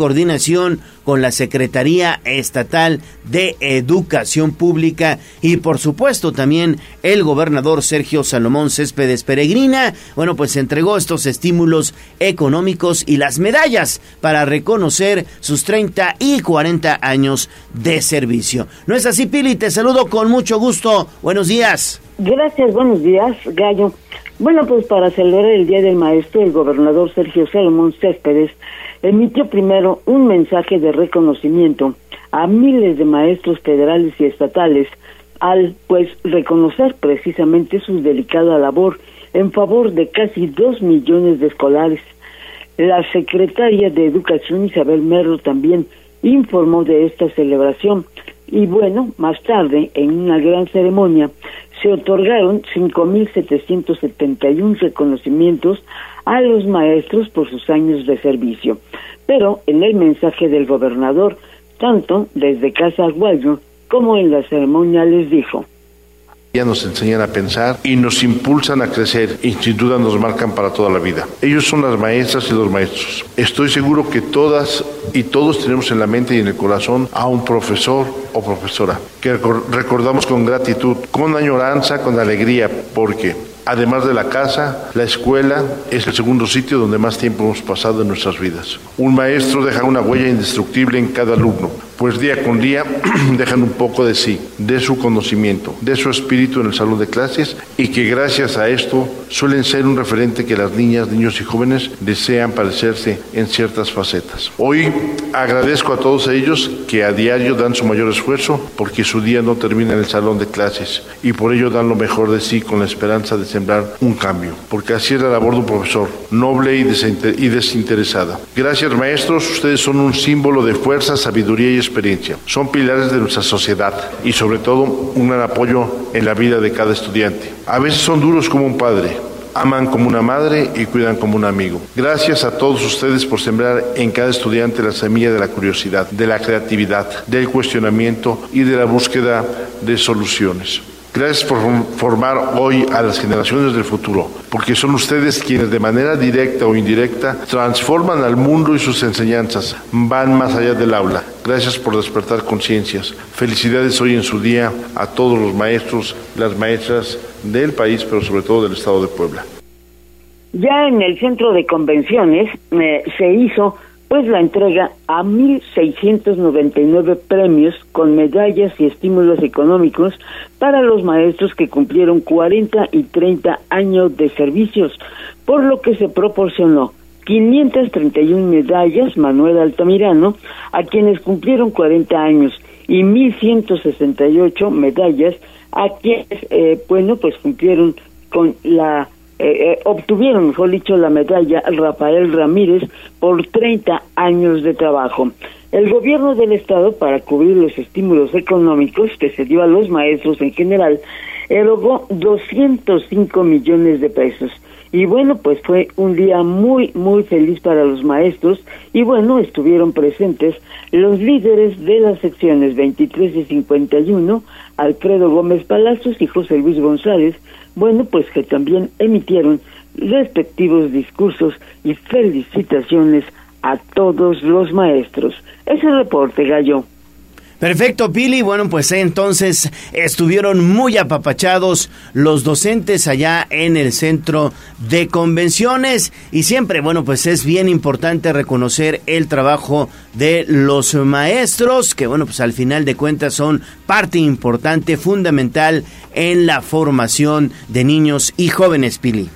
coordinación con la Secretaría Estatal de Educación Pública y por supuesto también el gobernador Sergio Salomón Céspedes Peregrina, bueno, pues entregó estos estímulos económicos y las medallas para reconocer sus 30 y 40 años de servicio. ¿No es así, Pili? Te saludo con mucho gusto. Buenos días. Gracias, buenos días, Gallo. Bueno, pues para celebrar el Día del Maestro, el gobernador Sergio Salomón Céspedes emitió primero un mensaje de reconocimiento a miles de maestros federales y estatales al pues reconocer precisamente su delicada labor en favor de casi dos millones de escolares. La secretaria de Educación Isabel Merlo también informó de esta celebración y bueno, más tarde, en una gran ceremonia, se otorgaron 5.771 reconocimientos a los maestros por sus años de servicio. Pero en el mensaje del gobernador, tanto desde Casa Aguayo como en la ceremonia les dijo, ya nos enseñan a pensar y nos impulsan a crecer y sin duda nos marcan para toda la vida. Ellos son las maestras y los maestros. Estoy seguro que todas y todos tenemos en la mente y en el corazón a un profesor o profesora que recordamos con gratitud, con añoranza, con alegría, porque Además de la casa, la escuela es el segundo sitio donde más tiempo hemos pasado en nuestras vidas. Un maestro deja una huella indestructible en cada alumno, pues día con día dejan un poco de sí, de su conocimiento, de su espíritu en el salón de clases y que gracias a esto suelen ser un referente que las niñas, niños y jóvenes desean parecerse en ciertas facetas. Hoy agradezco a todos ellos que a diario dan su mayor esfuerzo porque su día no termina en el salón de clases y por ello dan lo mejor de sí con la esperanza de sembrar un cambio, porque así es la labor de un profesor, noble y desinteresada. Gracias maestros, ustedes son un símbolo de fuerza, sabiduría y experiencia. Son pilares de nuestra sociedad y sobre todo un gran apoyo en la vida de cada estudiante. A veces son duros como un padre, aman como una madre y cuidan como un amigo. Gracias a todos ustedes por sembrar en cada estudiante la semilla de la curiosidad, de la creatividad, del cuestionamiento y de la búsqueda de soluciones. Gracias por formar hoy a las generaciones del futuro, porque son ustedes quienes de manera directa o indirecta transforman al mundo y sus enseñanzas, van más allá del aula. Gracias por despertar conciencias. Felicidades hoy en su día a todos los maestros, las maestras del país, pero sobre todo del Estado de Puebla. Ya en el centro de convenciones eh, se hizo pues la entrega a 1.699 premios con medallas y estímulos económicos para los maestros que cumplieron 40 y 30 años de servicios, por lo que se proporcionó 531 medallas Manuel Altamirano a quienes cumplieron 40 años y 1.168 medallas a quienes, eh, bueno, pues cumplieron con la eh, eh, obtuvieron, mejor dicho, la medalla Rafael Ramírez por 30 años de trabajo. El gobierno del Estado, para cubrir los estímulos económicos que se dio a los maestros en general, erogó 205 millones de pesos. Y bueno, pues fue un día muy, muy feliz para los maestros y bueno, estuvieron presentes los líderes de las secciones 23 y 51, Alfredo Gómez Palacios y José Luis González, bueno, pues que también emitieron respectivos discursos y felicitaciones a todos los maestros. Ese reporte, Gallo. Perfecto, Pili. Bueno, pues entonces estuvieron muy apapachados los docentes allá en el centro de convenciones y siempre, bueno, pues es bien importante reconocer el trabajo de los maestros, que bueno, pues al final de cuentas son parte importante, fundamental en la formación de niños y jóvenes, Pili.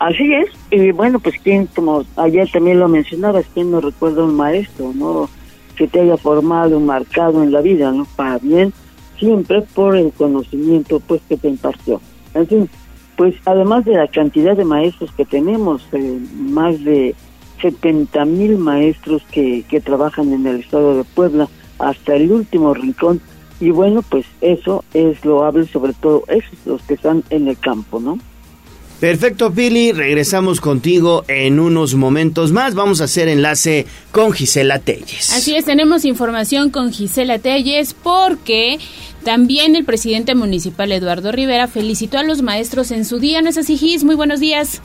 Así es, y bueno, pues quien, como ayer también lo mencionabas, quien no recuerda un maestro, ¿no? Que te haya formado, marcado en la vida, ¿no? Para bien, siempre por el conocimiento pues que te impartió. En fin, pues además de la cantidad de maestros que tenemos, eh, más de 70 mil maestros que, que trabajan en el estado de Puebla, hasta el último rincón, y bueno, pues eso es loable, sobre todo esos los que están en el campo, ¿no? Perfecto, Pili. Regresamos contigo en unos momentos más. Vamos a hacer enlace con Gisela Telles. Así es, tenemos información con Gisela Telles porque también el presidente municipal Eduardo Rivera felicitó a los maestros en su día. ¿No es así, Gis? Muy buenos días.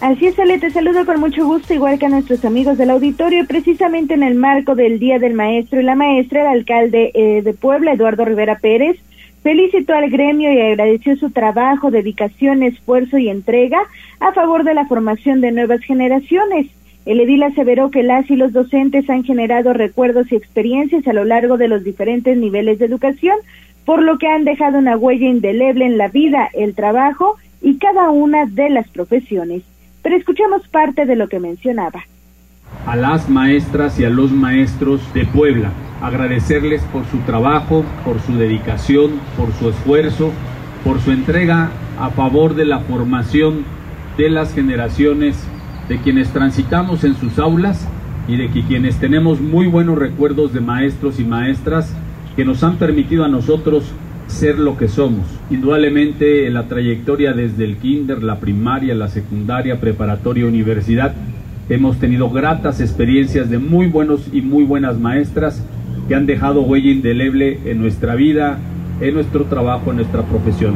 Así es, Ale, te saludo con mucho gusto, igual que a nuestros amigos del auditorio. Precisamente en el marco del Día del Maestro y la Maestra, el alcalde eh, de Puebla, Eduardo Rivera Pérez, felicitó al gremio y agradeció su trabajo, dedicación, esfuerzo y entrega a favor de la formación de nuevas generaciones. El edil aseveró que las y los docentes han generado recuerdos y experiencias a lo largo de los diferentes niveles de educación, por lo que han dejado una huella indeleble en la vida, el trabajo y cada una de las profesiones. Pero escuchemos parte de lo que mencionaba. A las maestras y a los maestros de Puebla, agradecerles por su trabajo, por su dedicación, por su esfuerzo, por su entrega a favor de la formación de las generaciones de quienes transitamos en sus aulas y de quienes tenemos muy buenos recuerdos de maestros y maestras que nos han permitido a nosotros ser lo que somos. Indudablemente la trayectoria desde el kinder, la primaria, la secundaria, preparatoria, universidad, hemos tenido gratas experiencias de muy buenos y muy buenas maestras que han dejado huella indeleble en nuestra vida, en nuestro trabajo, en nuestra profesión.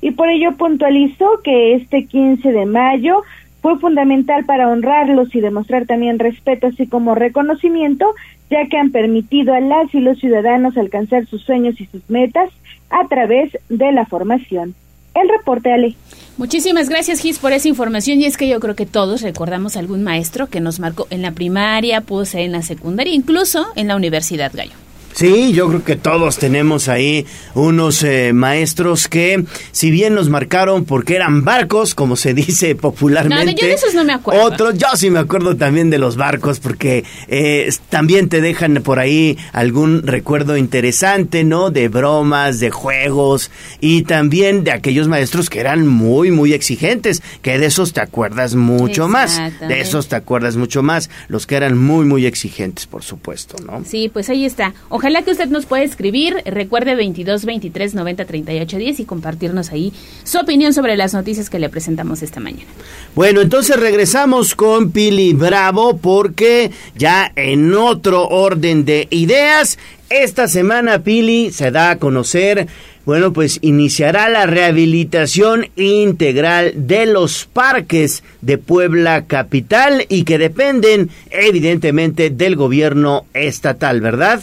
Y por ello puntualizó que este 15 de mayo fue fundamental para honrarlos y demostrar también respeto, así como reconocimiento, ya que han permitido a las y los ciudadanos alcanzar sus sueños y sus metas a través de la formación. El reporte, Ale. Muchísimas gracias, Gis, por esa información. Y es que yo creo que todos recordamos algún maestro que nos marcó en la primaria, pudo ser en la secundaria, incluso en la Universidad Gallo. Sí, yo creo que todos tenemos ahí unos eh, maestros que, si bien nos marcaron porque eran barcos, como se dice popularmente. No, yo de esos no me acuerdo. Otros, yo sí me acuerdo también de los barcos porque eh, también te dejan por ahí algún recuerdo interesante, ¿no? De bromas, de juegos y también de aquellos maestros que eran muy, muy exigentes, que de esos te acuerdas mucho más. De esos te acuerdas mucho más. Los que eran muy, muy exigentes, por supuesto, ¿no? Sí, pues ahí está. Ojalá Ojalá que usted nos pueda escribir, recuerde 22 23 90 38 10 y compartirnos ahí su opinión sobre las noticias que le presentamos esta mañana. Bueno, entonces regresamos con Pili Bravo porque ya en otro orden de ideas, esta semana Pili se da a conocer bueno, pues iniciará la rehabilitación integral de los parques de Puebla Capital y que dependen evidentemente del gobierno estatal, ¿verdad?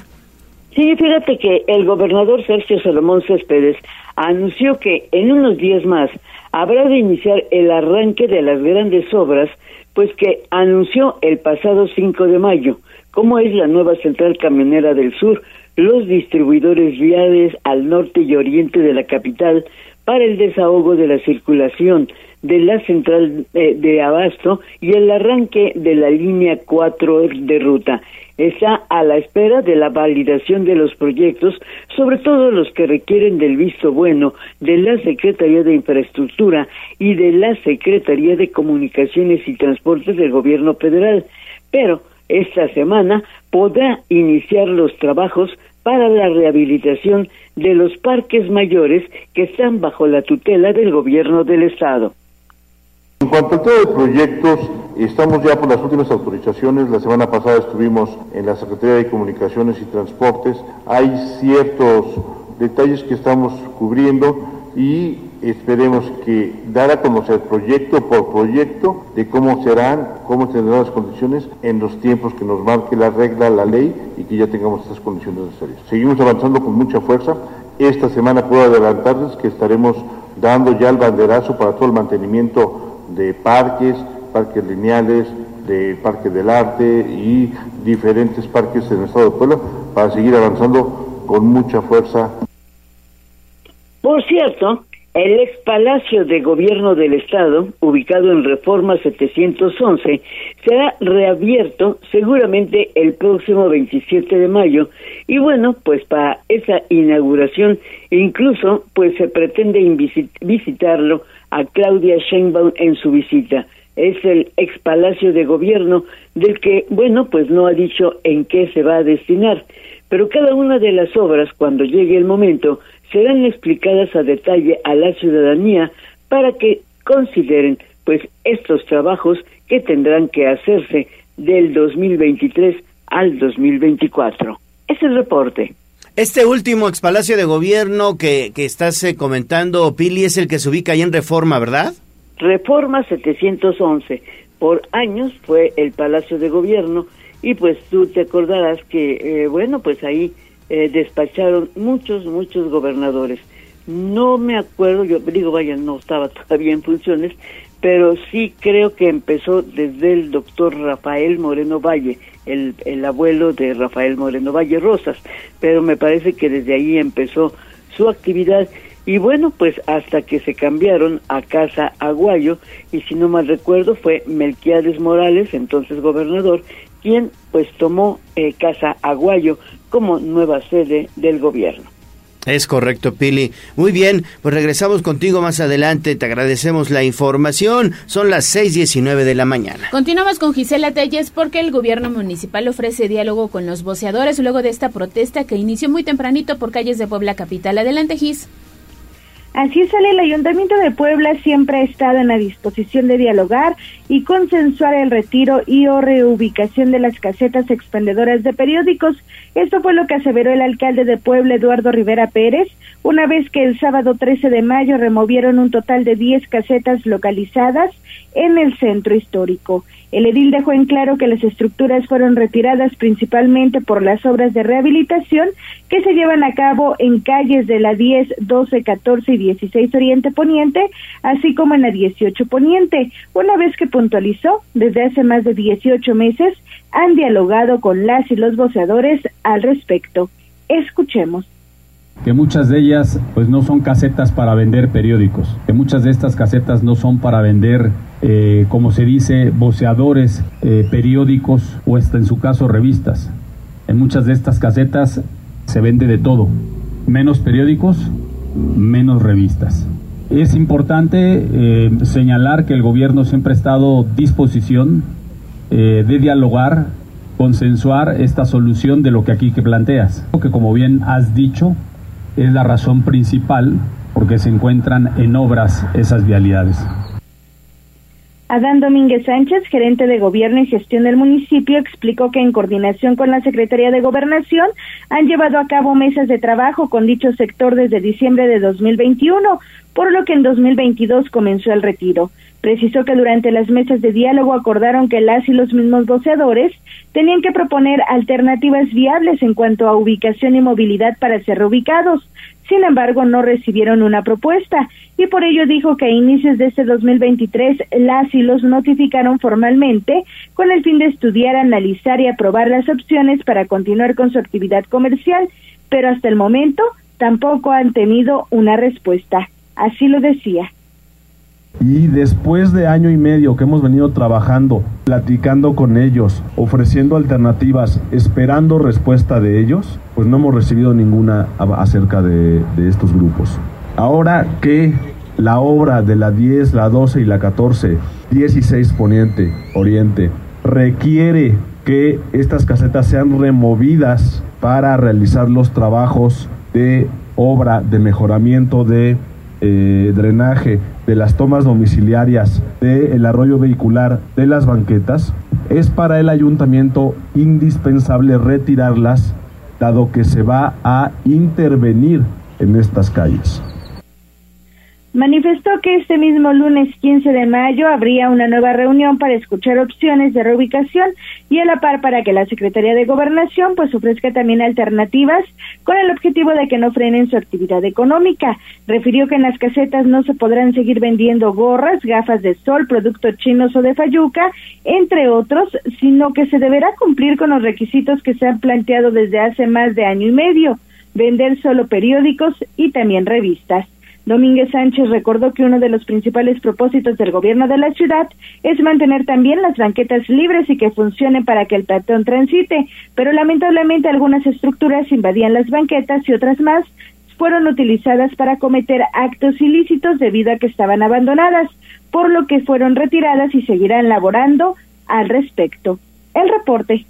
Sí, fíjate que el gobernador Sergio Salomón Céspedes anunció que en unos días más habrá de iniciar el arranque de las grandes obras, pues que anunció el pasado 5 de mayo, como es la nueva central camionera del sur, los distribuidores viales al norte y oriente de la capital para el desahogo de la circulación de la central eh, de abasto y el arranque de la línea 4 de ruta está a la espera de la validación de los proyectos, sobre todo los que requieren del visto bueno de la Secretaría de Infraestructura y de la Secretaría de Comunicaciones y Transportes del Gobierno Federal. Pero esta semana podrá iniciar los trabajos para la rehabilitación de los parques mayores que están bajo la tutela del Gobierno del Estado. En cuanto al tema de proyectos, estamos ya por las últimas autorizaciones. La semana pasada estuvimos en la Secretaría de Comunicaciones y Transportes. Hay ciertos detalles que estamos cubriendo y esperemos que dar a conocer proyecto por proyecto de cómo serán, cómo tendrán las condiciones en los tiempos que nos marque la regla, la ley y que ya tengamos estas condiciones necesarias. Seguimos avanzando con mucha fuerza. Esta semana puedo adelantarles que estaremos dando ya el banderazo para todo el mantenimiento de parques, parques lineales, de Parque del Arte y diferentes parques en el estado de Puebla para seguir avanzando con mucha fuerza. Por cierto, el ex Palacio de Gobierno del Estado, ubicado en Reforma 711, será reabierto seguramente el próximo 27 de mayo. Y bueno, pues para esa inauguración incluso pues se pretende visitarlo a Claudia Sheinbaum en su visita. Es el ex Palacio de Gobierno del que, bueno, pues no ha dicho en qué se va a destinar. Pero cada una de las obras, cuando llegue el momento, serán explicadas a detalle a la ciudadanía para que consideren pues estos trabajos que tendrán que hacerse del 2023 al 2024. Es el reporte. Este último ex palacio de gobierno que, que estás eh, comentando, Pili, es el que se ubica ahí en Reforma, ¿verdad? Reforma 711. Por años fue el Palacio de Gobierno y pues tú te acordarás que, eh, bueno, pues ahí eh, despacharon muchos, muchos gobernadores. No me acuerdo, yo digo, vaya, no estaba todavía en funciones, pero sí creo que empezó desde el doctor Rafael Moreno Valle, el, el abuelo de Rafael Moreno Valle Rosas, pero me parece que desde ahí empezó su actividad y bueno, pues hasta que se cambiaron a Casa Aguayo, y si no mal recuerdo fue Melquiades Morales, entonces gobernador, quien pues tomó eh, Casa Aguayo como nueva sede del gobierno. Es correcto, Pili. Muy bien, pues regresamos contigo más adelante. Te agradecemos la información. Son las 6:19 de la mañana. Continuamos con Gisela Telles porque el gobierno municipal ofrece diálogo con los voceadores luego de esta protesta que inició muy tempranito por calles de Puebla Capital. Adelante, Gis. Así sale el Ayuntamiento de Puebla siempre ha estado en la disposición de dialogar y consensuar el retiro y o reubicación de las casetas expendedoras de periódicos. Esto fue lo que aseveró el alcalde de Puebla, Eduardo Rivera Pérez, una vez que el sábado 13 de mayo removieron un total de 10 casetas localizadas en el centro histórico. El edil dejó en claro que las estructuras fueron retiradas principalmente por las obras de rehabilitación que se llevan a cabo en calles de la 10, 12, 14 y 16 Oriente Poniente, así como en la 18 Poniente. Una vez que puntualizó, desde hace más de 18 meses han dialogado con las y los voceadores al respecto. Escuchemos que muchas de ellas pues no son casetas para vender periódicos, que muchas de estas casetas no son para vender, eh, como se dice, voceadores, eh, periódicos o hasta en su caso revistas. En muchas de estas casetas se vende de todo, menos periódicos, menos revistas. Es importante eh, señalar que el gobierno siempre ha estado disposición de dialogar, consensuar esta solución de lo que aquí que planteas. Que como bien has dicho, es la razón principal porque se encuentran en obras esas vialidades. Adán Domínguez Sánchez, gerente de Gobierno y Gestión del municipio, explicó que en coordinación con la Secretaría de Gobernación han llevado a cabo mesas de trabajo con dicho sector desde diciembre de 2021, por lo que en 2022 comenzó el retiro. Precisó que durante las mesas de diálogo acordaron que las y los mismos voceadores tenían que proponer alternativas viables en cuanto a ubicación y movilidad para ser reubicados. Sin embargo, no recibieron una propuesta y por ello dijo que a inicios de este 2023 las y los notificaron formalmente con el fin de estudiar, analizar y aprobar las opciones para continuar con su actividad comercial, pero hasta el momento tampoco han tenido una respuesta. Así lo decía. Y después de año y medio que hemos venido trabajando, platicando con ellos, ofreciendo alternativas, esperando respuesta de ellos, pues no hemos recibido ninguna acerca de, estos grupos. Ahora que la obra de la 10, la 12 y la 14, 16 Poniente, Oriente, requiere que estas casetas sean removidas para realizar los trabajos de obra, de mejoramiento de eh, drenaje de las tomas domiciliarias del arroyo vehicular de las banquetas, es para el ayuntamiento indispensable retirarlas, dado que se va a intervenir en estas calles. Manifestó que este mismo lunes 15 de mayo habría una nueva reunión para escuchar opciones de reubicación y a la par para que la Secretaría de Gobernación pues ofrezca también alternativas con el objetivo de que no frenen su actividad económica. Refirió que en las casetas no se podrán seguir vendiendo gorras, gafas de sol, productos chinos o de fayuca, entre otros, sino que se deberá cumplir con los requisitos que se han planteado desde hace más de año y medio, vender solo periódicos y también revistas. Domínguez Sánchez recordó que uno de los principales propósitos del gobierno de la ciudad es mantener también las banquetas libres y que funcionen para que el peatón transite, pero lamentablemente algunas estructuras invadían las banquetas y otras más fueron utilizadas para cometer actos ilícitos debido a que estaban abandonadas, por lo que fueron retiradas y seguirán laborando al respecto. El reporte.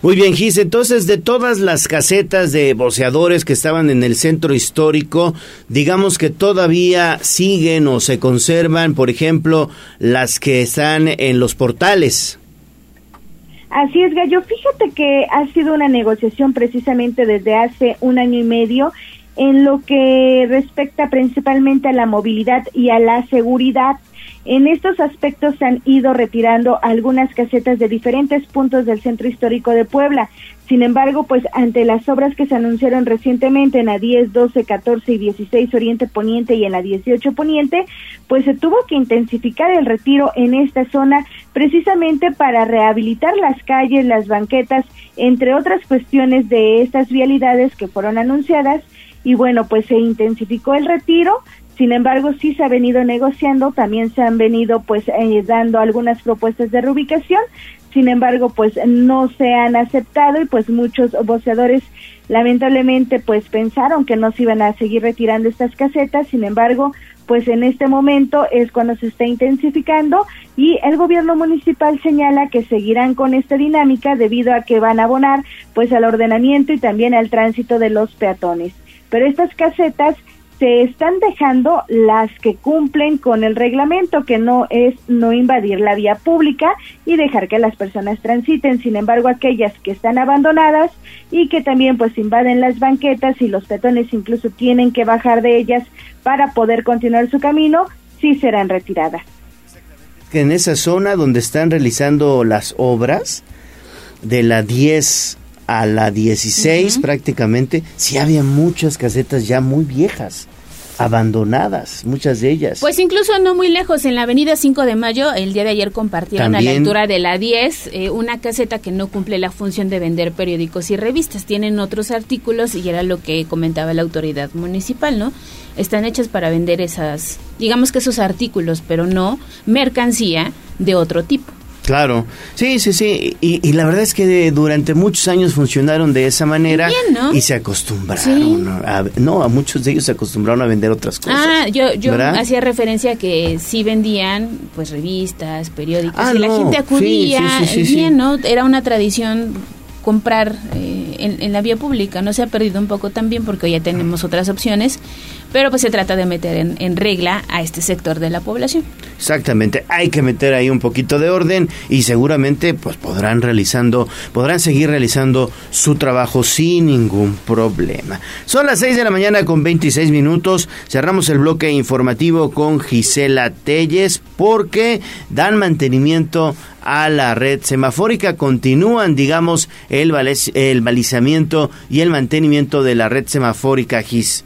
Muy bien, Gis. Entonces, de todas las casetas de boceadores que estaban en el centro histórico, digamos que todavía siguen o se conservan, por ejemplo, las que están en los portales. Así es, Gallo. Fíjate que ha sido una negociación precisamente desde hace un año y medio en lo que respecta principalmente a la movilidad y a la seguridad. En estos aspectos se han ido retirando algunas casetas de diferentes puntos del centro histórico de Puebla. Sin embargo, pues ante las obras que se anunciaron recientemente en la 10, 12, 14 y 16 Oriente Poniente y en la 18 Poniente, pues se tuvo que intensificar el retiro en esta zona precisamente para rehabilitar las calles, las banquetas, entre otras cuestiones de estas vialidades que fueron anunciadas. Y bueno, pues se intensificó el retiro, sin embargo, sí se ha venido negociando, también se han venido pues eh, dando algunas propuestas de reubicación, sin embargo, pues no se han aceptado y pues muchos voceadores lamentablemente pues pensaron que no se iban a seguir retirando estas casetas, sin embargo, pues en este momento es cuando se está intensificando y el gobierno municipal señala que seguirán con esta dinámica debido a que van a abonar pues al ordenamiento y también al tránsito de los peatones. Pero estas casetas se están dejando las que cumplen con el reglamento, que no es no invadir la vía pública y dejar que las personas transiten. Sin embargo, aquellas que están abandonadas y que también pues invaden las banquetas y los peatones incluso tienen que bajar de ellas para poder continuar su camino, sí serán retiradas. En esa zona donde están realizando las obras de la 10 a la 16 prácticamente, sí había muchas casetas ya muy viejas abandonadas, muchas de ellas. Pues incluso no muy lejos, en la avenida 5 de Mayo, el día de ayer compartieron a la altura de la 10 eh, una caseta que no cumple la función de vender periódicos y revistas. Tienen otros artículos y era lo que comentaba la autoridad municipal, ¿no? Están hechas para vender esas, digamos que esos artículos, pero no mercancía de otro tipo. Claro, sí, sí, sí. Y, la verdad es que durante muchos años funcionaron de esa manera y se acostumbraron. A, no, a muchos de ellos se acostumbraron a vender otras cosas. Ah, yo, yo hacía referencia a que sí vendían pues revistas, periódicos ah, y la gente acudía. bien, ¿no? Era una tradición comprar eh, en, la vía pública. No se ha perdido un poco también porque ya tenemos otras opciones pero pues se trata de meter en, regla a este sector de la población. Exactamente, hay que meter ahí un poquito de orden y seguramente pues podrán realizando, podrán seguir realizando su trabajo sin ningún problema. Son las 6 de la mañana con 26 minutos, cerramos el bloque informativo con Gisela Telles porque dan mantenimiento a la red semafórica. Continúan, digamos, el, el balizamiento y el mantenimiento de la red semafórica GIS.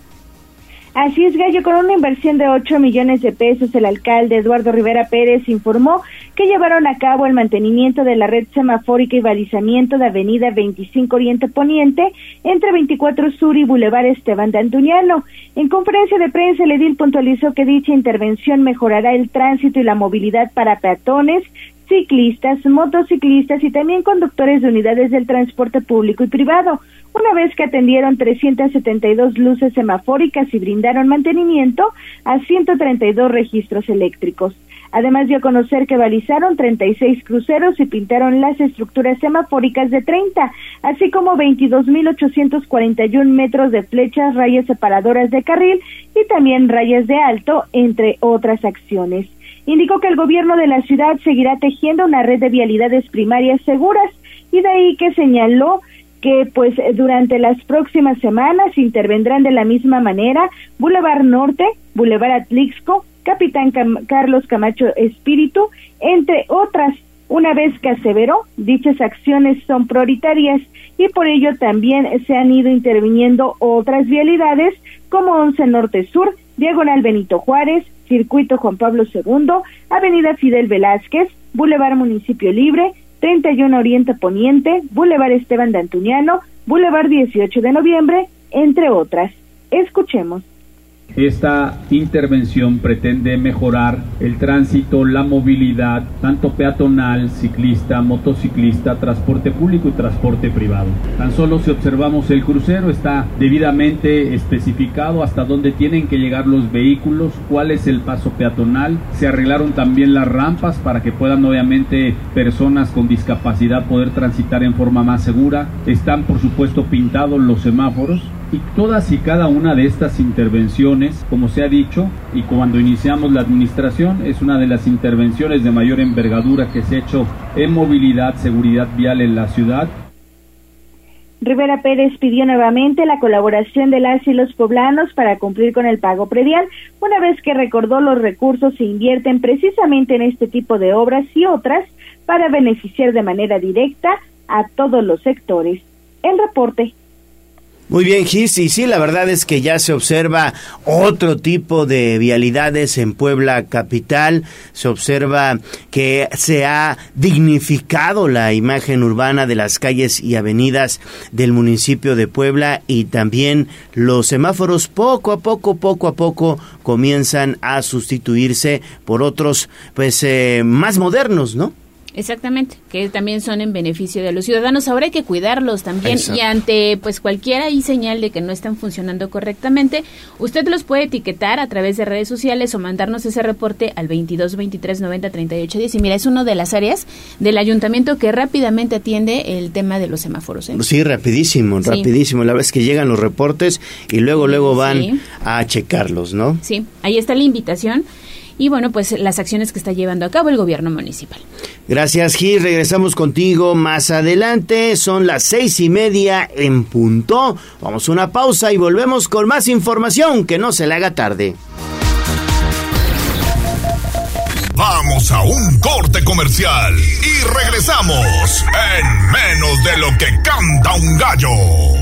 Así es, Gallo, con una inversión de 8 millones de pesos, el alcalde Eduardo Rivera Pérez informó que llevaron a cabo el mantenimiento de la red semafórica y balizamiento de Avenida 25 Oriente Poniente entre 24 Sur y Boulevard Esteban de Antuñano. En conferencia de prensa, el edil puntualizó que dicha intervención mejorará el tránsito y la movilidad para peatones, ciclistas, motociclistas y también conductores de unidades del transporte público y privado una vez que atendieron 372 luces semafóricas y brindaron mantenimiento a 132 registros eléctricos. Además dio a conocer que balizaron 36 cruceros y pintaron las estructuras semafóricas de 30, así como 22.841 metros de flechas, rayas separadoras de carril y también rayas de alto, entre otras acciones. Indicó que el gobierno de la ciudad seguirá tejiendo una red de vialidades primarias seguras y de ahí que señaló que pues durante las próximas semanas intervendrán de la misma manera Boulevard Norte, Boulevard Atlixco, Capitán Carlos Camacho Espíritu, entre otras. Una vez que aseveró, dichas acciones son prioritarias y por ello también se han ido interviniendo otras vialidades como 11 Norte Sur, Diagonal Benito Juárez, Circuito Juan Pablo II, Avenida Fidel Velázquez, Boulevard Municipio Libre, 31 Oriente Poniente, Boulevard Esteban de Antuñano, Boulevard 18 de Noviembre, entre otras. Escuchemos. Esta intervención pretende mejorar el tránsito, la movilidad, tanto peatonal, ciclista, motociclista, transporte público y transporte privado. Tan solo si observamos el crucero está debidamente especificado hasta dónde tienen que llegar los vehículos, cuál es el paso peatonal. Se arreglaron también las rampas para que puedan obviamente personas con discapacidad poder transitar en forma más segura. Están por supuesto pintados los semáforos y todas y cada una de estas intervenciones, como se ha dicho, y cuando iniciamos la administración, es una de las intervenciones de mayor envergadura que se ha hecho en movilidad, seguridad vial en la ciudad Rivera Pérez pidió nuevamente la colaboración de las y los poblanos para cumplir con el pago predial, una vez que recordó los recursos se invierten precisamente en este tipo de obras y otras para beneficiar de manera directa a todos los sectores. El reporte. Muy bien, Gis, y sí, la verdad es que ya se observa otro tipo de vialidades en Puebla capital, se observa que se ha dignificado la imagen urbana de las calles y avenidas del municipio de Puebla y también los semáforos poco a poco, poco a poco comienzan a sustituirse por otros pues eh, más modernos, ¿no? Exactamente, que también son en beneficio de los ciudadanos. Ahora hay que cuidarlos también y ante pues cualquiera y señal de que no están funcionando correctamente, usted los puede etiquetar a través de redes sociales o mandarnos ese reporte al 22 23 90 38 10. Y mira, es una de las áreas del ayuntamiento que rápidamente atiende el tema de los semáforos. ¿eh? Sí, rapidísimo, rapidísimo. La vez que llegan los reportes y luego luego van a checarlos, ¿no? Sí, ahí está la invitación y bueno, pues las acciones que está llevando a cabo el gobierno municipal. Gracias, Gil. Regresamos contigo más adelante. Son las seis y media en punto. Vamos a una pausa y volvemos con más información. Que no se le haga tarde. Vamos a un corte comercial y regresamos en menos de lo que canta un gallo.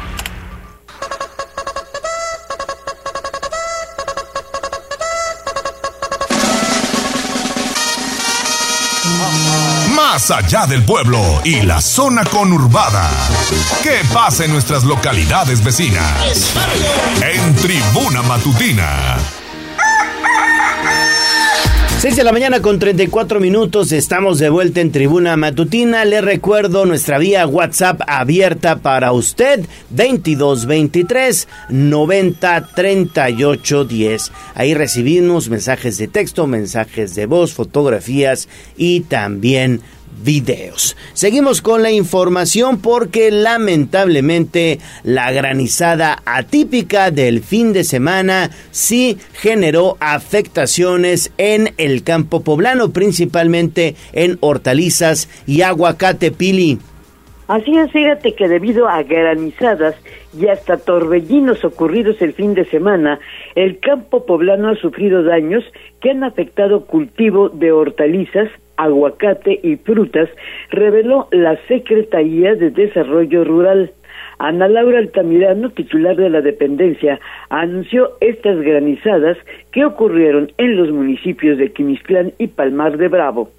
más allá del pueblo y la zona conurbada. ¿Qué pasa en nuestras localidades vecinas? En Tribuna Matutina 6 de la mañana con 34 minutos, estamos de vuelta en Tribuna Matutina. Le recuerdo nuestra vía WhatsApp abierta para usted, 2223 90 38 10. Ahí recibimos mensajes de texto, mensajes de voz, fotografías y también videos. Seguimos con la información porque lamentablemente la granizada atípica del fin de semana sí generó afectaciones en el campo poblano, principalmente en hortalizas y aguacate pili. Así es, fíjate que debido a granizadas y hasta torbellinos ocurridos el fin de semana, el campo poblano ha sufrido daños que han afectado cultivo de hortalizas, aguacate y frutas, reveló la Secretaría de Desarrollo Rural. Ana Laura Altamirano, titular de la dependencia, anunció estas granizadas que ocurrieron en los municipios de Quimisclán y Palmar de Bravo.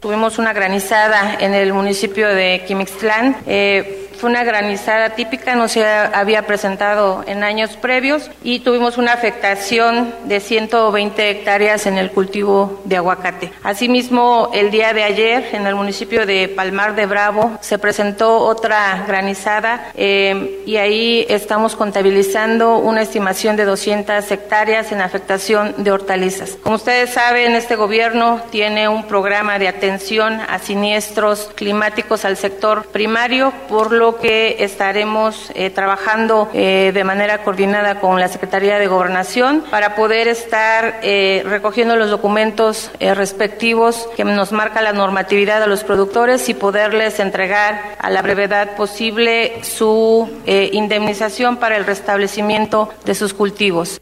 Tuvimos una granizada en el municipio de Quimixtlán. Eh, fue una granizada típica, no se había presentado en años previos y tuvimos una afectación de 120 hectáreas en el cultivo de aguacate. Asimismo, el día de ayer en el municipio de Palmar de Bravo se presentó otra granizada eh, y ahí estamos contabilizando una estimación de 200 hectáreas en afectación de hortalizas. Como ustedes saben, este gobierno tiene un programa de atención a siniestros climáticos al sector primario, por lo que estaremos eh, trabajando eh, de manera coordinada con la Secretaría de Gobernación para poder estar eh, recogiendo los documentos respectivos que nos marca la normatividad a los productores y poderles entregar a la brevedad posible su indemnización para el restablecimiento de sus cultivos.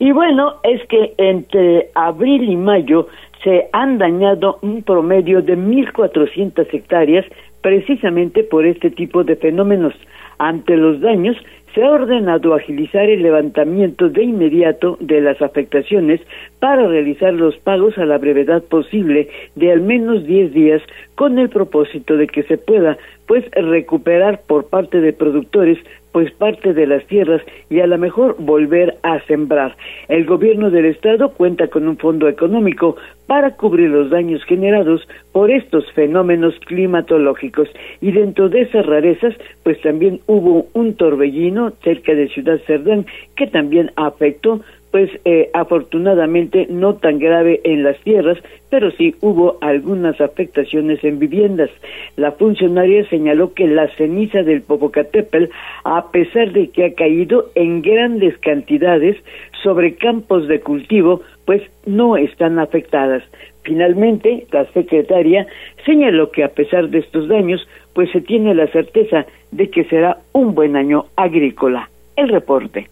Y bueno, es que entre abril y mayo se han dañado un promedio de 1.400 hectáreas precisamente por este tipo de fenómenos. Ante los daños, se ha ordenado agilizar el levantamiento de inmediato de las afectaciones para realizar los pagos a la brevedad posible de al menos 10 días con el propósito de que se pueda pues recuperar por parte de productores pues parte de las tierras y a lo mejor volver a sembrar. El gobierno del estado cuenta con un fondo económico para cubrir los daños generados por estos fenómenos climatológicos y dentro de esas rarezas pues también hubo un torbellino cerca de Ciudad Cerdán que también afectó pues eh, afortunadamente no tan grave en las tierras, pero sí hubo algunas afectaciones en viviendas. La funcionaria señaló que la ceniza del Popocatépetl, a pesar de que ha caído en grandes cantidades sobre campos de cultivo, pues no están afectadas. Finalmente, la secretaria señaló que a pesar de estos daños, pues se tiene la certeza de que será un buen año agrícola. El reporte.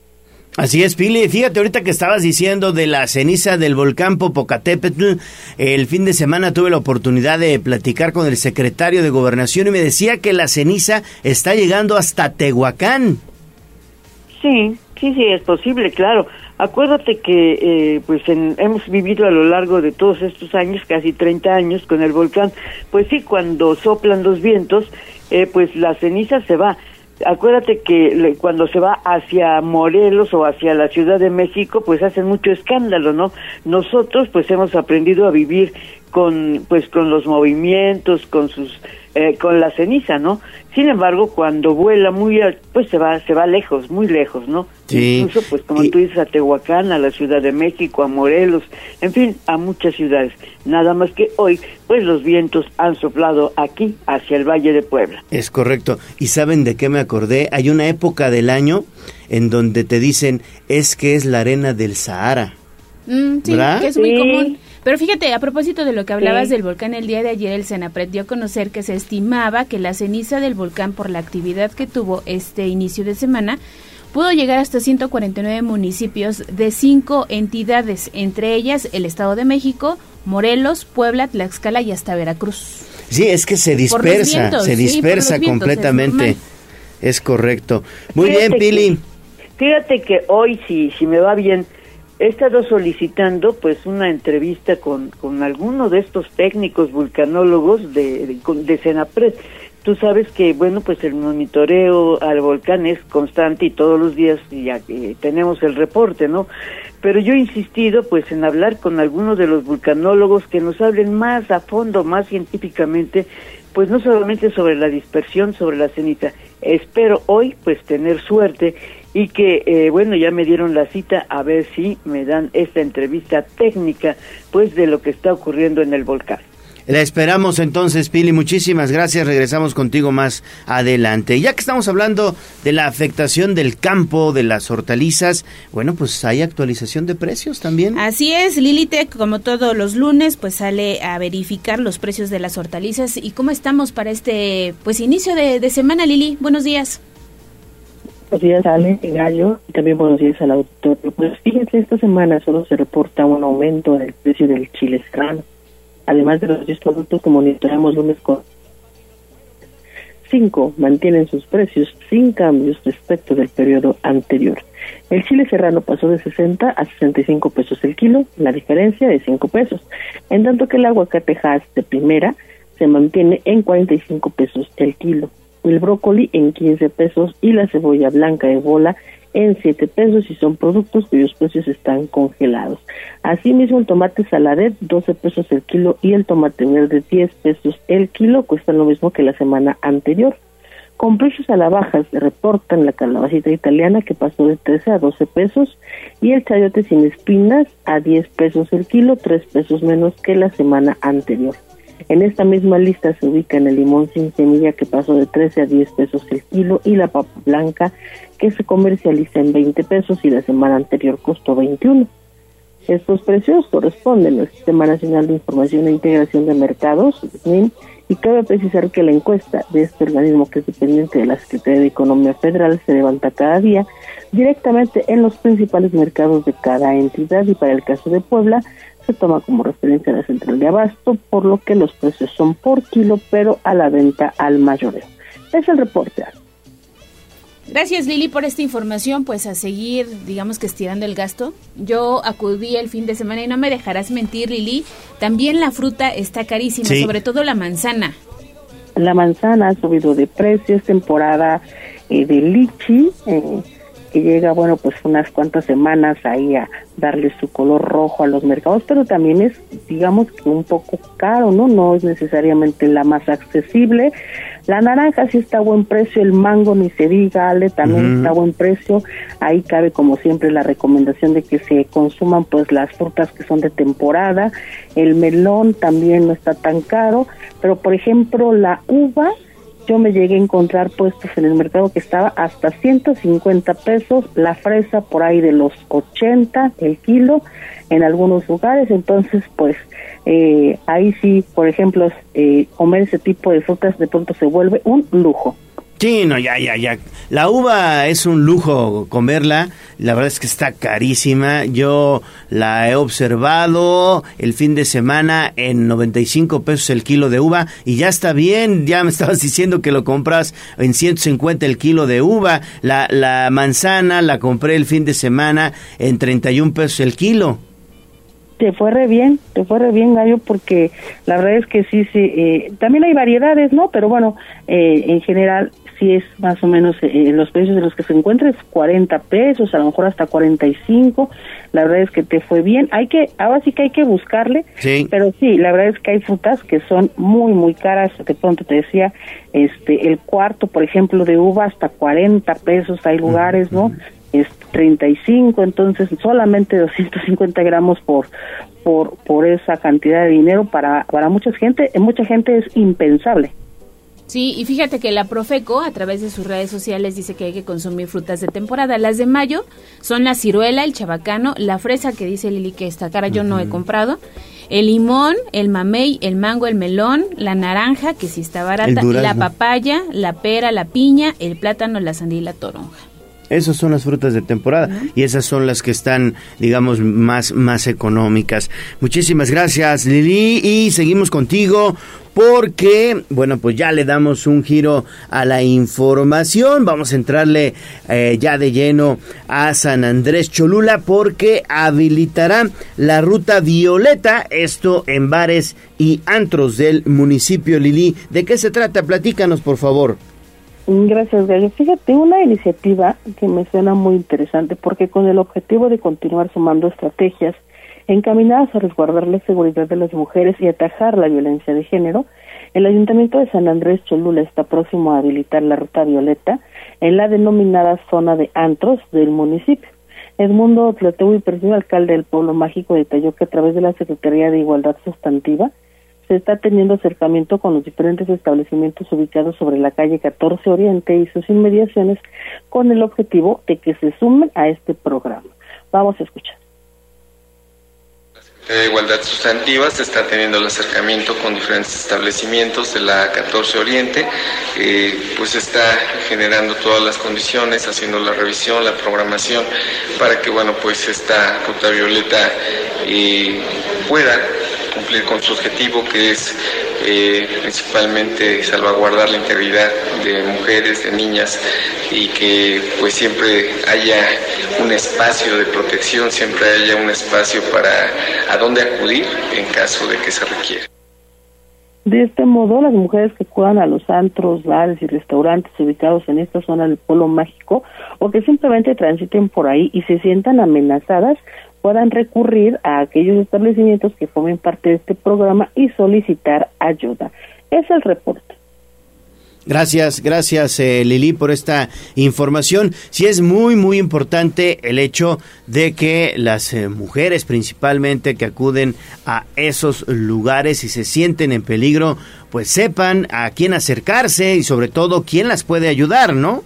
Así es, Pili. Fíjate ahorita que estabas diciendo de la ceniza del volcán Popocatépetl. El fin de semana tuve la oportunidad de platicar con el secretario de Gobernación y me decía que la ceniza está llegando hasta Tehuacán. Sí, sí, sí, es posible, claro. Acuérdate que eh, pues hemos vivido a lo largo de todos estos años, casi 30 años, con el volcán. Pues sí, cuando soplan los vientos, eh, pues la ceniza se va acuérdate que cuando se va hacia Morelos o hacia la Ciudad de México, pues hacen mucho escándalo, ¿no? Nosotros pues hemos aprendido a vivir con pues con los movimientos, con sus eh, con la ceniza, ¿no? Sin embargo, cuando vuela muy alto, pues se va se va lejos, muy lejos, ¿no? Sí. Incluso pues como tú dices a Tehuacán, a la Ciudad de México, a Morelos, en fin, a muchas ciudades. Nada más que hoy pues los vientos han soplado aquí hacia el Valle de Puebla. Es correcto. ¿Y saben de qué me acordé? Hay una época del año en donde te dicen es que es la arena del Sahara. Mm, sí, que es muy común. Pero fíjate, a propósito de lo que hablabas del volcán, el día de ayer el Senapred dio a conocer que se estimaba que la ceniza del volcán por la actividad que tuvo este inicio de semana pudo llegar hasta 149 municipios de cinco entidades, entre ellas el Estado de México, Morelos, Puebla, Tlaxcala y hasta Veracruz. Sí, es que se dispersa, se dispersa completamente. Es, correcto. Muy bien, Pili. fíjate que hoy, si, si me va bien, he estado solicitando pues una entrevista con, con alguno de estos técnicos vulcanólogos de, de, de Senapred. Tú sabes que, bueno, pues el monitoreo al volcán es constante y todos los días ya tenemos el reporte, ¿no? Pero yo he insistido pues en hablar con algunos de los vulcanólogos que nos hablen más a fondo, más científicamente, pues no solamente sobre la dispersión, sobre la ceniza. Espero hoy pues tener suerte y que, eh, bueno, ya me dieron la cita a ver si me dan esta entrevista técnica, pues, de lo que está ocurriendo en el volcán. La esperamos entonces, Pili. Muchísimas gracias. Regresamos contigo más adelante. Ya que estamos hablando de la afectación del campo, de las hortalizas, bueno, pues hay actualización de precios también. Así es, Lilitec, como todos los lunes, pues sale a verificar los precios de las hortalizas y cómo estamos para este, pues, inicio de, de semana, Lili. Buenos días. Buenos días, Ale, Gallo, y también buenos días al autor. Pues fíjense, esta semana solo se reporta un aumento en el precio del chile serrano, además de los 10 productos que monitoreamos lunes con. Cinco mantienen sus precios sin cambios respecto del periodo anterior. El chile serrano pasó de 60 a 65 pesos el kilo, la diferencia de 5 pesos, en tanto que el aguacate Hass de primera se mantiene en 45 pesos el kilo el brócoli en 15 pesos y la cebolla blanca de bola en 7 pesos y son productos cuyos precios están congelados. Asimismo, el tomate saladet 12 pesos el kilo y el tomate verde 10 pesos el kilo cuestan lo mismo que la semana anterior. Con precios a la baja se reportan la calabacita italiana que pasó de 13 a 12 pesos y el chayote sin espinas a 10 pesos el kilo, 3 pesos menos que la semana anterior. En esta misma lista se ubica el limón sin semilla que pasó de 13 a 10 pesos el kilo y la papa blanca que se comercializa en 20 pesos y la semana anterior costó 21. Estos precios corresponden al Sistema Nacional de Información e Integración de Mercados, SNIM, y cabe precisar que la encuesta de este organismo que es dependiente de la Secretaría de Economía Federal se levanta cada día directamente en los principales mercados de cada entidad y para el caso de Puebla se toma como referencia la central de abasto, por lo que los precios son por kilo, pero a la venta al mayoreo. Es el reporte. Gracias Lili por esta información, pues a seguir, digamos que estirando el gasto. Yo acudí el fin de semana y no me dejarás mentir Lili, también la fruta está carísima, sobre todo la manzana. La manzana ha subido de precio, es temporada eh, de lichi, eh, que llega, bueno, pues unas cuantas semanas ahí a darle su color rojo a los mercados, pero también es, digamos que un poco caro, ¿no? No es necesariamente la más accesible. La naranja sí está a buen precio, el mango ni se diga, Ale, también está a buen precio. Ahí cabe como siempre la recomendación de que se consuman pues las frutas que son de temporada. El melón también no está tan caro, pero por ejemplo la uva yo me llegué a encontrar puestos en el mercado que estaba hasta 150 pesos, la fresa por ahí de los 80 el kilo en algunos lugares, entonces pues eh, ahí sí, por ejemplo, eh, comer ese tipo de frutas de pronto se vuelve un lujo. Sí, no, ya, ya, ya. La uva es un lujo comerla. La verdad es que está carísima. Yo la he observado el fin de semana en 95 pesos el kilo de uva y ya está bien. Ya me estabas diciendo que lo compras en 150 el kilo de uva. La, la manzana la compré el fin de semana en 31 pesos el kilo. Te fue re bien, te fue re bien, Gallo, porque la verdad es que sí, sí, eh, también hay variedades, ¿no? Pero bueno, eh, en general sí es más o menos eh, los precios de los que se encuentra es 40 pesos, a lo mejor hasta 45. La verdad es que te fue bien. Hay que, ahora sí que hay que buscarle, pero sí, la verdad es que hay frutas que son muy, muy caras. De pronto te decía, este, el cuarto, por ejemplo, de uva hasta 40 pesos. Hay lugares, ¿no? Es 35, entonces solamente 250 gramos por por por esa cantidad de dinero para para mucha gente, mucha gente es impensable. Sí, y fíjate que la Profeco a través de sus redes sociales dice que hay que consumir frutas de temporada. Las de mayo son la ciruela, el chabacano, la fresa que dice Lili que está cara, yo no he comprado, el limón, el mamey, el mango, el melón, la naranja que sí está barata, la papaya, la pera, la piña, el plátano, la sandía y la toronja. Esas son las frutas de temporada y esas son las que están, digamos, más, más económicas. Muchísimas gracias, Lili, y seguimos contigo porque, bueno, pues ya le damos un giro a la información. Vamos a entrarle eh, ya de lleno a San Andrés Cholula porque habilitará la ruta violeta, esto en bares y antros del municipio Lili. ¿De qué se trata? Platícanos, por favor. Gracias, Gallo. Fíjate, una iniciativa que me suena muy interesante porque con el objetivo de continuar sumando estrategias encaminadas a resguardar la seguridad de las mujeres y atajar la violencia de género, el Ayuntamiento de San Andrés Cholula está próximo a habilitar la ruta violeta en la denominada zona de antros del municipio. Edmundo presidio alcalde del pueblo mágico, detalló que a través de la Secretaría de Igualdad Sustantiva se está teniendo acercamiento con los diferentes establecimientos ubicados sobre la calle 14 Oriente y sus inmediaciones con el objetivo de que se sumen a este programa. Vamos a escuchar de Igualdad Sustantiva se está teniendo el acercamiento con diferentes establecimientos de la 14 Oriente, eh, pues está generando todas las condiciones, haciendo la revisión, la programación, para que bueno pues esta ruta violeta eh, pueda cumplir con su objetivo que es eh, principalmente salvaguardar la integridad de mujeres, de niñas y que pues siempre haya un espacio de protección, siempre haya un espacio para a dónde acudir en caso de que se requiera. De este modo, las mujeres que acudan a los antros, bares y restaurantes ubicados en esta zona del polo mágico o que simplemente transiten por ahí y se sientan amenazadas, puedan recurrir a aquellos establecimientos que formen parte de este programa y solicitar ayuda. Es el reporte. Gracias, gracias eh, Lili por esta información. Sí es muy, muy importante el hecho de que las eh, mujeres principalmente que acuden a esos lugares y se sienten en peligro, pues sepan a quién acercarse y sobre todo quién las puede ayudar, ¿no?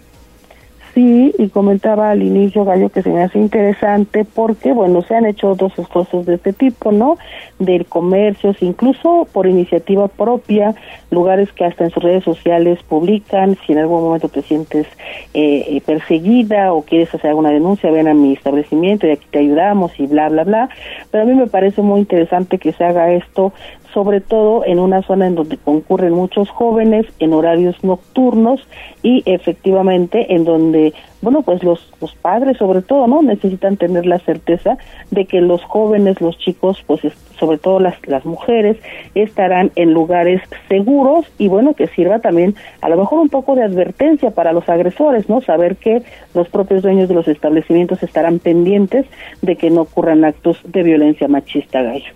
Sí, y comentaba al inicio, Gallo, que se me hace interesante porque, bueno, se han hecho otros esfuerzos de este tipo, ¿no? Del comercio, incluso por iniciativa propia, lugares que hasta en sus redes sociales publican, si en algún momento te sientes eh, eh, perseguida o quieres hacer alguna denuncia, ven a mi establecimiento y aquí te ayudamos y bla, bla, bla. Pero a mí me parece muy interesante que se haga esto sobre todo en una zona en donde concurren muchos jóvenes en horarios nocturnos y efectivamente en donde bueno pues los, los padres sobre todo no necesitan tener la certeza de que los jóvenes los chicos pues sobre todo las las mujeres estarán en lugares seguros y bueno que sirva también a lo mejor un poco de advertencia para los agresores no saber que los propios dueños de los establecimientos estarán pendientes de que no ocurran actos de violencia machista gallo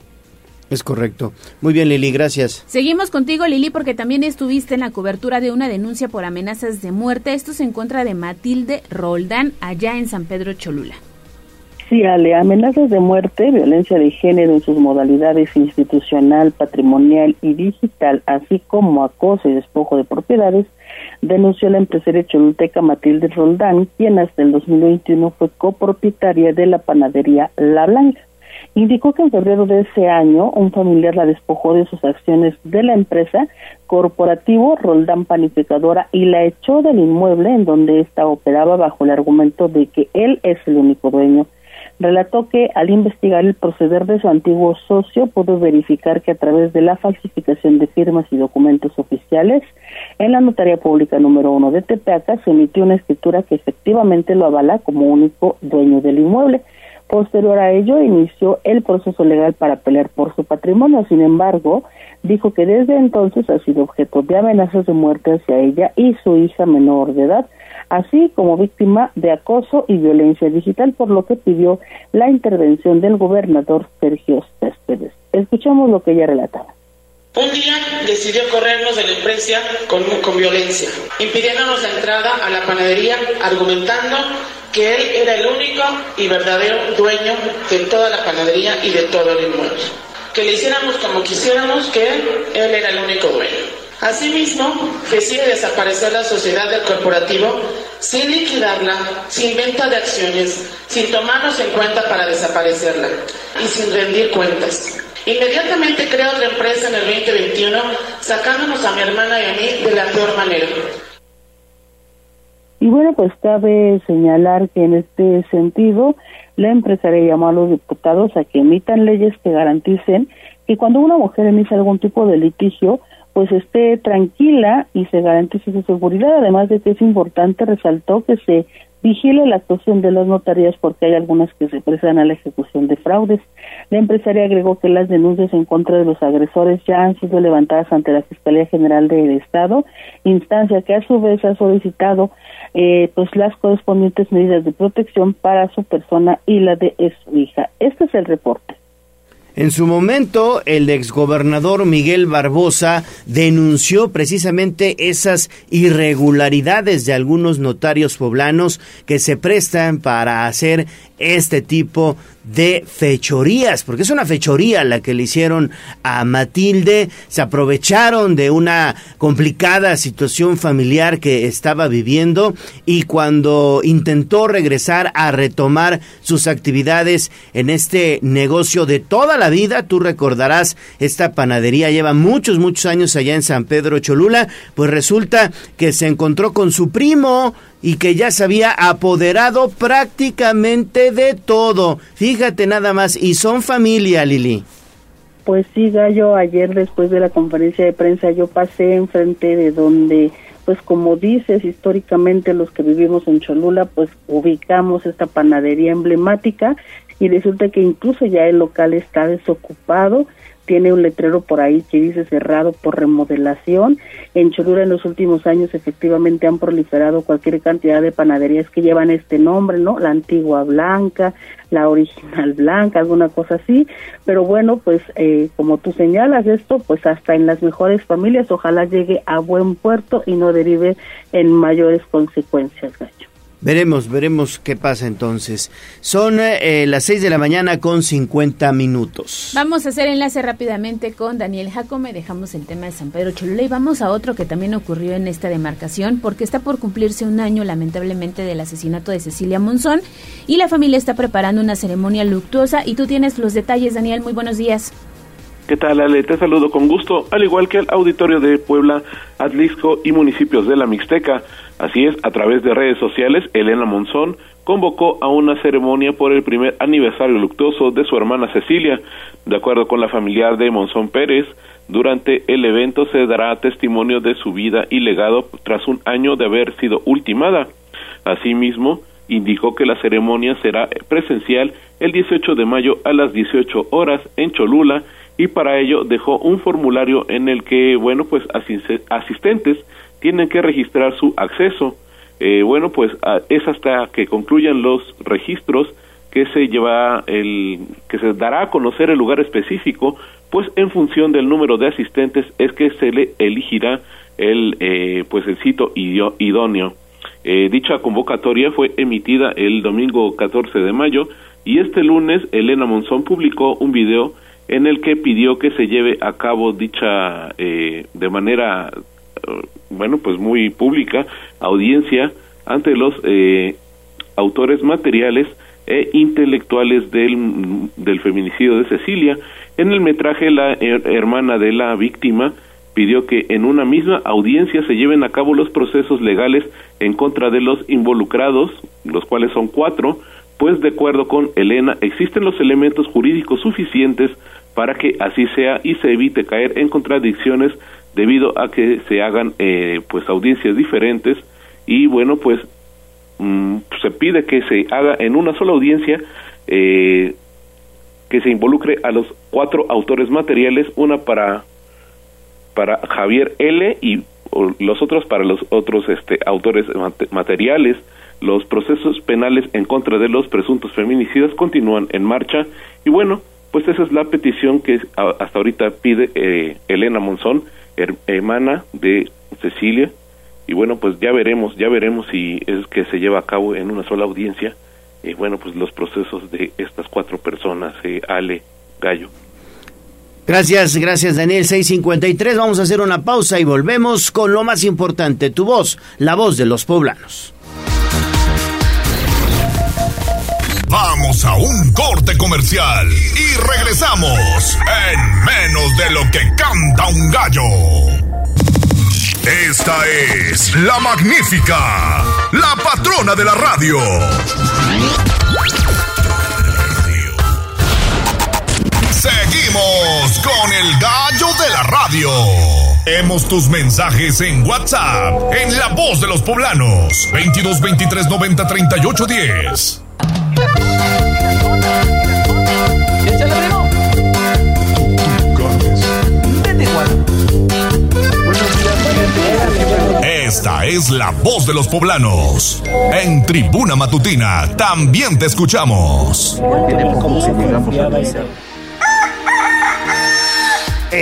es correcto. Muy bien, Lili, gracias. Seguimos contigo, Lili, porque también estuviste en la cobertura de una denuncia por amenazas de muerte. Esto es en contra de Matilde Roldán, allá en San Pedro Cholula. Sí, Ale, amenazas de muerte, violencia de género en sus modalidades institucional, patrimonial y digital, así como acoso y despojo de propiedades, denunció la empresaria cholulteca Matilde Roldán, quien hasta el 2021 fue copropietaria de la panadería La Blanca. Indicó que en febrero de ese año un familiar la despojó de sus acciones de la empresa corporativo Roldán Panificadora y la echó del inmueble en donde ésta operaba bajo el argumento de que él es el único dueño. Relató que al investigar el proceder de su antiguo socio pudo verificar que a través de la falsificación de firmas y documentos oficiales en la notaría pública número uno de Tepeaca se emitió una escritura que efectivamente lo avala como único dueño del inmueble. Posterior a ello, inició el proceso legal para pelear por su patrimonio. Sin embargo, dijo que desde entonces ha sido objeto de amenazas de muerte hacia ella y su hija menor de edad, así como víctima de acoso y violencia digital, por lo que pidió la intervención del gobernador Sergio Céspedes. Escuchamos lo que ella relataba. Un día decidió corrernos de la empresa con, con violencia, impidiéndonos la entrada a la panadería, argumentando que él era el único y verdadero dueño de toda la panadería y de todo el inmueble. Que le hiciéramos como quisiéramos, que él, era el único dueño. Asimismo, decide desaparecer la sociedad del corporativo sin liquidarla, sin venta de acciones, sin tomarnos en cuenta para desaparecerla y sin rendir cuentas. Inmediatamente crea otra empresa en el 2021, sacándonos a mi hermana y a mí de la peor manera. Y bueno, pues cabe señalar que en este sentido, la empresaria llamó a los diputados a que emitan leyes que garanticen que cuando una mujer emite algún tipo de litigio, pues esté tranquila y se garantice su seguridad, además de que es importante, resaltó que se vigile la actuación de las notarías porque hay algunas que se prestan a la ejecución de fraudes. La empresaria agregó que las denuncias en contra de los agresores ya han sido levantadas ante la Fiscalía General del Estado, instancia que a su vez ha solicitado eh, pues las correspondientes medidas de protección para su persona y la de su hija. Este es el reporte. En su momento, el exgobernador Miguel Barbosa denunció precisamente esas irregularidades de algunos notarios poblanos que se prestan para hacer este tipo de fechorías, porque es una fechoría la que le hicieron a Matilde, se aprovecharon de una complicada situación familiar que estaba viviendo y cuando intentó regresar a retomar sus actividades en este negocio de toda la vida, tú recordarás, esta panadería lleva muchos, muchos años allá en San Pedro Cholula, pues resulta que se encontró con su primo, y que ya se había apoderado prácticamente de todo. Fíjate nada más, y son familia, Lili. Pues sí, Gallo, ayer después de la conferencia de prensa yo pasé enfrente de donde, pues como dices, históricamente los que vivimos en Cholula, pues ubicamos esta panadería emblemática y resulta que incluso ya el local está desocupado tiene un letrero por ahí que dice cerrado por remodelación. En Cholula en los últimos años efectivamente han proliferado cualquier cantidad de panaderías que llevan este nombre, ¿no? La antigua blanca, la original blanca, alguna cosa así. Pero bueno, pues eh, como tú señalas esto, pues hasta en las mejores familias ojalá llegue a buen puerto y no derive en mayores consecuencias, Gacho. Veremos, veremos qué pasa entonces. Son eh, las 6 de la mañana con 50 minutos. Vamos a hacer enlace rápidamente con Daniel Jacome. Dejamos el tema de San Pedro Cholula y vamos a otro que también ocurrió en esta demarcación porque está por cumplirse un año lamentablemente del asesinato de Cecilia Monzón y la familia está preparando una ceremonia luctuosa y tú tienes los detalles, Daniel. Muy buenos días. ¿Qué tal, Ale? Te saludo con gusto, al igual que el auditorio de Puebla, Atlisco y municipios de la Mixteca. Así es, a través de redes sociales, Elena Monzón, convocó a una ceremonia por el primer aniversario luctuoso de su hermana Cecilia. De acuerdo con la familiar de Monzón Pérez, durante el evento se dará testimonio de su vida y legado tras un año de haber sido ultimada. Asimismo, indicó que la ceremonia será presencial el 18 de mayo a las 18 horas en Cholula y para ello dejó un formulario en el que, bueno, pues asistentes tienen que registrar su acceso. Eh, bueno, pues es hasta que concluyan los registros que se lleva el que se dará a conocer el lugar específico, pues en función del número de asistentes es que se le elegirá el eh, pues el sitio idóneo. Eh, dicha convocatoria fue emitida el domingo 14 de mayo y este lunes Elena Monzón publicó un video en el que pidió que se lleve a cabo dicha eh, de manera bueno pues muy pública audiencia ante los autores materiales e intelectuales del, del feminicidio de Cecilia. En el metraje, la hermana de la víctima pidió que en una misma audiencia se lleven a cabo los procesos legales en contra de los involucrados, los cuales son cuatro, pues de acuerdo con Elena existen los elementos jurídicos suficientes para que así sea y se evite caer en contradicciones debido a que se hagan eh, pues audiencias diferentes y bueno pues Mm, se pide que se haga en una sola audiencia eh, que se involucre a los cuatro autores materiales, una para para Javier L y los otros para los otros este, autores materiales. Los procesos penales en contra de los presuntos feminicidas continúan en marcha. Y bueno, pues esa es la petición que hasta ahorita pide eh, Elena Monzón, hermana de Cecilia, y bueno pues ya veremos ya veremos si es que se lleva a cabo en una sola audiencia y bueno pues los procesos de estas cuatro personas eh, Ale Gallo Gracias, gracias Daniel 653. Vamos a hacer una pausa y volvemos con lo más importante, tu voz, la voz de los poblanos. Vamos a un corte comercial y regresamos en menos de lo que canta un gallo. Esta es la magnífica, la patrona de la radio. Seguimos con el gallo de la radio. Hemos tus mensajes en WhatsApp, en La Voz de los Poblanos, 22 23 90 38 10. Esta es la voz de los poblanos. En Tribuna Matutina también te escuchamos.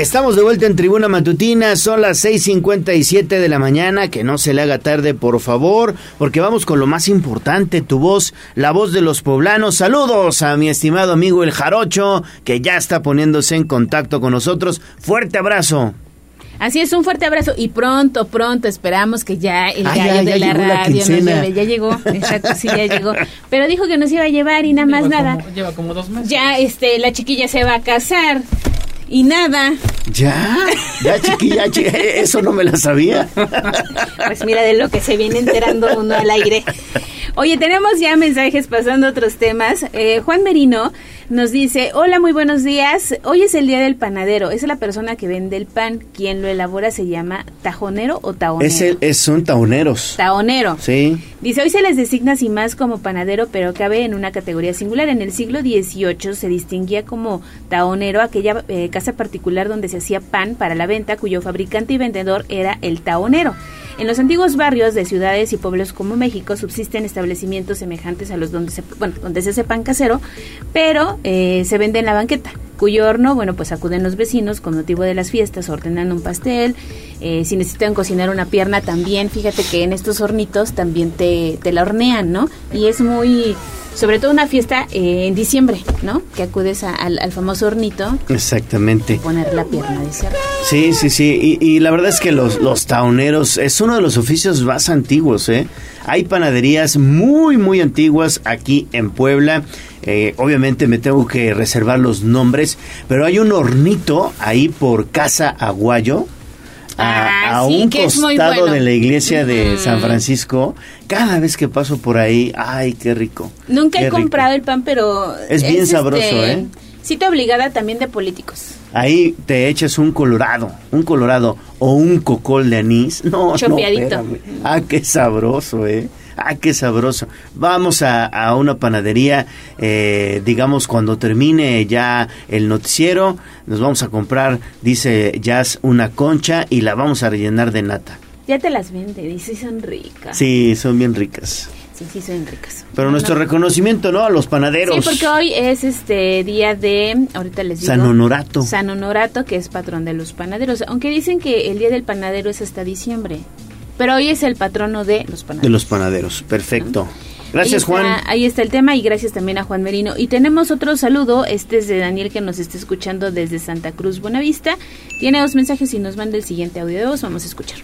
Estamos de vuelta en Tribuna Matutina, son las 6.57 de la mañana, que no se le haga tarde por favor, porque vamos con lo más importante, tu voz, la voz de los poblanos. Saludos a mi estimado amigo el Jarocho, que ya está poniéndose en contacto con nosotros. Fuerte abrazo. Así es, un fuerte abrazo y pronto, pronto esperamos que ya el gallo de la radio nos lleve. Ya llegó, exacto, sí, ya llegó. Pero dijo que nos iba a llevar y nada más nada. lleva como dos meses. Ya, este, la chiquilla se va a casar y nada. Ya, ya chiquilla, eso no me la sabía. Pues mira de lo que se viene enterando uno al aire. Oye, tenemos ya mensajes pasando a otros temas. Eh, Juan Merino nos dice, hola, muy buenos días. Hoy es el día del panadero. Es la persona que vende el pan. Quien lo elabora se llama tajonero o taonero. Es, es son taoneros. Taonero. Sí. Dice, hoy se les designa sin más como panadero, pero cabe en una categoría singular. En el siglo XVIII se distinguía como taonero aquella eh, casa particular donde se hacía pan para la venta, cuyo fabricante y vendedor era el taonero. En los antiguos barrios de ciudades y pueblos como México subsisten establecimientos semejantes a los donde se, bueno, donde se pan casero, pero eh, se vende en la banqueta, cuyo horno, bueno, pues acuden los vecinos con motivo de las fiestas, ordenan un pastel, eh, si necesitan cocinar una pierna también, fíjate que en estos hornitos también te, te la hornean, ¿no? Y es muy sobre todo una fiesta eh, en diciembre, ¿no? Que acudes al, famoso hornito. Exactamente. Poner la pierna de cerdo. Sí, sí, sí. Y, la verdad es que los, los taoneros es uno de los oficios más antiguos, ¿eh? Hay panaderías muy, muy antiguas aquí en Puebla. Eh, obviamente me tengo que reservar los nombres, pero hay un hornito ahí por Casa Aguayo a, ah, un costado de la iglesia de San Francisco, cada vez que paso por ahí, ay, qué rico. Nunca he comprado el pan, pero... Es bien sabroso, este, ¿eh? Cita obligada también de políticos. Ahí te echas un colorado, un colorado o un cocol de anís. No, Chopeadito. no, Ah, qué sabroso, ¿eh? Ah, qué sabroso. Vamos a, una panadería, eh, digamos, cuando termine ya el noticiero, nos vamos a comprar, dice Jazz, una concha y la vamos a rellenar de nata. Ya te las vende, dice, son ricas. Sí, son bien ricas. Sí, sí, son ricas. Pero nuestro reconocimiento, ¿no? A los panaderos. Sí, porque hoy es este día de, ahorita les digo. San Honorato. San Honorato, que es patrón de los panaderos. Aunque dicen que el día del panadero es hasta diciembre. Pero hoy es el patrono de los panaderos. De los panaderos, perfecto. Gracias, Juan. Ahí está el tema y gracias también a Juan Merino. Y tenemos otro saludo, este es de Daniel que nos está escuchando desde Santa Cruz, Buenavista. Tiene dos mensajes y nos manda el siguiente audio de voz, vamos a escuchar.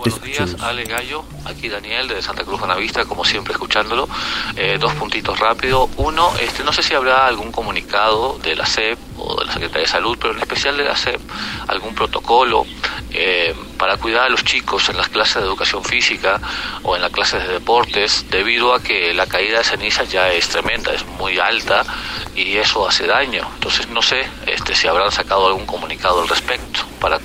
Buenos días, Ale Gallo, aquí Daniel de Santa Cruz Buenavista, como siempre escuchándolo. Eh, dos puntitos rápido. Uno, este, no sé si habrá algún comunicado de la SEP o de la Secretaría de Salud, pero en especial de la SEP, algún protocolo eh, para cuidar a los chicos en las clases de educación física o en las clases de deportes, debido a que la caída de ceniza ya es tremenda, es muy alta y eso hace daño. Entonces no sé este, si habrán sacado algún comunicado al respecto para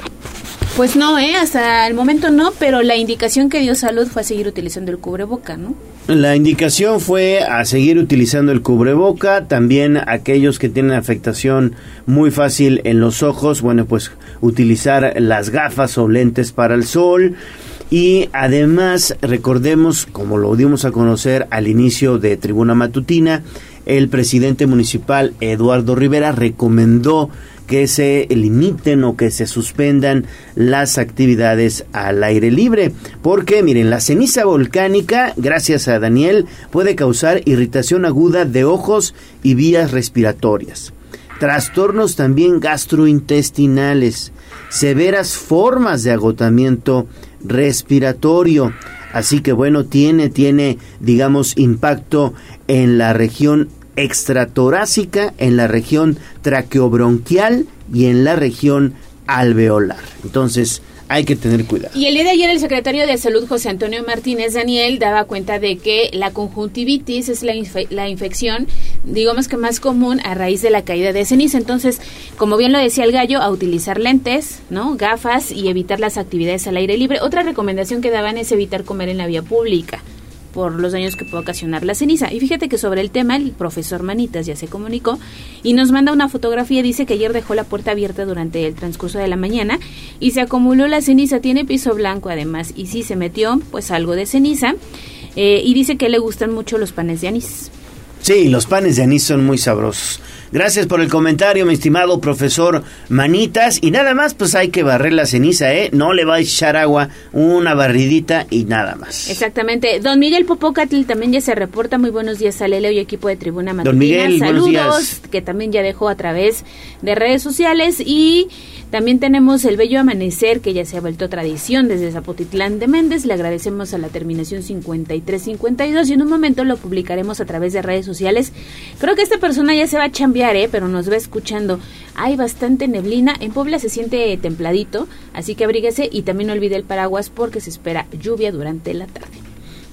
pues no, ¿eh? hasta el momento no, pero la indicación que dio salud fue a seguir utilizando el cubreboca, ¿no? La indicación fue a seguir utilizando el cubreboca, también aquellos que tienen afectación muy fácil en los ojos, bueno, pues utilizar las gafas o lentes para el sol. Y además, recordemos, como lo dimos a conocer al inicio de Tribuna Matutina, el presidente municipal Eduardo Rivera recomendó que se limiten o que se suspendan las actividades al aire libre. Porque, miren, la ceniza volcánica, gracias a Daniel, puede causar irritación aguda de ojos y vías respiratorias. Trastornos también gastrointestinales, severas formas de agotamiento respiratorio. Así que bueno, tiene, tiene, digamos, impacto en la región extratorácica, en la región traqueobronquial y en la región alveolar. Entonces, hay que tener cuidado. Y el día de ayer el secretario de Salud, José Antonio Martínez Daniel, daba cuenta de que la conjuntivitis es la, la infección, digamos que más común a raíz de la caída de ceniza. Entonces, como bien lo decía el gallo, a utilizar lentes, ¿no? Gafas y evitar las actividades al aire libre. Otra recomendación que daban es evitar comer en la vía pública por los daños que puede ocasionar la ceniza. Y fíjate que sobre el tema el profesor Manitas ya se comunicó y nos manda una fotografía, dice que ayer dejó la puerta abierta durante el transcurso de la mañana y se acumuló la ceniza, tiene piso blanco además y sí se metió pues algo de ceniza eh, y dice que le gustan mucho los panes de anís. Sí, los panes de anís son muy sabrosos. Gracias por el comentario, mi estimado profesor Manitas. Y nada más, pues hay que barrer la ceniza, ¿eh? No le va a echar agua, una barridita y nada más. Exactamente. Don Miguel Popocatl también ya se reporta. Muy buenos días a Leleo y equipo de Tribuna Matutina. Don Miguel, Saludos, que también ya dejó a través de redes sociales. Y también tenemos el bello amanecer que ya se ha vuelto tradición desde Zapotitlán de Méndez. Le agradecemos a la terminación 5352 y en un momento lo publicaremos a través de redes sociales. Creo que esta persona ya se va a chambear, ¿eh? pero nos va escuchando. Hay bastante neblina. En Puebla se siente templadito, así que abríguese y también no olvide el paraguas porque se espera lluvia durante la tarde.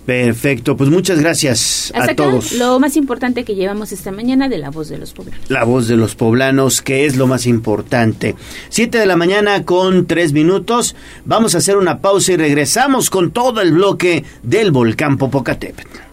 Perfecto, pues muchas gracias a todos. Lo más importante que llevamos esta mañana de la voz de los poblanos. La voz de los poblanos, que es lo más importante. Siete de la mañana con tres minutos. Vamos a hacer una pausa y regresamos con todo el bloque del volcán Popocatépetl.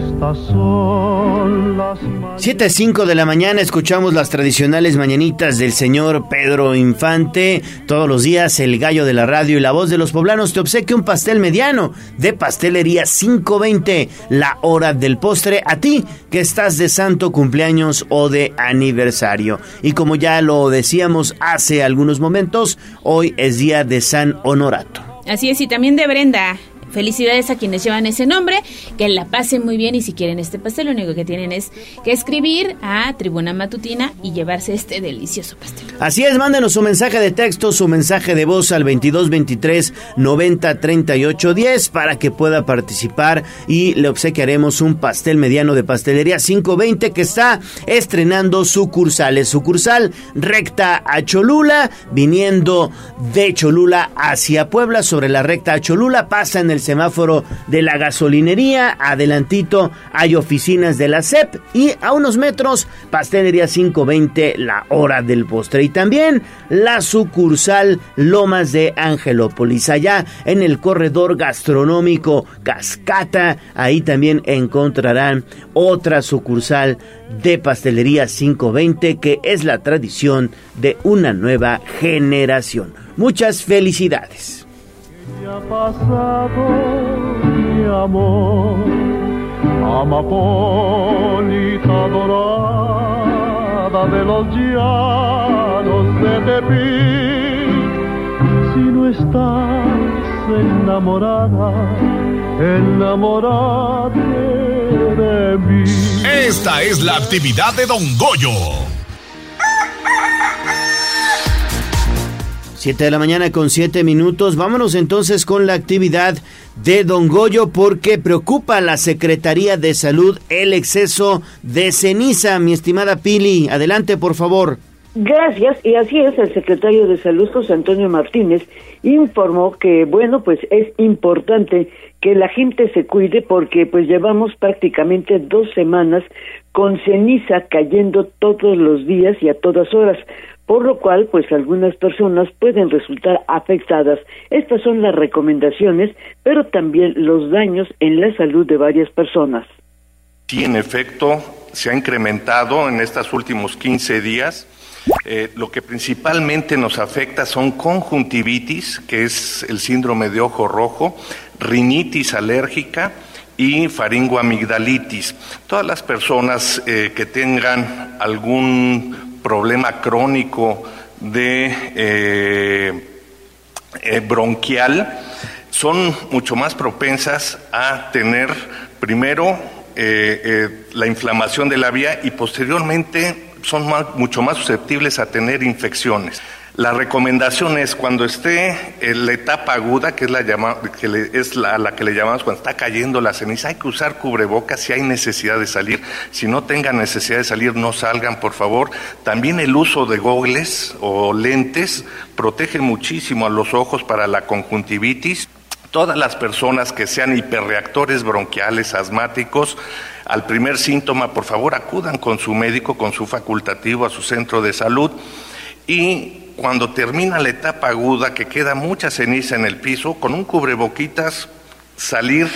Estas son las 7.05 de la mañana escuchamos las tradicionales mañanitas del señor Pedro Infante. Todos los días el gallo de la radio y la voz de los poblanos te obsequia un pastel mediano de pastelería 520, la hora del postre a ti que estás de santo cumpleaños o de aniversario. Y como ya lo decíamos hace algunos momentos, hoy es día de San Honorato. Así es, y también de Brenda. Felicidades a quienes llevan ese nombre, que la pasen muy bien y si quieren este pastel lo único que tienen es que escribir a Tribuna Matutina y llevarse este delicioso pastel. Así es, mándenos su mensaje de texto, su mensaje de voz al 2223 90 38 10 para que pueda participar y le obsequiaremos un pastel mediano de pastelería 520 que está estrenando sucursales. Sucursal recta a Cholula, viniendo de Cholula hacia Puebla sobre la recta a Cholula, pasa en el semáforo de la gasolinería, adelantito hay oficinas de la CEP y a unos metros pastelería 520 la hora del postre. Y también la sucursal Lomas de Angelópolis allá en el corredor gastronómico Cascata. Ahí también encontrarán otra sucursal de pastelería 520 que es la tradición de una nueva generación. Muchas felicidades ha pasado mi amor, amapolita dorada de los llanos de Tepic. Si no estás enamorada, enamorada de mí. Esta es la actividad de Don Goyo 7 de la mañana con 7 minutos. Vámonos entonces con la actividad de Don Goyo porque preocupa a la Secretaría de Salud el exceso de ceniza. Mi estimada Pili, adelante por favor. Gracias, y así es, el secretario de Salud, José Antonio Martínez, informó que, bueno, pues es importante que la gente se cuide porque pues llevamos prácticamente dos semanas con ceniza cayendo todos los días y a todas horas por lo cual pues algunas personas pueden resultar afectadas. Estas son las recomendaciones, pero también los daños en la salud de varias personas. Sí, en efecto, se ha incrementado en estos últimos 15 días. Eh, lo que principalmente nos afecta son conjuntivitis, que es el síndrome de ojo rojo, rinitis alérgica, y faringoamigdalitis. Todas las personas eh, que tengan algún problema crónico de eh, eh, bronquial son mucho más propensas a tener primero eh, la inflamación de la vía y posteriormente son mucho más susceptibles a tener infecciones. La recomendación es cuando esté en la etapa aguda, que es la que es la, la, que le llamamos cuando está cayendo la ceniza, hay que usar cubrebocas si hay necesidad de salir. Si no tengan necesidad de salir, no salgan, por favor. También el uso de gogles o lentes protege muchísimo a los ojos para la conjuntivitis. Todas las personas que sean hiperreactores bronquiales, asmáticos, al primer síntoma, por favor, acudan con su médico, con su facultativo a su centro de salud y cuando termina la etapa aguda, que queda mucha ceniza en el piso, con un cubreboquitas salir,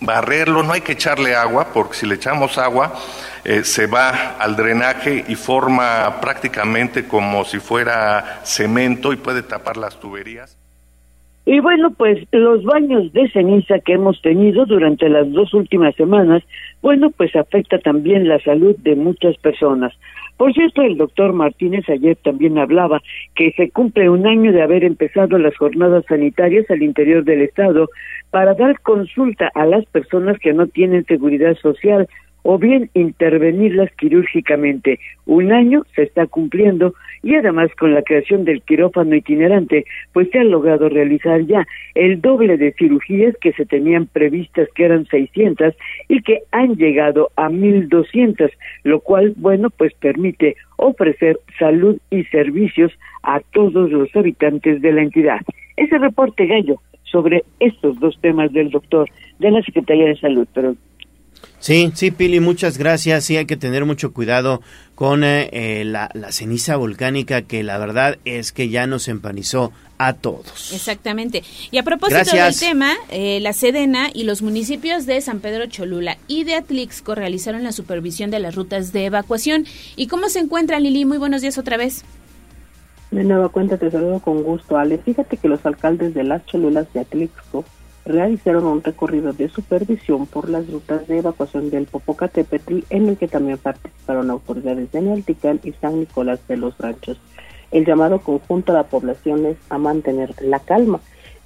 barrerlo, no hay que echarle agua, porque si le echamos agua, eh, se va al drenaje y forma prácticamente como si fuera cemento y puede tapar las tuberías. Y bueno, pues los baños de ceniza que hemos tenido durante las dos últimas semanas, bueno, pues afecta también la salud de muchas personas. Por cierto, el doctor Martínez ayer también hablaba que se cumple un año de haber empezado las jornadas sanitarias al interior del Estado para dar consulta a las personas que no tienen seguridad social o bien intervenirlas quirúrgicamente. Un año se está cumpliendo y además con la creación del quirófano itinerante, pues se ha logrado realizar ya el doble de cirugías que se tenían previstas que eran 600 y que han llegado a 1200, lo cual, bueno, pues permite ofrecer salud y servicios a todos los habitantes de la entidad. Ese reporte gallo sobre estos dos temas del doctor de la Secretaría de Salud. Pero Sí, sí, Pili, muchas gracias. Sí, hay que tener mucho cuidado con eh, eh, la, ceniza volcánica que la verdad es que ya nos empanizó a todos. Exactamente. Y a propósito del tema, eh, la Sedena y los municipios de San Pedro Cholula y de Atlixco realizaron la supervisión de las rutas de evacuación. ¿Y cómo se encuentra Lili? Muy buenos días otra vez. De nueva cuenta te saludo con gusto, Ale. Fíjate que los alcaldes de las Cholulas de Atlixco realizaron un recorrido de supervisión por las rutas de evacuación del Popocatépetl, en el que también participaron autoridades de Nealtican y San Nicolás de los Ranchos. El llamado conjunto a la población es a mantener la calma.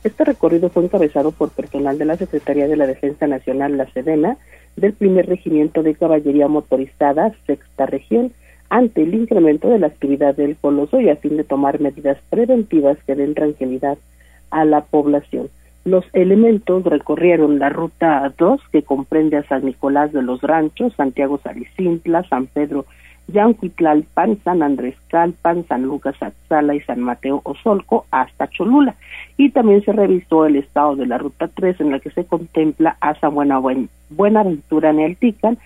Este recorrido fue encabezado por personal de la Secretaría de la Defensa Nacional, la Sedena, del primer regimiento de caballería motorizada, sexta región, ante el incremento de la actividad del Coloso y a fin de tomar medidas preventivas que den tranquilidad a la población. Los elementos recorrieron la ruta 2 que comprende a San Nicolás de los Ranchos, Santiago Saricintla, San Pedro Yancuitlalpan, San Andrés Calpan, San Lucas Atzala y San Mateo Osolco hasta Cholula. Y también se revisó el estado de la ruta 3 en la que se contempla a San Buenaventura Nealtican,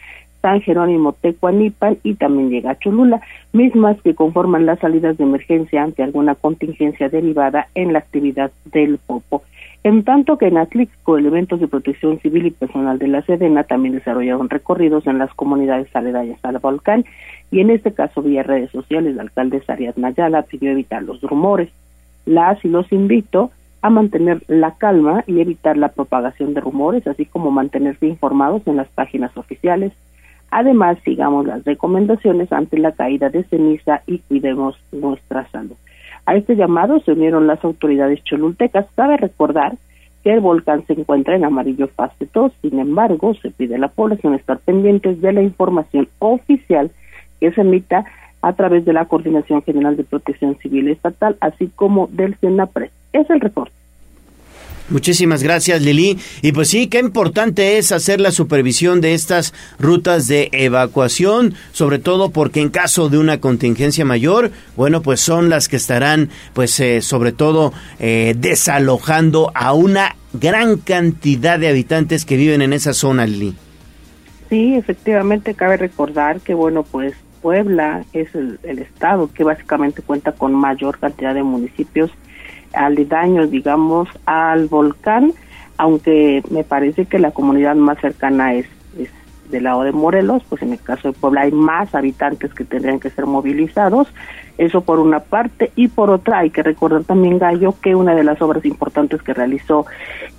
San Jerónimo Tecuanipan y también llega a Cholula, mismas que conforman las salidas de emergencia ante alguna contingencia derivada en la actividad del Popo. En tanto que en Atlixco, elementos de protección civil y personal de la Sedena también desarrollaron recorridos en las comunidades aledañas al volcán y en este caso vía redes sociales la alcaldesa Ariadna Nayala pidió evitar los rumores. Las y los invito a mantener la calma y evitar la propagación de rumores, así como mantenerse informados en las páginas oficiales. Además, sigamos las recomendaciones ante la caída de ceniza y cuidemos nuestra salud. A este llamado se unieron las autoridades cholultecas. Cabe recordar que el volcán se encuentra en amarillo fase 2, sin embargo, se pide a la población estar pendientes de la información oficial que se emita a través de la Coordinación General de Protección Civil Estatal, así como del CENAPRES. Es el reporte. Muchísimas gracias, Lili. Y pues sí, qué importante es hacer la supervisión de estas rutas de evacuación, sobre todo porque en caso de una contingencia mayor, bueno, pues son las que estarán, pues eh, sobre todo, eh, desalojando a una gran cantidad de habitantes que viven en esa zona, Lili. Sí, efectivamente, cabe recordar que, bueno, pues Puebla es el, el estado que básicamente cuenta con mayor cantidad de municipios aledaños, digamos, al volcán, aunque me parece que la comunidad más cercana es, es del lado de Morelos, pues en el caso de Puebla hay más habitantes que tendrían que ser movilizados eso por una parte. Y por otra, hay que recordar también, Gallo, que una de las obras importantes que realizó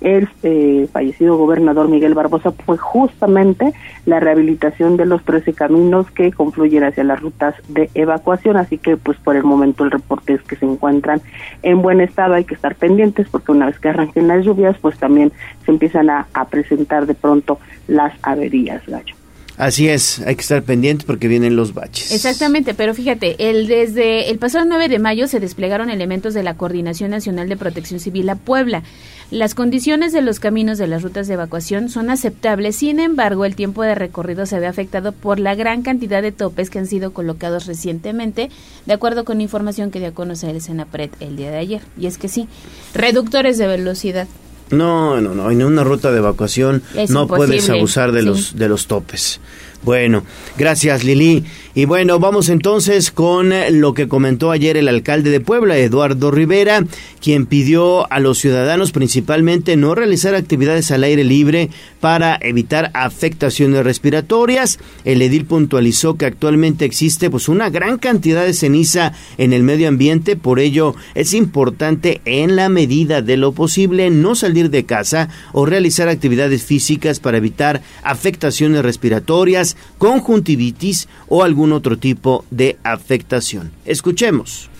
el eh, fallecido gobernador Miguel Barbosa fue justamente la rehabilitación de los 13 caminos que confluyen hacia las rutas de evacuación. Así que, pues por el momento, el reporte es que se encuentran en buen estado. Hay que estar pendientes porque una vez que arranquen las lluvias, pues también se empiezan a, a presentar de pronto las averías, Gallo. Así es, hay que estar pendientes porque vienen los baches. Exactamente, pero fíjate, el, desde el pasado 9 de mayo se desplegaron elementos de la Coordinación Nacional de Protección Civil a Puebla. Las condiciones de los caminos de las rutas de evacuación son aceptables, sin embargo, el tiempo de recorrido se ve afectado por la gran cantidad de topes que han sido colocados recientemente, de acuerdo con información que dio a conocer el Senapred el día de ayer. Y es que sí, reductores de velocidad, no, no, no, en una ruta de evacuación no puedes abusar de los de los topes. Bueno, gracias Lili. Y bueno, vamos entonces con lo que comentó ayer el alcalde de Puebla, Eduardo Rivera, quien pidió a los ciudadanos principalmente no realizar actividades al aire libre para evitar afectaciones respiratorias. El edil puntualizó que actualmente existe pues una gran cantidad de ceniza en el medio ambiente, por ello es importante en la medida de lo posible no salir de casa o realizar actividades físicas para evitar afectaciones respiratorias, conjuntivitis o algún otro tipo de afectación. Escuchemos.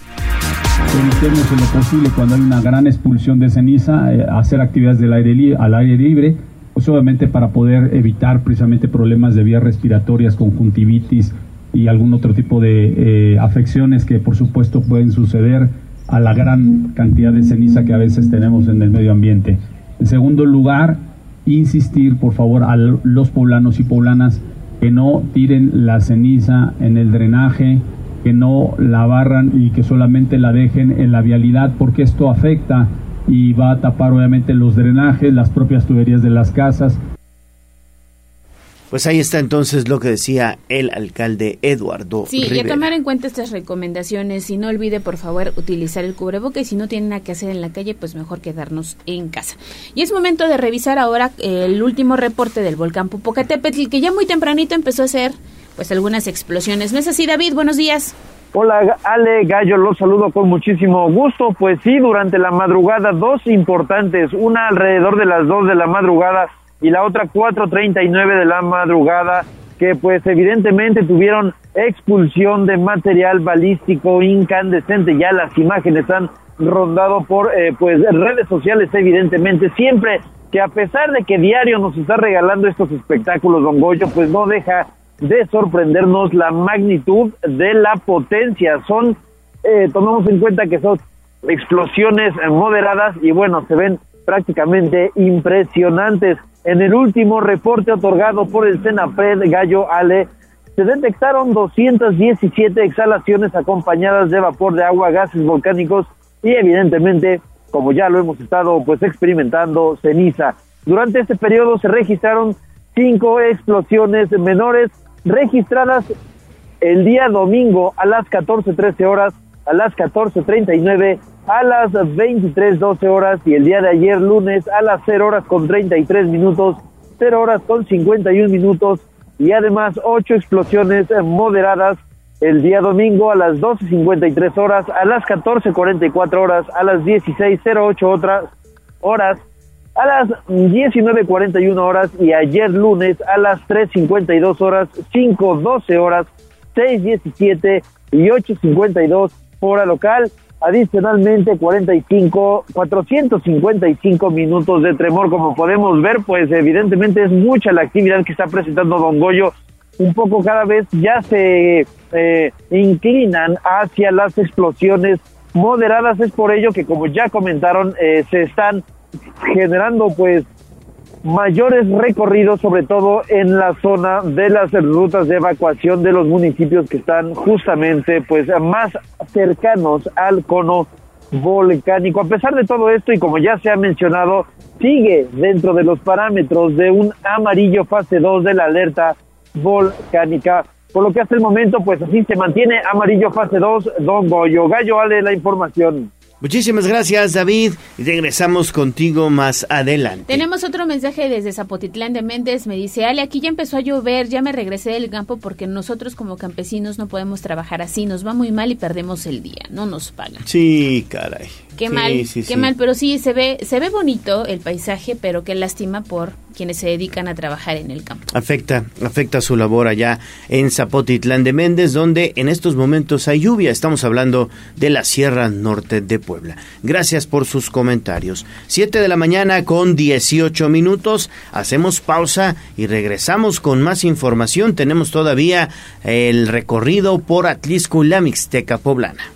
Permitemos en lo posible cuando hay una gran expulsión de ceniza eh, hacer actividades del aire al aire libre, pues obviamente para poder evitar precisamente problemas de vías respiratorias, conjuntivitis y algún otro tipo de eh, afecciones que por supuesto pueden suceder a la gran cantidad de ceniza que a veces tenemos en el medio ambiente. En segundo lugar, insistir por favor a los poblanos y poblanas que no tiren la ceniza en el drenaje, que no la barran y que solamente la dejen en la vialidad, porque esto afecta y va a tapar obviamente los drenajes, las propias tuberías de las casas. Pues ahí está entonces lo que decía el alcalde Eduardo. Sí, y a tomar en cuenta estas recomendaciones y no olvide por favor utilizar el cubreboca y si no tiene nada que hacer en la calle, pues mejor quedarnos en casa. Y es momento de revisar ahora el último reporte del volcán Popocatépetl que ya muy tempranito empezó a hacer pues algunas explosiones. ¿No es así, David? Buenos días. Hola, Ale Gallo, los saludo con muchísimo gusto. Pues sí, durante la madrugada, dos importantes, una alrededor de las dos de la madrugada y la otra 4.39 de la madrugada, que pues evidentemente tuvieron expulsión de material balístico incandescente. Ya las imágenes han rondado por eh, pues redes sociales, evidentemente, siempre que a pesar de que diario nos está regalando estos espectáculos, don Goyo, pues no deja de sorprendernos la magnitud de la potencia. Son, eh, tomamos en cuenta que son explosiones moderadas y bueno, se ven prácticamente impresionantes. En el último reporte otorgado por el Senapred Gallo Ale, se detectaron 217 exhalaciones acompañadas de vapor de agua, gases volcánicos y evidentemente, como ya lo hemos estado pues experimentando, ceniza. Durante este periodo se registraron cinco explosiones menores registradas el día domingo a las 14.13 horas, a las 14.39, a las 23.12 horas y el día de ayer lunes a las 0 horas con 33 minutos, 0 horas con 51 minutos y además ocho explosiones moderadas el día domingo a las 12.53 horas, a las 14.44 horas, a las 16.08 otras horas a las 19.41 horas y ayer lunes a las 3.52 horas, 5.12 horas, 6.17 y 8.52 hora local. Adicionalmente, 45, 455 minutos de tremor, como podemos ver, pues evidentemente es mucha la actividad que está presentando Don Goyo. Un poco cada vez ya se eh, inclinan hacia las explosiones moderadas. Es por ello que, como ya comentaron, eh, se están generando pues mayores recorridos, sobre todo en la zona de las rutas de evacuación de los municipios que están justamente pues más cercanos al cono volcánico. A pesar de todo esto y como ya se ha mencionado, sigue dentro de los parámetros de un amarillo fase 2 de la alerta volcánica. Por lo que hasta el momento, pues así se mantiene amarillo fase 2, Don Goyo. Gallo, Ale, la información. Muchísimas gracias, David. Y regresamos contigo más adelante. Tenemos otro mensaje desde Zapotitlán de Méndez. Me dice, Ale, aquí ya empezó a llover, ya me regresé del campo porque nosotros como campesinos no podemos trabajar así. Nos va muy mal y perdemos el día. No nos pagan. Sí, caray. Qué mal, qué mal. Pero sí, se ve, se ve bonito el paisaje, pero qué lástima por quienes se dedican a trabajar en el campo. Afecta, afecta su labor allá en Zapotitlán de Méndez, donde en estos momentos hay lluvia. Estamos hablando de la Sierra Norte de Puebla. Gracias por sus comentarios. Siete de la mañana con 18 minutos. Hacemos pausa y regresamos con más información. Tenemos todavía el recorrido por Atlisco y la Mixteca Poblana.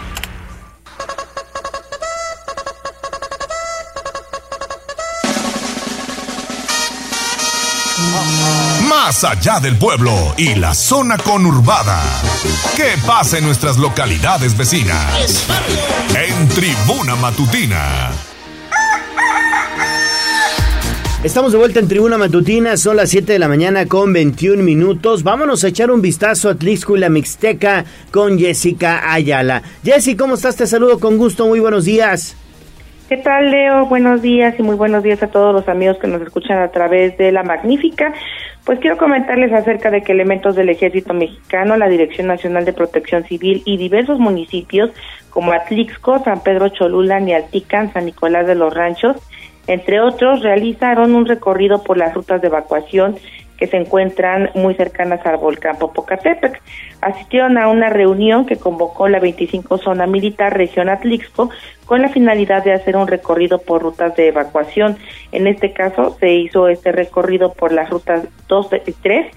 Más allá del pueblo y la zona conurbada. ¿Qué pasa en nuestras localidades vecinas? En Tribuna Matutina. Estamos de vuelta en Tribuna Matutina, son las 7 de la mañana con 21 minutos. Vámonos a echar un vistazo a Tlixco y la Mixteca con Jessica Ayala. Jessy, ¿cómo estás? Te saludo con gusto, muy buenos días. ¿Qué tal, Leo? Buenos días y muy buenos días a todos los amigos que nos escuchan a través de La Magnífica. Pues quiero comentarles acerca de que elementos del Ejército Mexicano, la Dirección Nacional de Protección Civil y diversos municipios como Atlixco, San Pedro Cholula, Nialtican, San Nicolás de los Ranchos, entre otros, realizaron un recorrido por las rutas de evacuación que se encuentran muy cercanas al volcán Popocatépetl. Asistieron a una reunión que convocó la 25 Zona Militar Región Atlixco con la finalidad de hacer un recorrido por rutas de evacuación. En este caso se hizo este recorrido por las rutas 2 y 3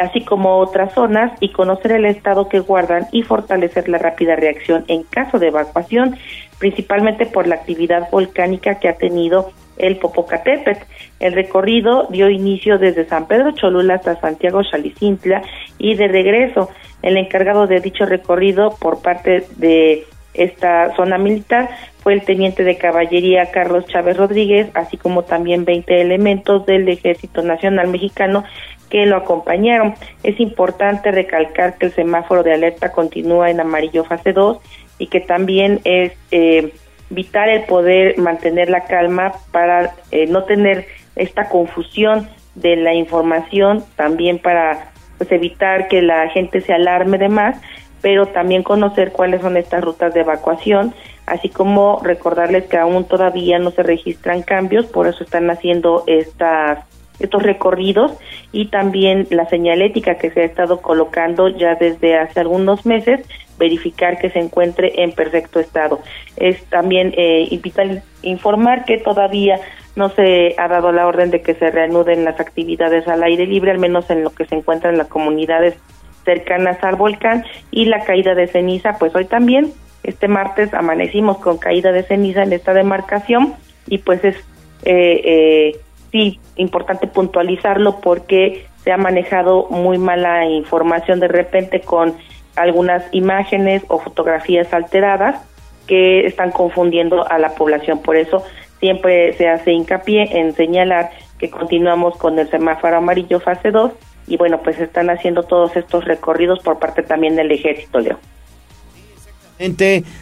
así como otras zonas, y conocer el estado que guardan y fortalecer la rápida reacción en caso de evacuación, principalmente por la actividad volcánica que ha tenido el Popocatépetl. El recorrido dio inicio desde San Pedro Cholula hasta Santiago Chalicintla y de regreso. El encargado de dicho recorrido por parte de esta zona militar fue el teniente de caballería Carlos Chávez Rodríguez, así como también 20 elementos del Ejército Nacional Mexicano que lo acompañaron. Es importante recalcar que el semáforo de alerta continúa en amarillo fase 2 y que también es eh, vital el poder mantener la calma para eh, no tener esta confusión de la información, también para pues, evitar que la gente se alarme de más, pero también conocer cuáles son estas rutas de evacuación, así como recordarles que aún todavía no se registran cambios, por eso están haciendo estas estos recorridos y también la señalética que se ha estado colocando ya desde hace algunos meses, verificar que se encuentre en perfecto estado. Es también eh, vital informar que todavía no se ha dado la orden de que se reanuden las actividades al aire libre, al menos en lo que se encuentran las comunidades cercanas al volcán y la caída de ceniza, pues hoy también, este martes, amanecimos con caída de ceniza en esta demarcación y pues es eh, eh, sí importante puntualizarlo porque se ha manejado muy mala información de repente con algunas imágenes o fotografías alteradas que están confundiendo a la población. Por eso siempre se hace hincapié en señalar que continuamos con el semáforo amarillo fase 2 y bueno, pues están haciendo todos estos recorridos por parte también del ejército, Leo.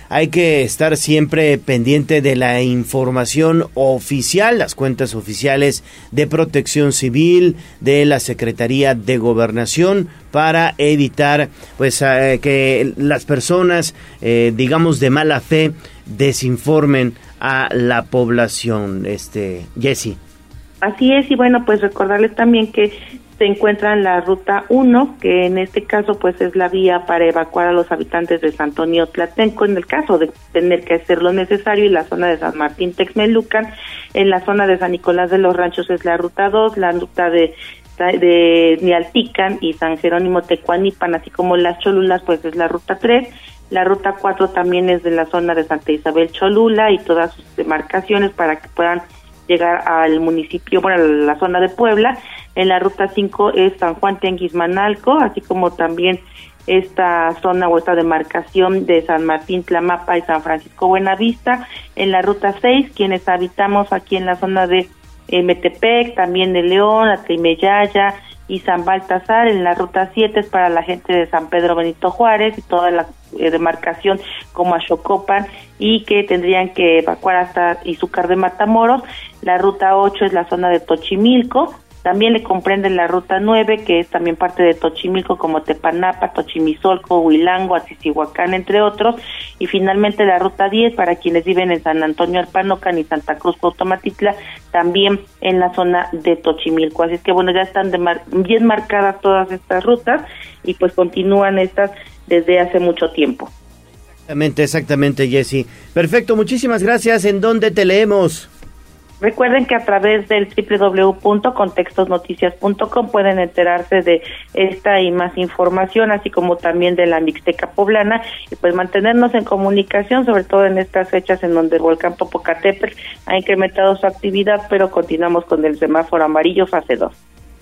Hay que estar siempre pendiente de la información oficial, las cuentas oficiales de protección civil, de la Secretaría de Gobernación, para evitar pues eh, que las personas, eh, digamos de mala fe, desinformen a la población. Este, Jesse. Así es, y bueno, pues recordarles también que se encuentra en la ruta 1, que en este caso pues es la vía para evacuar a los habitantes de San Antonio Tlatenco en el caso de tener que hacer lo necesario y la zona de San Martín Texmelucan, en la zona de San Nicolás de los Ranchos es la ruta 2, la ruta de de Nialtican y San Jerónimo Tecuanipan, así como las Cholulas, pues es la ruta 3. La ruta 4 también es de la zona de Santa Isabel Cholula y todas sus demarcaciones para que puedan llegar al municipio, bueno, a la zona de Puebla. En la ruta 5 es San Juan Tenguismanalco, así como también esta zona o esta demarcación de San Martín Tlamapa y San Francisco Buenavista. En la ruta 6, quienes habitamos aquí en la zona de eh, Metepec, también de León, Atrimeyaya y San Baltasar. En la ruta 7 es para la gente de San Pedro Benito Juárez y toda la eh, demarcación como Xocopan y que tendrían que evacuar hasta Izúcar de Matamoros. La ruta 8 es la zona de Tochimilco. También le comprenden la ruta 9, que es también parte de Tochimilco, como Tepanapa, Tochimizolco, Huilango, Atisihuacán, entre otros. Y finalmente la ruta 10, para quienes viven en San Antonio Alpanocan y Santa Cruz, Automatitla, también en la zona de Tochimilco. Así es que, bueno, ya están bien marcadas todas estas rutas y pues continúan estas desde hace mucho tiempo. Exactamente, exactamente, Jesse. Perfecto, muchísimas gracias. ¿En dónde te leemos? Recuerden que a través del www.contextosnoticias.com pueden enterarse de esta y más información, así como también de la Mixteca Poblana, y pues mantenernos en comunicación, sobre todo en estas fechas en donde el volcán Popocatépetl ha incrementado su actividad, pero continuamos con el semáforo amarillo fase 2.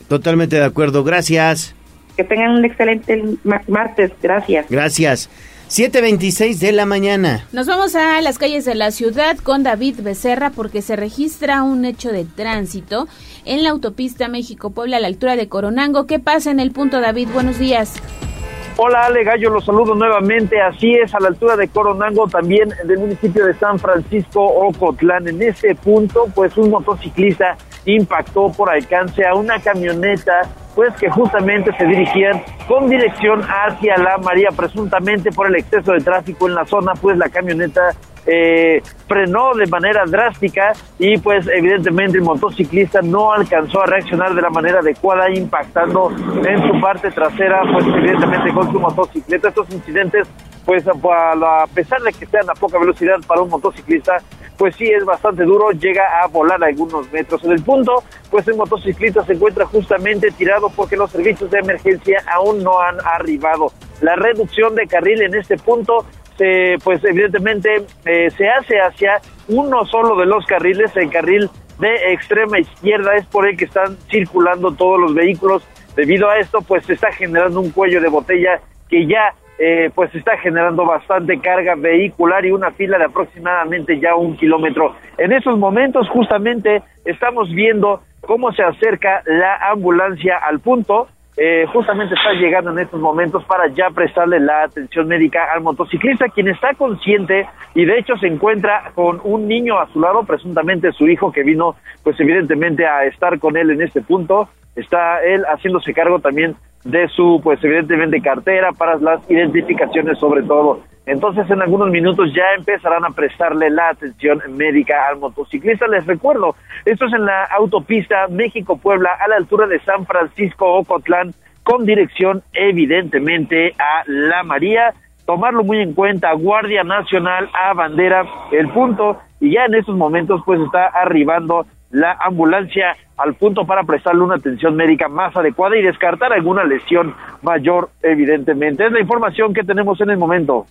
Totalmente de acuerdo, gracias. Que tengan un excelente martes, gracias. Gracias. 7.26 de la mañana. Nos vamos a las calles de la ciudad con David Becerra porque se registra un hecho de tránsito en la autopista México-Puebla a la altura de Coronango. ¿Qué pasa en el punto, David? Buenos días. Hola Ale Gallo, los saludo nuevamente. Así es, a la altura de Coronango, también del municipio de San Francisco, Ocotlán. En este punto, pues un motociclista impactó por alcance a una camioneta, pues que justamente se dirigían con dirección hacia la María, presuntamente por el exceso de tráfico en la zona, pues la camioneta eh, frenó de manera drástica y pues evidentemente el motociclista no alcanzó a reaccionar de la manera adecuada impactando en su parte trasera pues evidentemente con su motocicleta. Estos incidentes pues a pesar de que sean a poca velocidad para un motociclista pues sí es bastante duro, llega a volar algunos metros. En el punto, pues el motociclista se encuentra justamente tirado porque los servicios de emergencia aún no han arribado. La reducción de carril en este punto pues evidentemente eh, se hace hacia uno solo de los carriles, el carril de extrema izquierda es por el que están circulando todos los vehículos. Debido a esto, pues se está generando un cuello de botella que ya eh, pues está generando bastante carga vehicular y una fila de aproximadamente ya un kilómetro. En esos momentos justamente estamos viendo cómo se acerca la ambulancia al punto. Eh, justamente está llegando en estos momentos para ya prestarle la atención médica al motociclista, quien está consciente y de hecho se encuentra con un niño a su lado, presuntamente su hijo, que vino pues evidentemente a estar con él en este punto. Está él haciéndose cargo también de su, pues evidentemente, cartera para las identificaciones sobre todo. Entonces, en algunos minutos ya empezarán a prestarle la atención médica al motociclista. Les recuerdo, esto es en la autopista México-Puebla a la altura de San Francisco-Ocotlán, con dirección evidentemente a La María. Tomarlo muy en cuenta, Guardia Nacional a bandera, el punto, y ya en estos momentos pues está arribando la ambulancia al punto para prestarle una atención médica más adecuada y descartar alguna lesión mayor, evidentemente. Es la información que tenemos en el momento.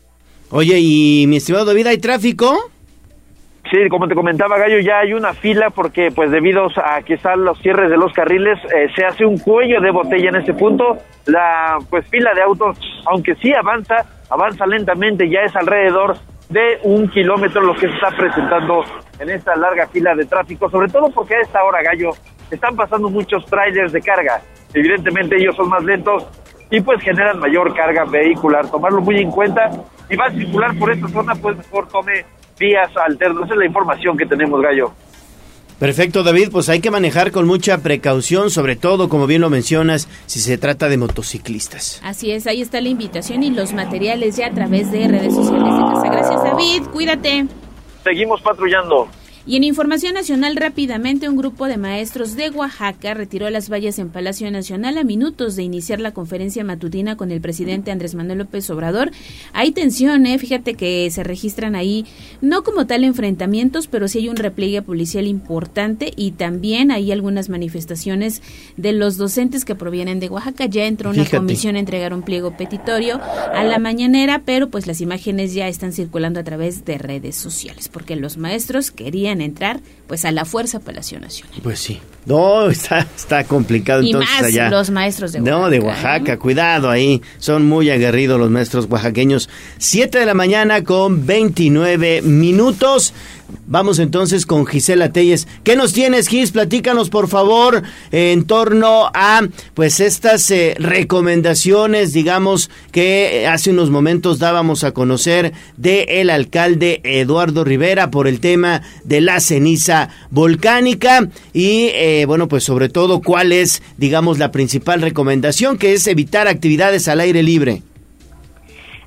Oye, y mi estimado David, ¿hay tráfico? Sí, como te comentaba Gallo, ya hay una fila porque pues debido a que están los cierres de los carriles, eh, se hace un cuello de botella en este punto. La pues fila de autos, aunque sí avanza, avanza lentamente, ya es alrededor de un kilómetro lo que se está presentando en esta larga fila de tráfico, sobre todo porque a esta hora, Gallo, están pasando muchos trailers de carga. Evidentemente ellos son más lentos y pues generan mayor carga vehicular. Tomarlo muy en cuenta. Si va a circular por esta zona, pues mejor tome vías alternas. Esa es la información que tenemos, Gallo. Perfecto, David. Pues hay que manejar con mucha precaución, sobre todo, como bien lo mencionas, si se trata de motociclistas. Así es, ahí está la invitación y los materiales ya a través de redes sociales de casa. Gracias, David. Cuídate. Seguimos patrullando. Y en información nacional rápidamente un grupo de maestros de Oaxaca retiró las vallas en Palacio Nacional a minutos de iniciar la conferencia matutina con el presidente Andrés Manuel López Obrador. Hay tensión, ¿eh? fíjate que se registran ahí no como tal enfrentamientos, pero sí hay un repliegue policial importante y también hay algunas manifestaciones de los docentes que provienen de Oaxaca. Ya entró una comisión a entregar un pliego petitorio a la mañanera, pero pues las imágenes ya están circulando a través de redes sociales porque los maestros querían entrar pues a la Fuerza Palacio Nacional. Pues sí. No, está, está complicado y entonces más allá. los maestros de Oaxaca. No, de Oaxaca, cuidado ahí. Son muy aguerridos los maestros oaxaqueños. Siete de la mañana con 29 minutos. Vamos entonces con Gisela Telles. ¿Qué nos tienes, Gis? Platícanos, por favor, en torno a pues estas eh, recomendaciones, digamos, que hace unos momentos dábamos a conocer de el alcalde Eduardo Rivera por el tema de la ceniza volcánica y eh, bueno, pues sobre todo cuál es, digamos, la principal recomendación, que es evitar actividades al aire libre.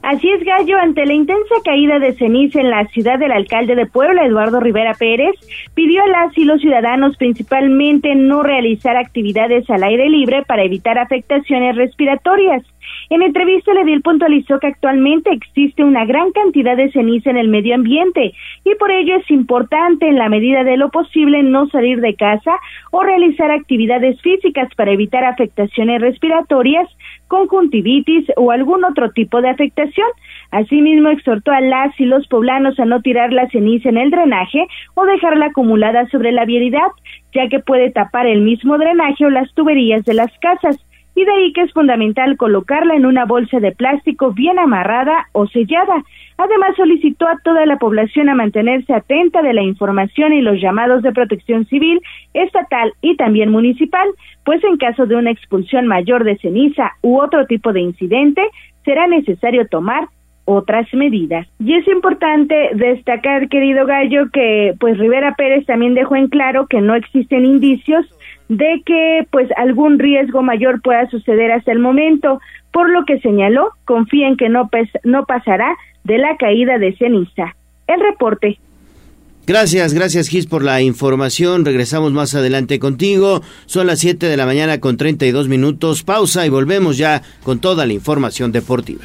Así es, Gallo, ante la intensa caída de ceniza en la ciudad del alcalde de Puebla, Eduardo Rivera Pérez, pidió a las y los ciudadanos principalmente no realizar actividades al aire libre para evitar afectaciones respiratorias. En entrevista, le el puntualizó que actualmente existe una gran cantidad de ceniza en el medio ambiente y por ello es importante, en la medida de lo posible, no salir de casa o realizar actividades físicas para evitar afectaciones respiratorias, conjuntivitis o algún otro tipo de afectación. Asimismo, exhortó a las y los poblanos a no tirar la ceniza en el drenaje o dejarla acumulada sobre la vialidad, ya que puede tapar el mismo drenaje o las tuberías de las casas y de ahí que es fundamental colocarla en una bolsa de plástico bien amarrada o sellada. Además, solicitó a toda la población a mantenerse atenta de la información y los llamados de protección civil, estatal y también municipal, pues en caso de una expulsión mayor de ceniza u otro tipo de incidente, será necesario tomar otras medidas. Y es importante destacar, querido Gallo, que pues Rivera Pérez también dejó en claro que no existen indicios de que pues algún riesgo mayor pueda suceder hasta el momento, por lo que señaló, confía en que no, no pasará de la caída de ceniza. El reporte. Gracias, gracias Gis por la información. Regresamos más adelante contigo. Son las 7 de la mañana con 32 minutos. Pausa y volvemos ya con toda la información deportiva.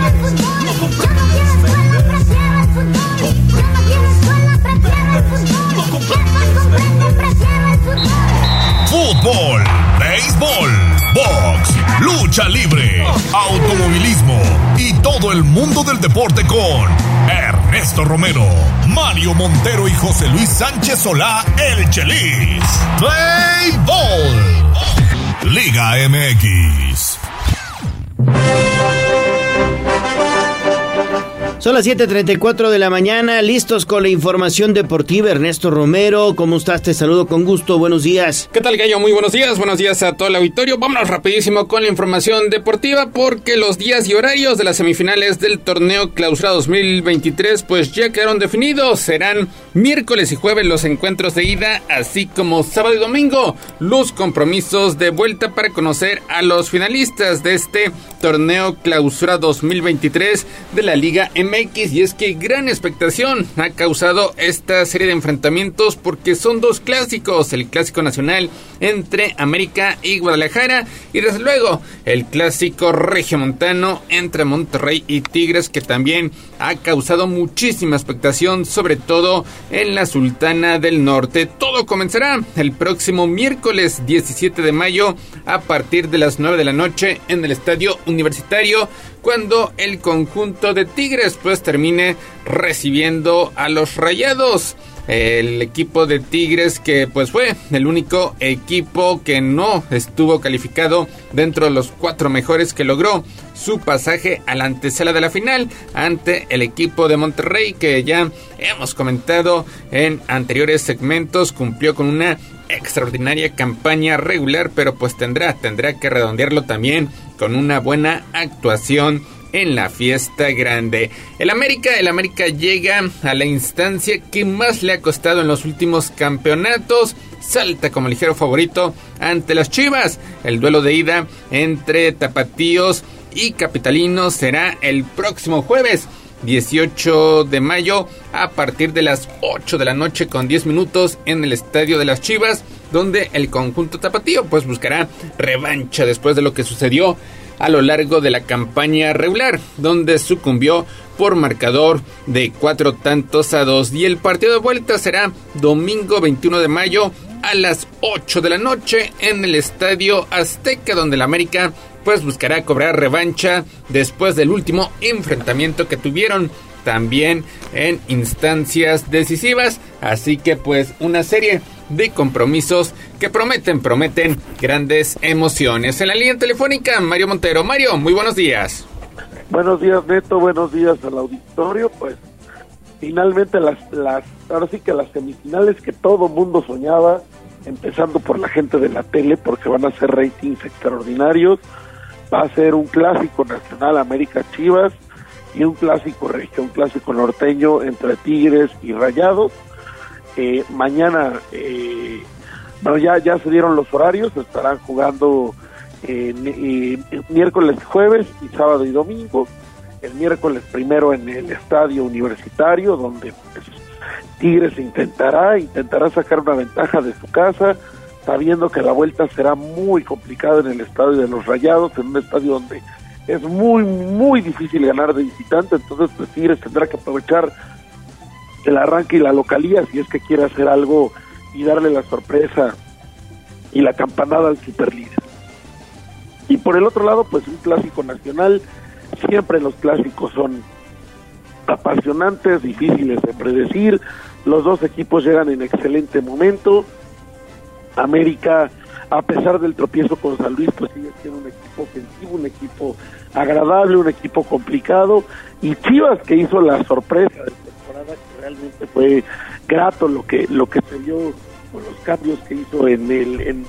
Fútbol, béisbol, box, lucha libre, automovilismo y todo el mundo del deporte con Ernesto Romero, Mario Montero y José Luis Sánchez Solá, el Chelis. Play Ball. Liga MX. Son las 7:34 de la mañana, listos con la información deportiva. Ernesto Romero, ¿cómo estás? Te saludo con gusto, buenos días. ¿Qué tal, Gallo? Muy buenos días, buenos días a todo el auditorio. Vámonos rapidísimo con la información deportiva porque los días y horarios de las semifinales del torneo Clausura 2023 pues ya quedaron definidos. Serán miércoles y jueves los encuentros de ida, así como sábado y domingo los compromisos de vuelta para conocer a los finalistas de este torneo Clausura 2023 de la Liga Y es que gran expectación ha causado esta serie de enfrentamientos porque son dos clásicos, el clásico nacional entre América y Guadalajara y desde luego el clásico regiomontano entre Monterrey y Tigres que también ha causado muchísima expectación sobre todo en la Sultana del Norte. Todo comenzará el próximo miércoles 17 de mayo a partir de las 9 de la noche en el Estadio Universitario cuando el conjunto de Tigres pues termine recibiendo a los Rayados. El equipo de Tigres que pues fue el único equipo que no estuvo calificado dentro de los cuatro mejores que logró su pasaje a la antesala de la final ante el equipo de Monterrey que ya hemos comentado en anteriores segmentos cumplió con una extraordinaria campaña regular pero pues tendrá tendrá que redondearlo también con una buena actuación en la fiesta grande. El América, el América llega a la instancia que más le ha costado en los últimos campeonatos. Salta como ligero favorito ante las Chivas. El duelo de ida entre Tapatíos y Capitalinos será el próximo jueves. 18 de mayo a partir de las 8 de la noche con 10 minutos en el estadio de las Chivas donde el conjunto tapatío pues buscará revancha después de lo que sucedió a lo largo de la campaña regular, donde sucumbió por marcador de cuatro tantos a dos. Y el partido de vuelta será domingo 21 de mayo a las 8 de la noche en el Estadio Azteca, donde el América pues buscará cobrar revancha después del último enfrentamiento que tuvieron también en instancias decisivas. Así que pues una serie de compromisos que prometen, prometen grandes emociones. En la línea telefónica, Mario Montero. Mario, muy buenos días. Buenos días, Neto. Buenos días al auditorio. Pues finalmente las, las, ahora sí que las semifinales que todo mundo soñaba, empezando por la gente de la tele, porque van a ser ratings extraordinarios. Va a ser un clásico nacional América Chivas y un clásico regio, un clásico norteño entre Tigres y Rayados eh, mañana, eh, bueno, ya, ya se dieron los horarios, estarán jugando eh, miércoles, jueves y sábado y domingo. El miércoles primero en el estadio universitario, donde pues, Tigres intentará, intentará sacar una ventaja de su casa, sabiendo que la vuelta será muy complicada en el estadio de los Rayados, en un estadio donde es muy, muy difícil ganar de visitante, entonces pues Tigres tendrá que aprovechar el arranque y la localía si es que quiere hacer algo y darle la sorpresa y la campanada al superlíder. Y por el otro lado, pues un clásico nacional, siempre los clásicos son apasionantes, difíciles de predecir, los dos equipos llegan en excelente momento, América a pesar del tropiezo con San Luis, pues sigue siendo un equipo ofensivo, un equipo agradable, un equipo complicado, y Chivas que hizo la sorpresa de temporada que realmente fue grato lo que lo que se vio con los cambios que hizo en el en,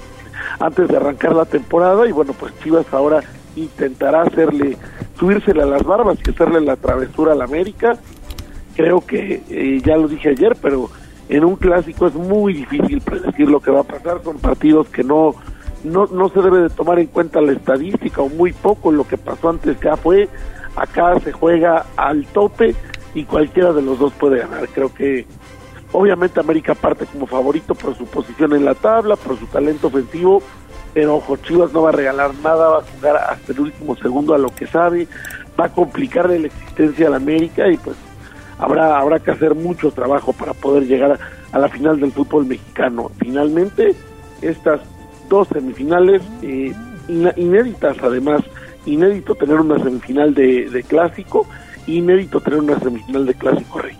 antes de arrancar la temporada. Y bueno pues Chivas ahora intentará hacerle subírsele a las barbas y hacerle la travesura al América. Creo que eh, ya lo dije ayer pero en un clásico es muy difícil predecir lo que va a pasar son partidos que no no no se debe de tomar en cuenta la estadística o muy poco lo que pasó antes ya fue acá se juega al tope y cualquiera de los dos puede ganar. Creo que Obviamente América parte como favorito por su posición en la tabla, por su talento ofensivo, pero ojo, Chivas no va a regalar nada, va a jugar hasta el último segundo a lo que sabe, va a complicarle la existencia a América y pues habrá, habrá que hacer mucho trabajo para poder llegar a, la final del fútbol mexicano. Finalmente, estas dos semifinales eh, inéditas además, inédito tener una semifinal de, clásico, inédito tener una semifinal de clásico rey.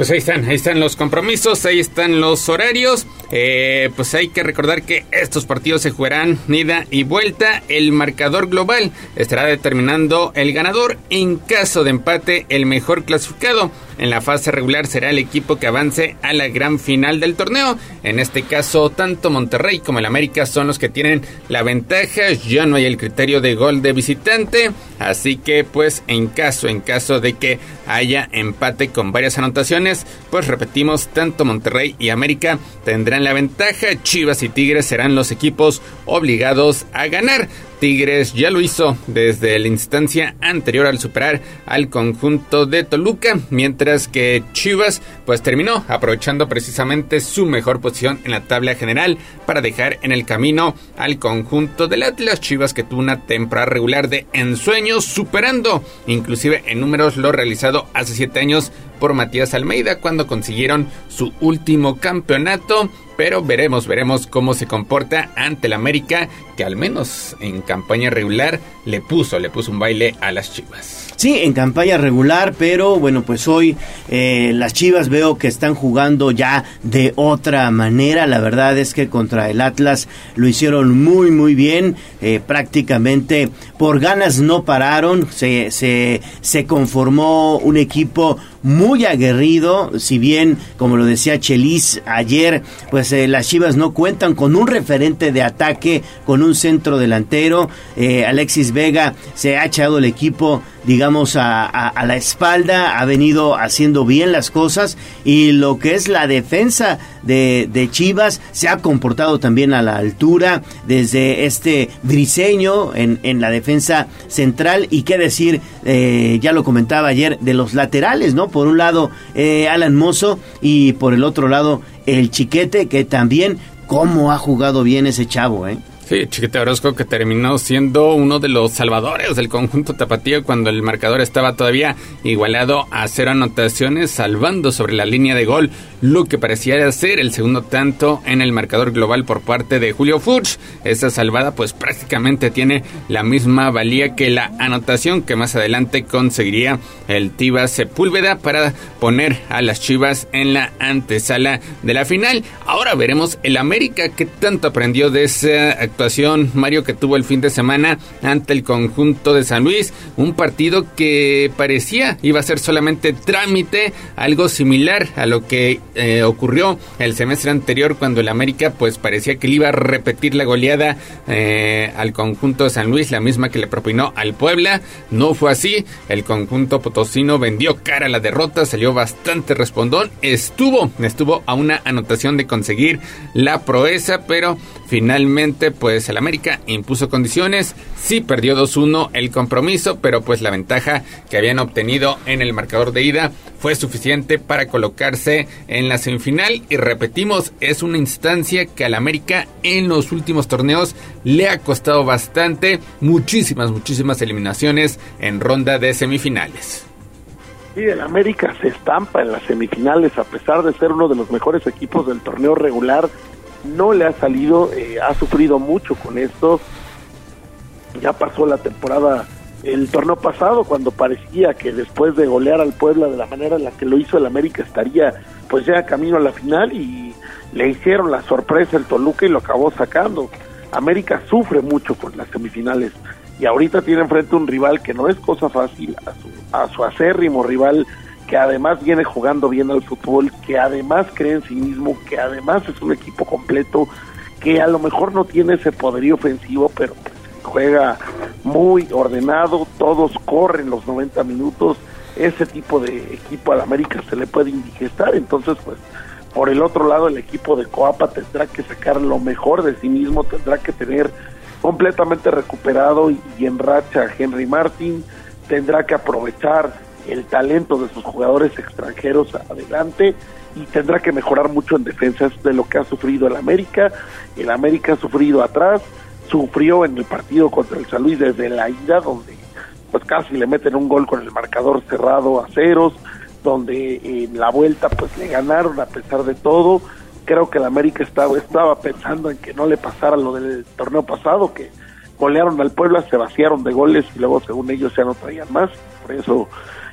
Pues ahí están, ahí están los compromisos, ahí están los horarios. Eh, pues hay que recordar que estos partidos se jugarán ida y vuelta. El marcador global estará determinando el ganador. En caso de empate, el mejor clasificado en la fase regular será el equipo que avance a la gran final del torneo. En este caso, tanto Monterrey como el América son los que tienen la ventaja. Ya no hay el criterio de gol de visitante. Así que, pues, en caso, en caso de que haya empate con varias anotaciones, pues repetimos, tanto Monterrey y América tendrán la ventaja. Chivas y Tigres serán los equipos obligados a ganar. Tigres ya lo hizo desde la instancia anterior al superar al conjunto de Toluca, mientras que Chivas pues terminó aprovechando precisamente su mejor posición en la tabla general para dejar en el camino al conjunto del Atlas. Chivas que tuvo una temporada regular de ensueños superando inclusive en números lo realizado hace siete años por Matías Almeida cuando consiguieron su último campeonato pero veremos, veremos cómo se comporta ante el América, que al menos en campaña regular le puso, le puso un baile a las Chivas. Sí, en campaña regular, pero bueno, pues hoy eh, las Chivas veo que están jugando ya de otra manera. La verdad es que contra el Atlas lo hicieron muy, muy bien. Eh, prácticamente por ganas no pararon. Se, se, se conformó un equipo muy aguerrido, si bien, como lo decía Chelis ayer, pues eh, las Chivas no cuentan con un referente de ataque, con un centro delantero. Alexis Vega se ha echado el equipo digamos, a, la espalda, ha venido haciendo bien las cosas y lo que es la defensa de, Chivas se ha comportado también a la altura desde este briseño en, en la defensa central y qué decir, eh, ya lo comentaba ayer, de los laterales, ¿no? Por un lado eh, Alan Mozo y por el otro lado el Chiquete que también cómo ha jugado bien ese chavo, ¿eh? Sí, Chiquete Orozco que terminó siendo uno de los salvadores del conjunto tapatío cuando el marcador estaba todavía igualado a cero anotaciones, salvando sobre la línea de gol lo que parecía ser el segundo tanto en el marcador global por parte de Julio Furch. Esa salvada pues prácticamente tiene la misma valía que la anotación que más adelante conseguiría el Tiva Sepúlveda para poner a las Chivas en la antesala de la final. Ahora veremos el América que tanto aprendió de esa Mario, que tuvo el fin de semana ante el conjunto de San Luis. Un partido que parecía iba a ser solamente trámite, algo similar a lo que eh, ocurrió el semestre anterior cuando el América pues parecía que le iba a repetir la goleada eh, al conjunto de San Luis, la misma que le propinó al Puebla. No fue así. El conjunto potosino vendió cara a la derrota, salió bastante respondón. Estuvo, estuvo a una anotación de conseguir la proeza, pero finalmente pues el América impuso condiciones, sí perdió 2-1 el compromiso, pero pues la ventaja que habían obtenido en el marcador de ida fue suficiente para colocarse en la semifinal y repetimos, es una instancia que al América en los últimos torneos le ha costado bastante, muchísimas, muchísimas eliminaciones en ronda de semifinales. Sí, el América se estampa en las semifinales a pesar de ser uno de los mejores equipos del torneo regular no le ha salido, eh, ha sufrido mucho con esto. Ya pasó la temporada el torneo pasado cuando parecía que después de golear al Puebla de la manera en la que lo hizo el América estaría pues ya camino a la final y le hicieron la sorpresa el Toluca y lo acabó sacando. América sufre mucho con las semifinales y ahorita tiene enfrente un rival que no es cosa fácil, a su, a su acérrimo rival que además viene jugando bien al fútbol, que además cree en sí mismo, que además es un equipo completo, que a lo mejor no tiene ese poderío ofensivo, pero pues, juega muy ordenado, todos corren los 90 minutos, ese tipo de equipo al América se le puede indigestar, entonces pues por el otro lado el equipo de Coapa tendrá que sacar lo mejor de sí mismo, tendrá que tener completamente recuperado y, en racha a Henry Martin, tendrá que aprovechar el talento de sus jugadores extranjeros adelante y tendrá que mejorar mucho en defensas de lo que ha sufrido el América. El América ha sufrido atrás, sufrió en el partido contra el San Luis desde la ida, donde pues casi le meten un gol con el marcador cerrado a ceros, donde en la vuelta pues le ganaron a pesar de todo. Creo que el América estaba, estaba pensando en que no le pasara lo del torneo pasado, que golearon al Puebla, se vaciaron de goles y luego según ellos ya no traían más, por eso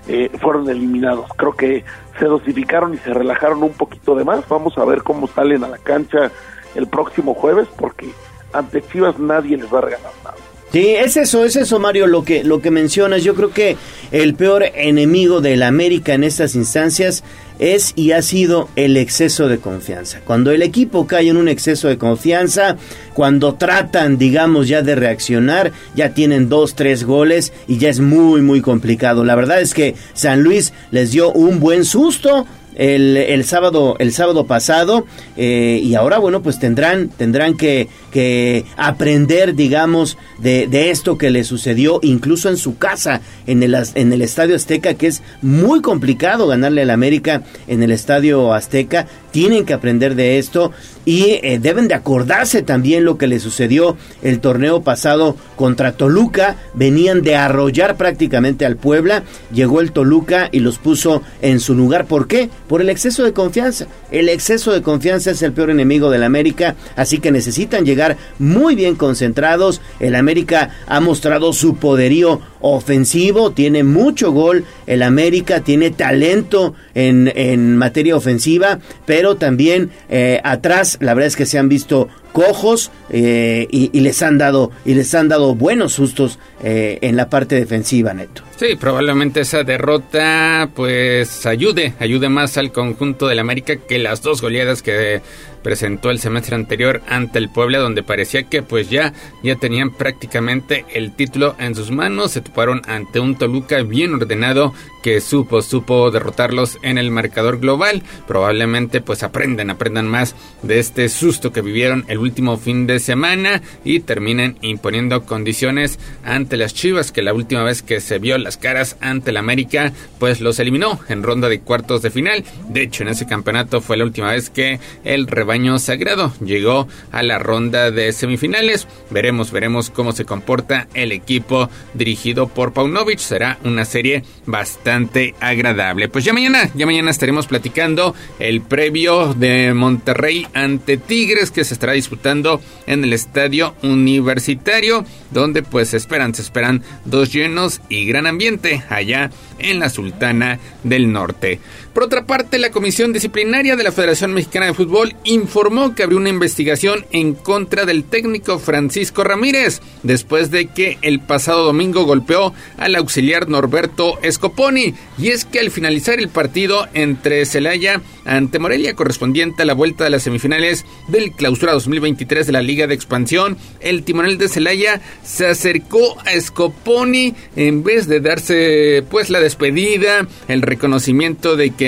eh, fueron eliminados. Creo que se dosificaron y se relajaron un poquito de más. Vamos a ver cómo salen a la cancha el próximo jueves, porque ante Chivas nadie les va a regalar nada. Sí, es eso, es eso, Mario, lo que, lo que mencionas. Yo creo que el peor enemigo del América en estas instancias es y ha sido el exceso de confianza. Cuando el equipo cae en un exceso de confianza, cuando tratan, digamos, ya de reaccionar, ya tienen dos, tres goles y ya es muy, muy complicado. La verdad es que San Luis les dio un buen susto el, el sábado el sábado pasado eh, y ahora bueno pues tendrán tendrán que, que aprender digamos de, esto que le sucedió incluso en su casa en el en el Estadio Azteca que es muy complicado ganarle al América en el Estadio Azteca tienen que aprender de esto y eh, deben de acordarse también lo que le sucedió el torneo pasado contra Toluca. Venían de arrollar prácticamente al Puebla. Llegó el Toluca y los puso en su lugar. ¿Por qué? Por el exceso de confianza. El exceso de confianza es el peor enemigo del América. Así que necesitan llegar muy bien concentrados. El América ha mostrado su poderío ofensivo. Tiene mucho gol. El América tiene talento en, en materia ofensiva. Pero también eh, atrás la verdad es que se han visto cojos eh, y, les han dado y les han dado buenos sustos eh, en la parte defensiva, Neto. Sí, probablemente esa derrota pues ayude, ayude más al conjunto del América que las dos goleadas que presentó el semestre anterior ante el Puebla donde parecía que pues ya ya tenían prácticamente el título en sus manos, se toparon ante un Toluca bien ordenado que supo supo derrotarlos en el marcador global. Probablemente pues aprendan, aprendan más de este susto que vivieron el último fin de semana y terminen imponiendo condiciones ante las Chivas que la última vez que se vio las caras ante el América pues los eliminó en ronda de cuartos de final. De hecho en ese campeonato fue la última vez que el rebaño sagrado llegó a la ronda de semifinales. Veremos, veremos cómo se comporta el equipo dirigido por Paunovic. Será una serie bastante agradable. Pues ya mañana, ya mañana estaremos platicando el previo de Monterrey ante Tigres que se estará disputando en el estadio universitario, donde pues esperan, se esperan dos llenos y gran ambiente allá en la Sultana del Norte. Por otra parte, la Comisión Disciplinaria de la Federación Mexicana de Fútbol informó que abrió una investigación en contra del técnico Francisco Ramírez, después de que el pasado domingo golpeó al auxiliar Norberto Scoponi. Y es que al finalizar el partido entre Celaya ante Morelia, correspondiente a la vuelta de las semifinales del Clausura 2023 de la Liga de Expansión, el timonel de Celaya se acercó a Scoponi en vez de darse pues la despedida, el reconocimiento de que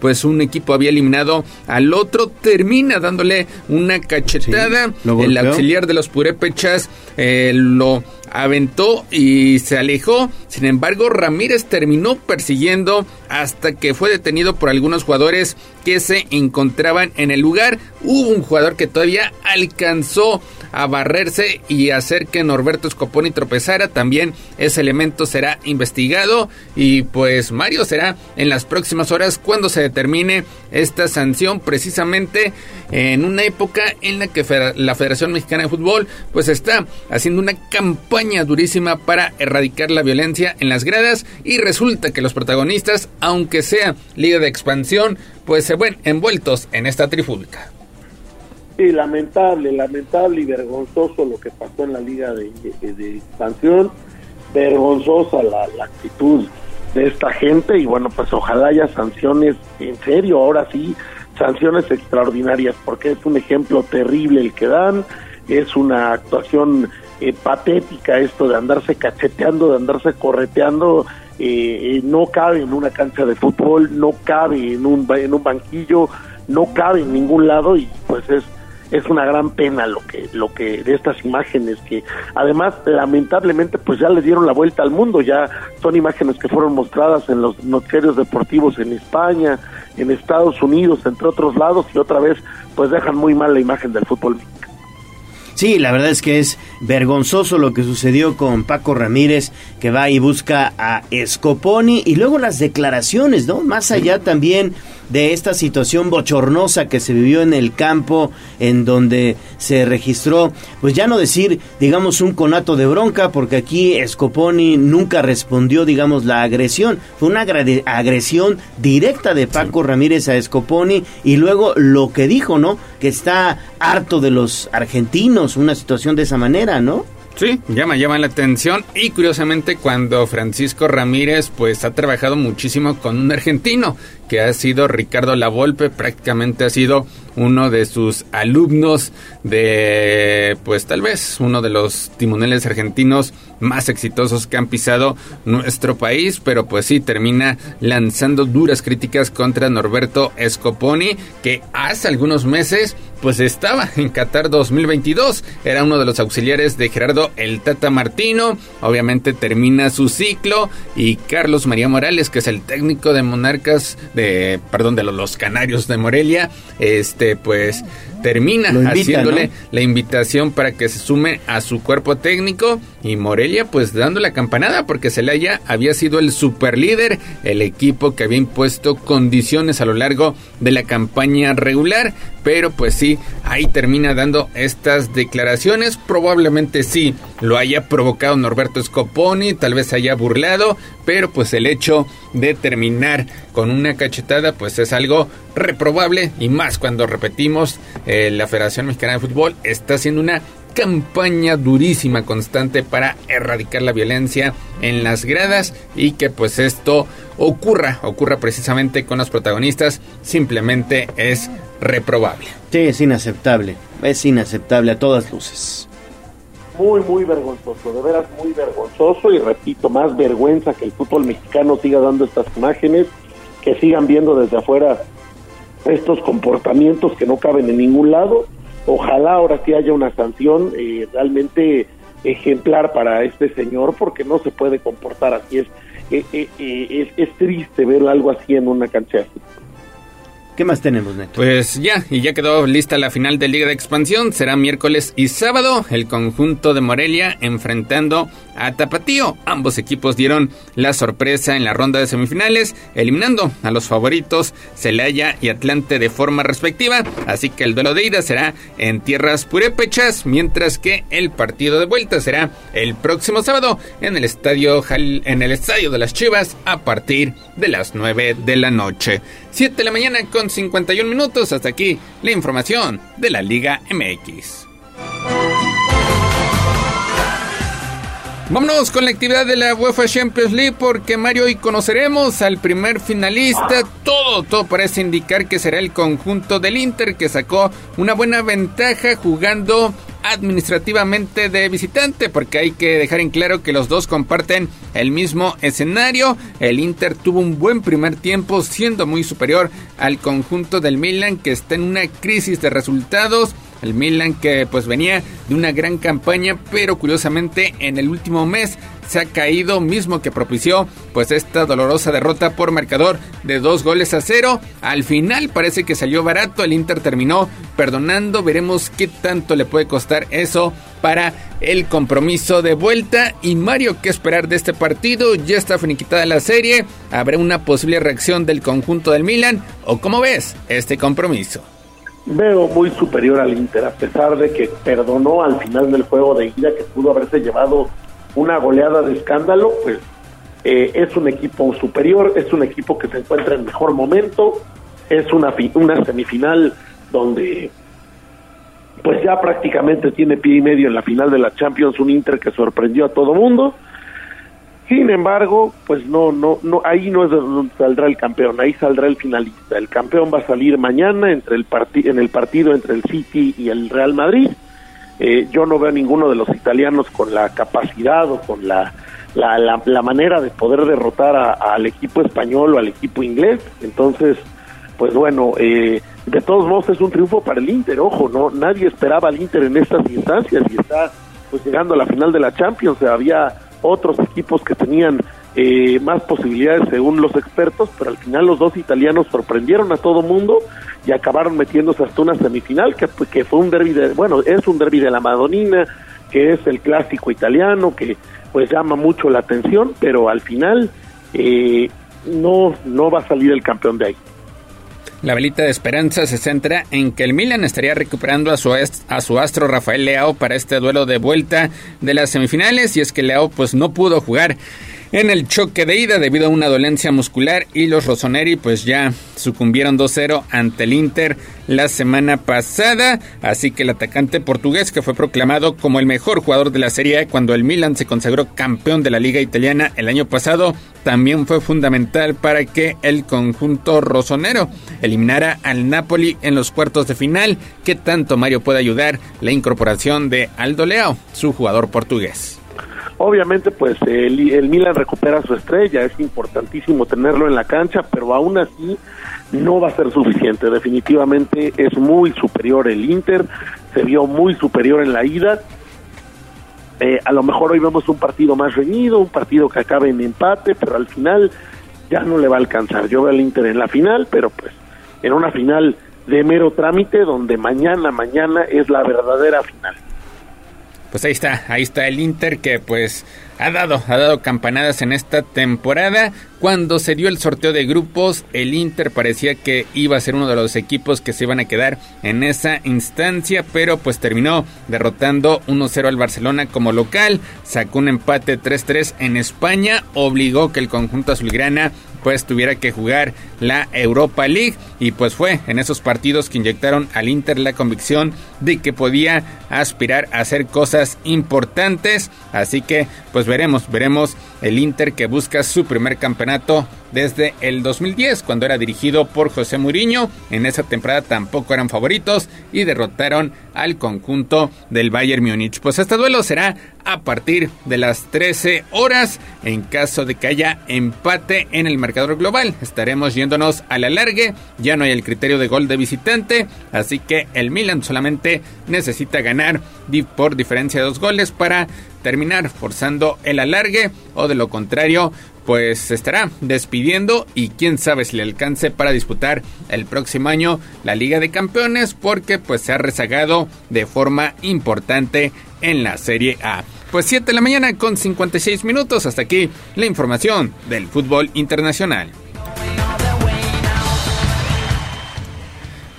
pues un equipo había eliminado al otro, termina dándole una cachetada. el auxiliar de los purépechas eh, lo aventó y se alejó. Sin embargo, Ramírez terminó persiguiendo hasta que fue detenido por algunos jugadores que se encontraban en el lugar. Hubo un jugador que todavía alcanzó a barrerse y hacer que Norberto Scoponi tropezara. También ese elemento será investigado y pues Mario será en las próximas horas cuando se determine esta sanción precisamente en una época en la que la Federación Mexicana de Fútbol pues está haciendo una campaña durísima para erradicar la violencia en las gradas y resulta que los protagonistas, aunque sea Liga de Expansión, pues se ven envueltos en esta trifulca. Sí, lamentable, lamentable y vergonzoso lo que pasó en la Liga de, Expansión, vergonzosa la, la actitud de esta gente y bueno, pues ojalá haya sanciones en serio, ahora sí, sanciones extraordinarias, porque es un ejemplo terrible el que dan, es una actuación eh, patética esto de andarse cacheteando, de andarse correteando, eh, eh, no cabe en una cancha de fútbol, no cabe en un, en un banquillo, no cabe en ningún lado y pues es es una gran pena lo que lo que de estas imágenes que además lamentablemente pues ya le dieron la vuelta al mundo ya son imágenes que fueron mostradas en los noticieros deportivos en España en Estados Unidos entre otros lados y otra vez pues dejan muy mal la imagen del fútbol Sí, la verdad es que es vergonzoso lo que sucedió con Paco Ramírez, que va y busca a Scoponi, y luego las declaraciones, ¿no? Más allá también de esta situación bochornosa que se vivió en el campo, en donde se registró, pues ya no decir, digamos, un conato de bronca, porque aquí Scoponi nunca respondió, digamos, la agresión. Fue una agresión directa de Paco Ramírez a Scoponi, y luego lo que dijo, ¿no? Que está harto de los argentinos, una situación de esa manera, ¿no? Sí, llama, llama la atención. Y curiosamente cuando Francisco Ramírez pues ha trabajado muchísimo con un argentino que ha sido Ricardo Lavolpe, prácticamente ha sido uno de sus alumnos de, pues tal vez uno de los timoneles argentinos más exitosos que han pisado nuestro país, pero pues sí termina lanzando duras críticas contra Norberto Scoponi, que hace algunos meses pues estaba en Qatar 2022, era uno de los auxiliares de Gerardo El Tata Martino, obviamente termina su ciclo y Carlos María Morales, que es el técnico de Monarcas de, perdón, de los Canarios de Morelia, este, pues termina haciéndole la invitación para que se sume a su cuerpo técnico y Morelia pues dando la campanada porque Celaya había sido el superlíder, el equipo que había impuesto condiciones a lo largo de la campaña regular, pero pues sí, ahí termina dando estas declaraciones, probablemente sí lo haya provocado Norberto Scoponi, tal vez haya burlado, pero pues el hecho de terminar con una cachetada pues es algo reprobable y más cuando repetimos eh, la Federación Mexicana de Fútbol está haciendo una campaña durísima constante para erradicar la violencia en las gradas y que pues esto ocurra, ocurra precisamente con los protagonistas, simplemente es reprobable. Sí, es inaceptable, es inaceptable a todas luces muy, muy vergonzoso, de veras muy vergonzoso y repito, más vergüenza que el fútbol mexicano siga dando estas imágenes, que sigan viendo desde afuera estos comportamientos que no caben en ningún lado. Ojalá ahora sí haya una sanción eh, realmente ejemplar para este señor porque no se puede comportar así. Es, eh, eh, es, es, triste ver algo así en una cancha ¿Qué más tenemos, Neto? Pues ya, y ya quedó lista la final de Liga de Expansión. Será miércoles y sábado. El conjunto de Morelia enfrentando a Tapatío. Ambos equipos dieron la sorpresa en la ronda de semifinales, eliminando a los favoritos Celaya y Atlante de forma respectiva. Así que el duelo de ida será en tierras purépechas, mientras que el partido de vuelta será el próximo sábado en el estadio, en el estadio de las Chivas a partir de las 9 de la noche. 7 de la mañana con 51 minutos. Hasta aquí la información de la Liga MX. Vámonos con la actividad de la UEFA Champions League porque Mario hoy conoceremos al primer finalista. Todo, todo parece indicar que será el conjunto del Inter que sacó una buena ventaja jugando administrativamente de visitante, porque hay que dejar en claro que los dos comparten el mismo escenario. El Inter tuvo un buen primer tiempo, siendo muy superior al conjunto del Milan, que está en una crisis de resultados. El Milan que pues venía de una gran campaña, pero curiosamente en el último mes se ha caído, mismo que propició pues esta dolorosa derrota por marcador de dos goles a cero. Al final parece que salió barato, el Inter terminó perdonando, veremos qué tanto le puede costar eso para el compromiso de vuelta. Y Mario, ¿qué esperar de este partido? Ya está finiquitada la serie, habrá una posible reacción del conjunto del Milan o cómo ves este compromiso veo muy superior al Inter, a pesar de que perdonó al final del juego de ida que pudo haberse llevado una goleada de escándalo, pues eh, es un equipo superior, es un equipo que se encuentra en mejor momento, es una, una semifinal donde pues ya prácticamente tiene pie y medio en la final de la Champions, un Inter que sorprendió a todo mundo. Sin embargo, pues no, no, no, ahí no es donde saldrá el campeón, ahí saldrá el finalista. El campeón va a salir mañana entre el en el partido entre el City y el Real Madrid. Eh, yo no veo a ninguno de los italianos con la capacidad o con la, la, la, manera de poder derrotar al equipo español o al equipo inglés. Entonces, pues bueno, eh, de todos modos es un triunfo para el Inter, ojo, no nadie esperaba al Inter en estas instancias y está pues llegando a la final de la Champions, había otros equipos que tenían eh, más posibilidades según los expertos, pero al final los dos italianos sorprendieron a todo mundo y acabaron metiéndose hasta una semifinal que, fue un derby de, bueno, es un derby de la Madonina, que es el clásico italiano, que pues llama mucho la atención, pero al final eh, no, no va a salir el campeón de ahí. La velita de esperanza se centra en que el Milan estaría recuperando a su, a su astro Rafael Leao para este duelo de vuelta de las semifinales y es que Leao pues no pudo jugar en el choque de ida debido a una dolencia muscular y los Rossoneri pues ya sucumbieron 2-0 ante el Inter la semana pasada, así que el atacante portugués que fue proclamado como el mejor jugador de la Serie cuando el Milan se consagró campeón de la Liga Italiana el año pasado, también fue fundamental para que el conjunto rosonero eliminara al Napoli en los cuartos de final, que tanto Mario puede ayudar la incorporación de Aldo Leao, su jugador portugués. Obviamente, pues el, el, Milan recupera su estrella, es importantísimo tenerlo en la cancha, pero aún así no va a ser suficiente. Definitivamente es muy superior el Inter, se vio muy superior en la ida. Eh, a lo mejor hoy vemos un partido más reñido, un partido que acabe en empate, pero al final ya no le va a alcanzar. Yo veo al Inter en la final, pero pues en una final de mero trámite donde mañana, mañana es la verdadera final pues ahí está, ahí está el Inter que pues ha dado, ha dado campanadas en esta temporada. Cuando se dio el sorteo de grupos, el Inter parecía que iba a ser uno de los equipos que se iban a quedar en esa instancia, pero pues terminó derrotando 1-0 al Barcelona como local, sacó un empate 3-3 en España, obligó que el conjunto azulgrana pues tuviera que jugar la Europa League. Y pues fue en esos partidos que inyectaron al Inter la convicción de que podía aspirar a hacer cosas importantes, así que pues veremos, veremos el Inter que busca su primer campeonato desde el 2010 cuando era dirigido por José Mourinho. En esa temporada tampoco eran favoritos y derrotaron al conjunto del Bayern Múnich. Pues este duelo será a partir de las 13 horas en caso de que haya empate en el marcador global. Estaremos yéndonos a la largue, ya no hay el criterio de gol de visitante, así que el Milan solamente necesita ganar por diferencia de dos goles para terminar forzando el alargue o de lo contrario pues se estará despidiendo y quién sabe si le alcance para disputar el próximo año la Liga de Campeones porque pues se ha rezagado de forma importante en la Serie A. Pues 7 de la mañana con 56 minutos, hasta aquí la información del fútbol internacional.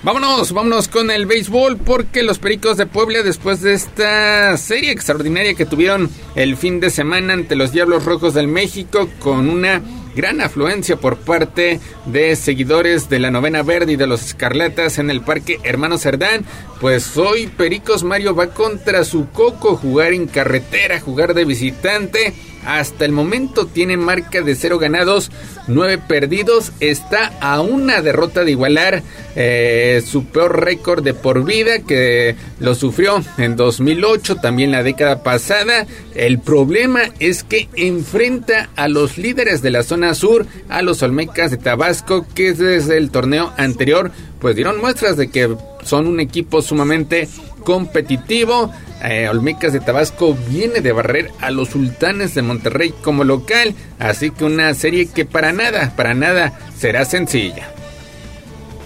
Vámonos, vámonos con el béisbol porque los Pericos de Puebla después de esta serie extraordinaria que tuvieron el fin de semana ante los Diablos Rojos del México con una gran afluencia por parte de seguidores de la novena verde y de los escarlatas en el parque Hermano Cerdán. Pues hoy Pericos Mario va contra su coco, jugar en carretera, jugar de visitante hasta el momento tiene marca de cero ganados, nueve perdidos. Está a una derrota de igualar eh, su peor récord de por vida que lo sufrió en 2008, también la década pasada. El problema es que enfrenta a los líderes de la zona sur, a los Olmecas de Tabasco, que desde el torneo anterior pues dieron muestras de que son un equipo sumamente competitivo. Eh, Olmecas de Tabasco viene de barrer a los sultanes de Monterrey como local, así que una serie que para nada, para nada será sencilla.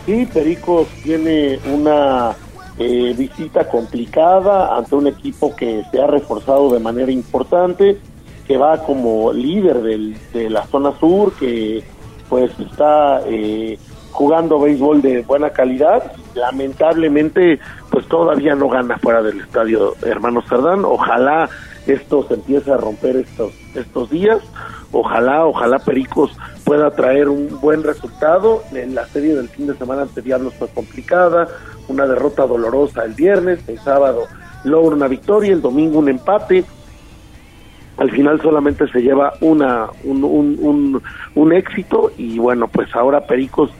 Sí, Pericos tiene una eh, visita complicada ante un equipo que se ha reforzado de manera importante, que va como líder de la zona sur, que pues está eh, jugando béisbol de buena calidad. Lamentablemente, pues todavía no gana fuera del estadio Hermanos Cerdán. Ojalá esto se empiece a romper estos, estos días. Ojalá, ojalá Pericos pueda traer un buen resultado. En la serie del fin de semana ante Diablos fue complicada, una derrota dolorosa el viernes, el sábado logra una victoria, el domingo un empate. Al final solamente se lleva una un, un, un, éxito y bueno, pues ahora Pericos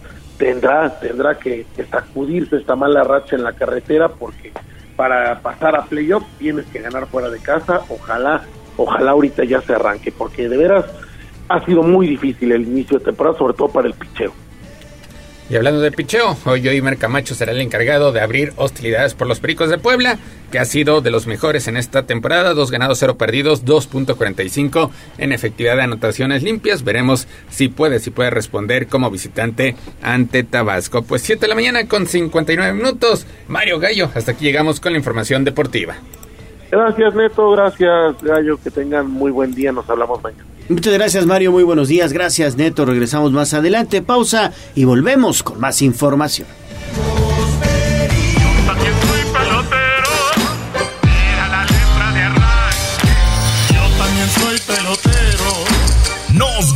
tendrá tendrá que, sacudirse esta mala racha en la carretera porque para pasar a playoff tienes que ganar fuera de casa. Ojalá, ojalá ahorita ya se arranque porque de veras ha sido muy difícil el inicio de temporada, sobre todo para el picheo. Y hablando de picheo, hoy Oimer Camacho será el encargado de abrir hostilidades por los Pericos de Puebla, que ha sido de los mejores en esta temporada, dos ganados, cero perdidos, 2.45 en efectividad de anotaciones limpias. Veremos si puede, si puede responder como visitante ante Tabasco. Pues 7 de la mañana con 59 minutos. Mario Gallo, hasta aquí llegamos con la información deportiva. Gracias Neto, gracias Gallo, que tengan muy buen día, nos hablamos mañana. Muchas gracias Mario, muy buenos días, gracias Neto, regresamos más adelante, pausa y volvemos con más información.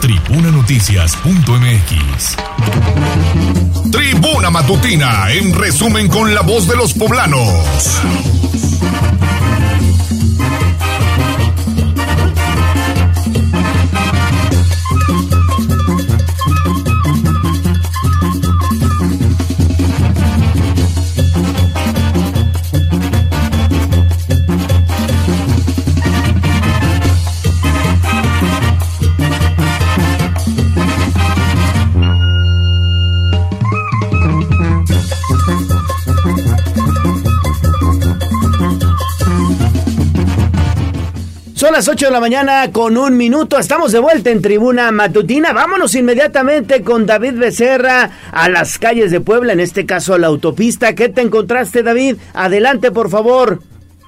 tribunanoticias.mx. Tribuna Matutina, en resumen con la voz de los poblanos. Son las 8 de la mañana con un minuto. Estamos de vuelta en tribuna matutina. Vámonos inmediatamente con David Becerra a las calles de Puebla, en este caso a la autopista. ¿Qué te encontraste, David? Adelante, por favor.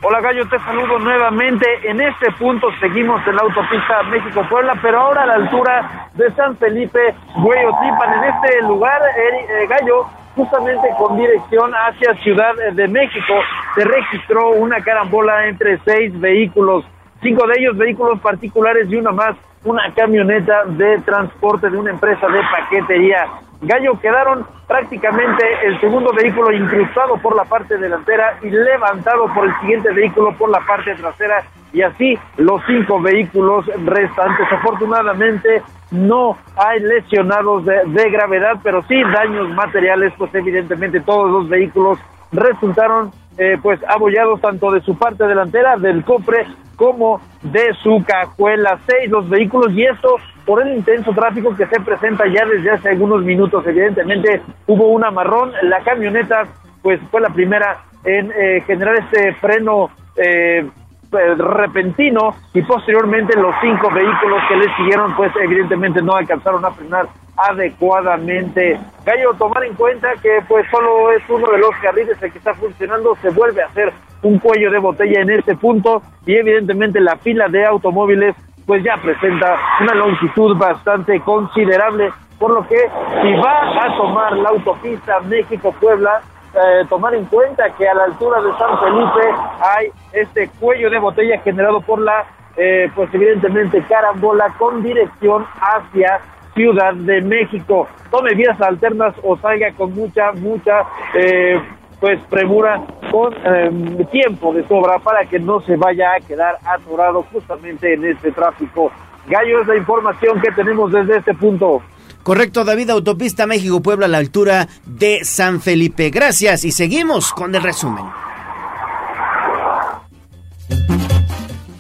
Hola Gallo, te saludo nuevamente. En este punto seguimos en la autopista México-Puebla, pero ahora a la altura de San Felipe, Güeyotipan. En este lugar, eh, Gallo, justamente con dirección hacia Ciudad de México, se registró una carambola entre seis vehículos cinco de ellos vehículos particulares y una más, una camioneta de transporte de una empresa de paquetería. Gallo quedaron prácticamente el segundo vehículo incrustado por la parte delantera y levantado por el siguiente vehículo por la parte trasera y así los cinco vehículos restantes. Afortunadamente no hay lesionados de, gravedad, pero sí daños materiales, pues evidentemente todos los vehículos resultaron eh, pues abollados tanto de su parte delantera del cofre como de su cajuela. 6 los vehículos y esto por el intenso tráfico que se presenta ya desde hace algunos minutos. Evidentemente hubo un amarrón. La camioneta pues fue la primera en eh, generar este freno eh, pues, repentino y posteriormente los cinco vehículos que le siguieron pues evidentemente no alcanzaron a frenar adecuadamente. Gallo, tomar en cuenta que pues solo es uno de los carriles el que está funcionando, se vuelve a hacer un cuello de botella en este punto y evidentemente la fila de automóviles pues ya presenta una longitud bastante considerable, por lo que si va a tomar la autopista México-Puebla, eh, tomar en cuenta que a la altura de San Felipe hay este cuello de botella generado por la, eh, pues evidentemente carambola con dirección hacia Ciudad de México. Tome vías alternas o salga con mucha, mucha, eh, pues premura, con em, tiempo de sobra para que no se vaya a quedar atorado justamente en este tráfico. Gallo es la información que tenemos desde este punto. Correcto, David, autopista México-Puebla a la altura de San Felipe. Gracias y seguimos con el resumen.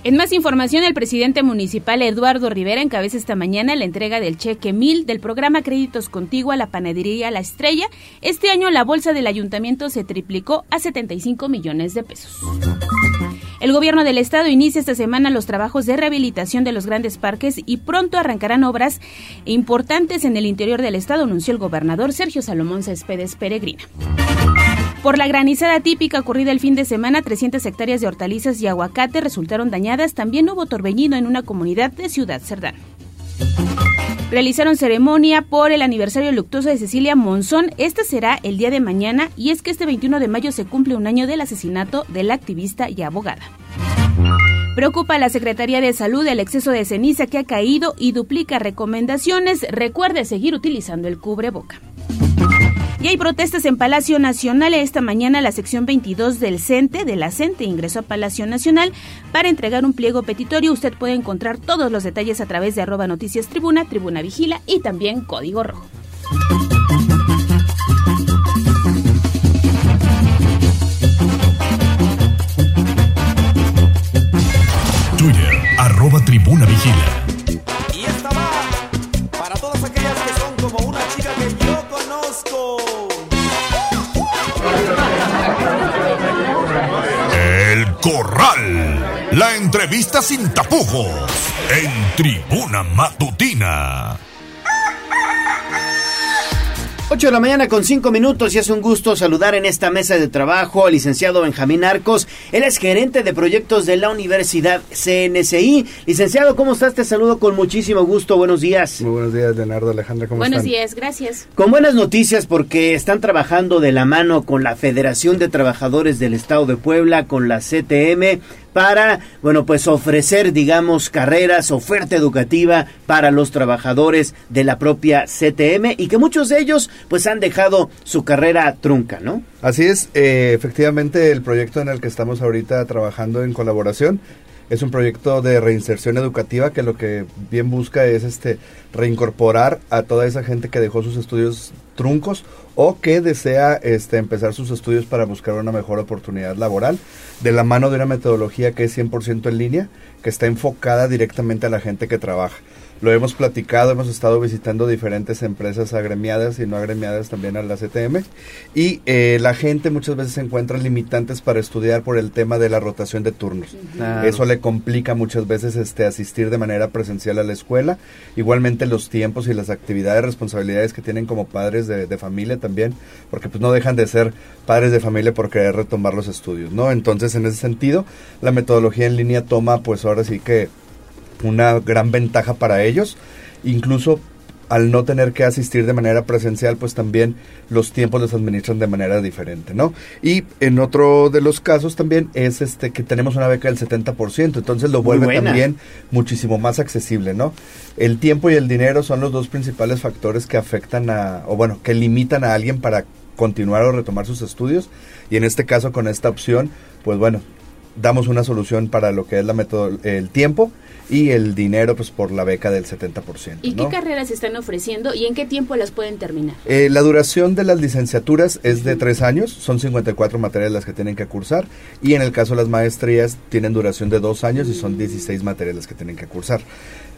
En más información, el presidente municipal Eduardo Rivera encabeza esta mañana la entrega del cheque mil del programa Créditos Contigo a la panadería La Estrella. Este año la bolsa del ayuntamiento se triplicó a 75 millones de pesos. El gobierno del estado inicia esta semana los trabajos de rehabilitación de los grandes parques y pronto arrancarán obras importantes en el interior del estado, anunció el gobernador Sergio Salomón Céspedes Peregrina. Por la granizada típica ocurrida el fin de semana, 300 hectáreas de hortalizas y aguacate resultaron dañadas. También hubo torbellino en una comunidad de Ciudad Cerdán. Realizaron ceremonia por el aniversario luctuoso de Cecilia Monzón. Este será el día de mañana y es que este 21 de mayo se cumple un año del asesinato de la activista y abogada. Preocupa a la Secretaría de Salud el exceso de ceniza que ha caído y duplica recomendaciones. Recuerde seguir utilizando el cubreboca. Y hay protestas en Palacio Nacional. Esta mañana la sección 22 del CENTE, de la CENTE, ingresó a Palacio Nacional para entregar un pliego petitorio. Usted puede encontrar todos los detalles a través de arroba noticias tribuna, tribuna vigila y también código rojo. Twitter, arroba tribuna vigila. Corral. La entrevista sin tapujos en Tribuna Matutina. 8 de la mañana con 5 minutos y es un gusto saludar en esta mesa de trabajo al licenciado Benjamín Arcos. Él es gerente de proyectos de la Universidad CNCI. Licenciado, ¿cómo estás? Te saludo con muchísimo gusto. Buenos días. Muy buenos días, Leonardo Alejandra. ¿Cómo Buenos días, gracias. Con buenas noticias porque están trabajando de la mano con la Federación de Trabajadores del Estado de Puebla, con la CTM para, bueno, pues ofrecer, digamos, carreras, oferta educativa para los trabajadores de la propia CTM y que muchos de ellos, pues, han dejado su carrera trunca, ¿no? Así es, eh, efectivamente, el proyecto en el que estamos ahorita trabajando en colaboración es un proyecto de reinserción educativa que lo que bien busca es este reincorporar a toda esa gente que dejó sus estudios truncos o que desea este, empezar sus estudios para buscar una mejor oportunidad laboral de la mano de una metodología que es 100% en línea, que está enfocada directamente a la gente que trabaja. Lo hemos platicado, hemos estado visitando diferentes empresas agremiadas y no agremiadas también a la CTM y eh, la gente muchas veces encuentra limitantes para estudiar por el tema de la rotación de turnos. Eso le complica muchas veces este asistir de manera presencial a la escuela. Igualmente los tiempos y las actividades, responsabilidades que tienen como padres de, de familia también, porque pues no dejan de ser padres de familia por querer retomar los estudios, ¿no? Entonces en ese sentido la metodología en línea toma pues ahora sí que una gran ventaja para ellos. Incluso al no tener que asistir de manera presencial, pues también los tiempos los administran de manera diferente, ¿no? Y en otro de los casos también es este que tenemos una beca del 70%, entonces lo vuelve también muchísimo más accesible, ¿no? El tiempo y el dinero son los dos principales factores que afectan a, o bueno, que limitan a alguien para continuar o retomar sus estudios, y en este caso con esta opción, pues bueno, damos una solución para lo que es la el tiempo y el dinero pues por la beca del 70%. ¿Y qué carreras están ofreciendo y en qué tiempo las pueden terminar? Eh, la duración de las licenciaturas es de tres años, son 54 materias las que tienen que cursar y en el caso de las maestrías tienen duración de dos años y son 16 materias las que tienen que cursar.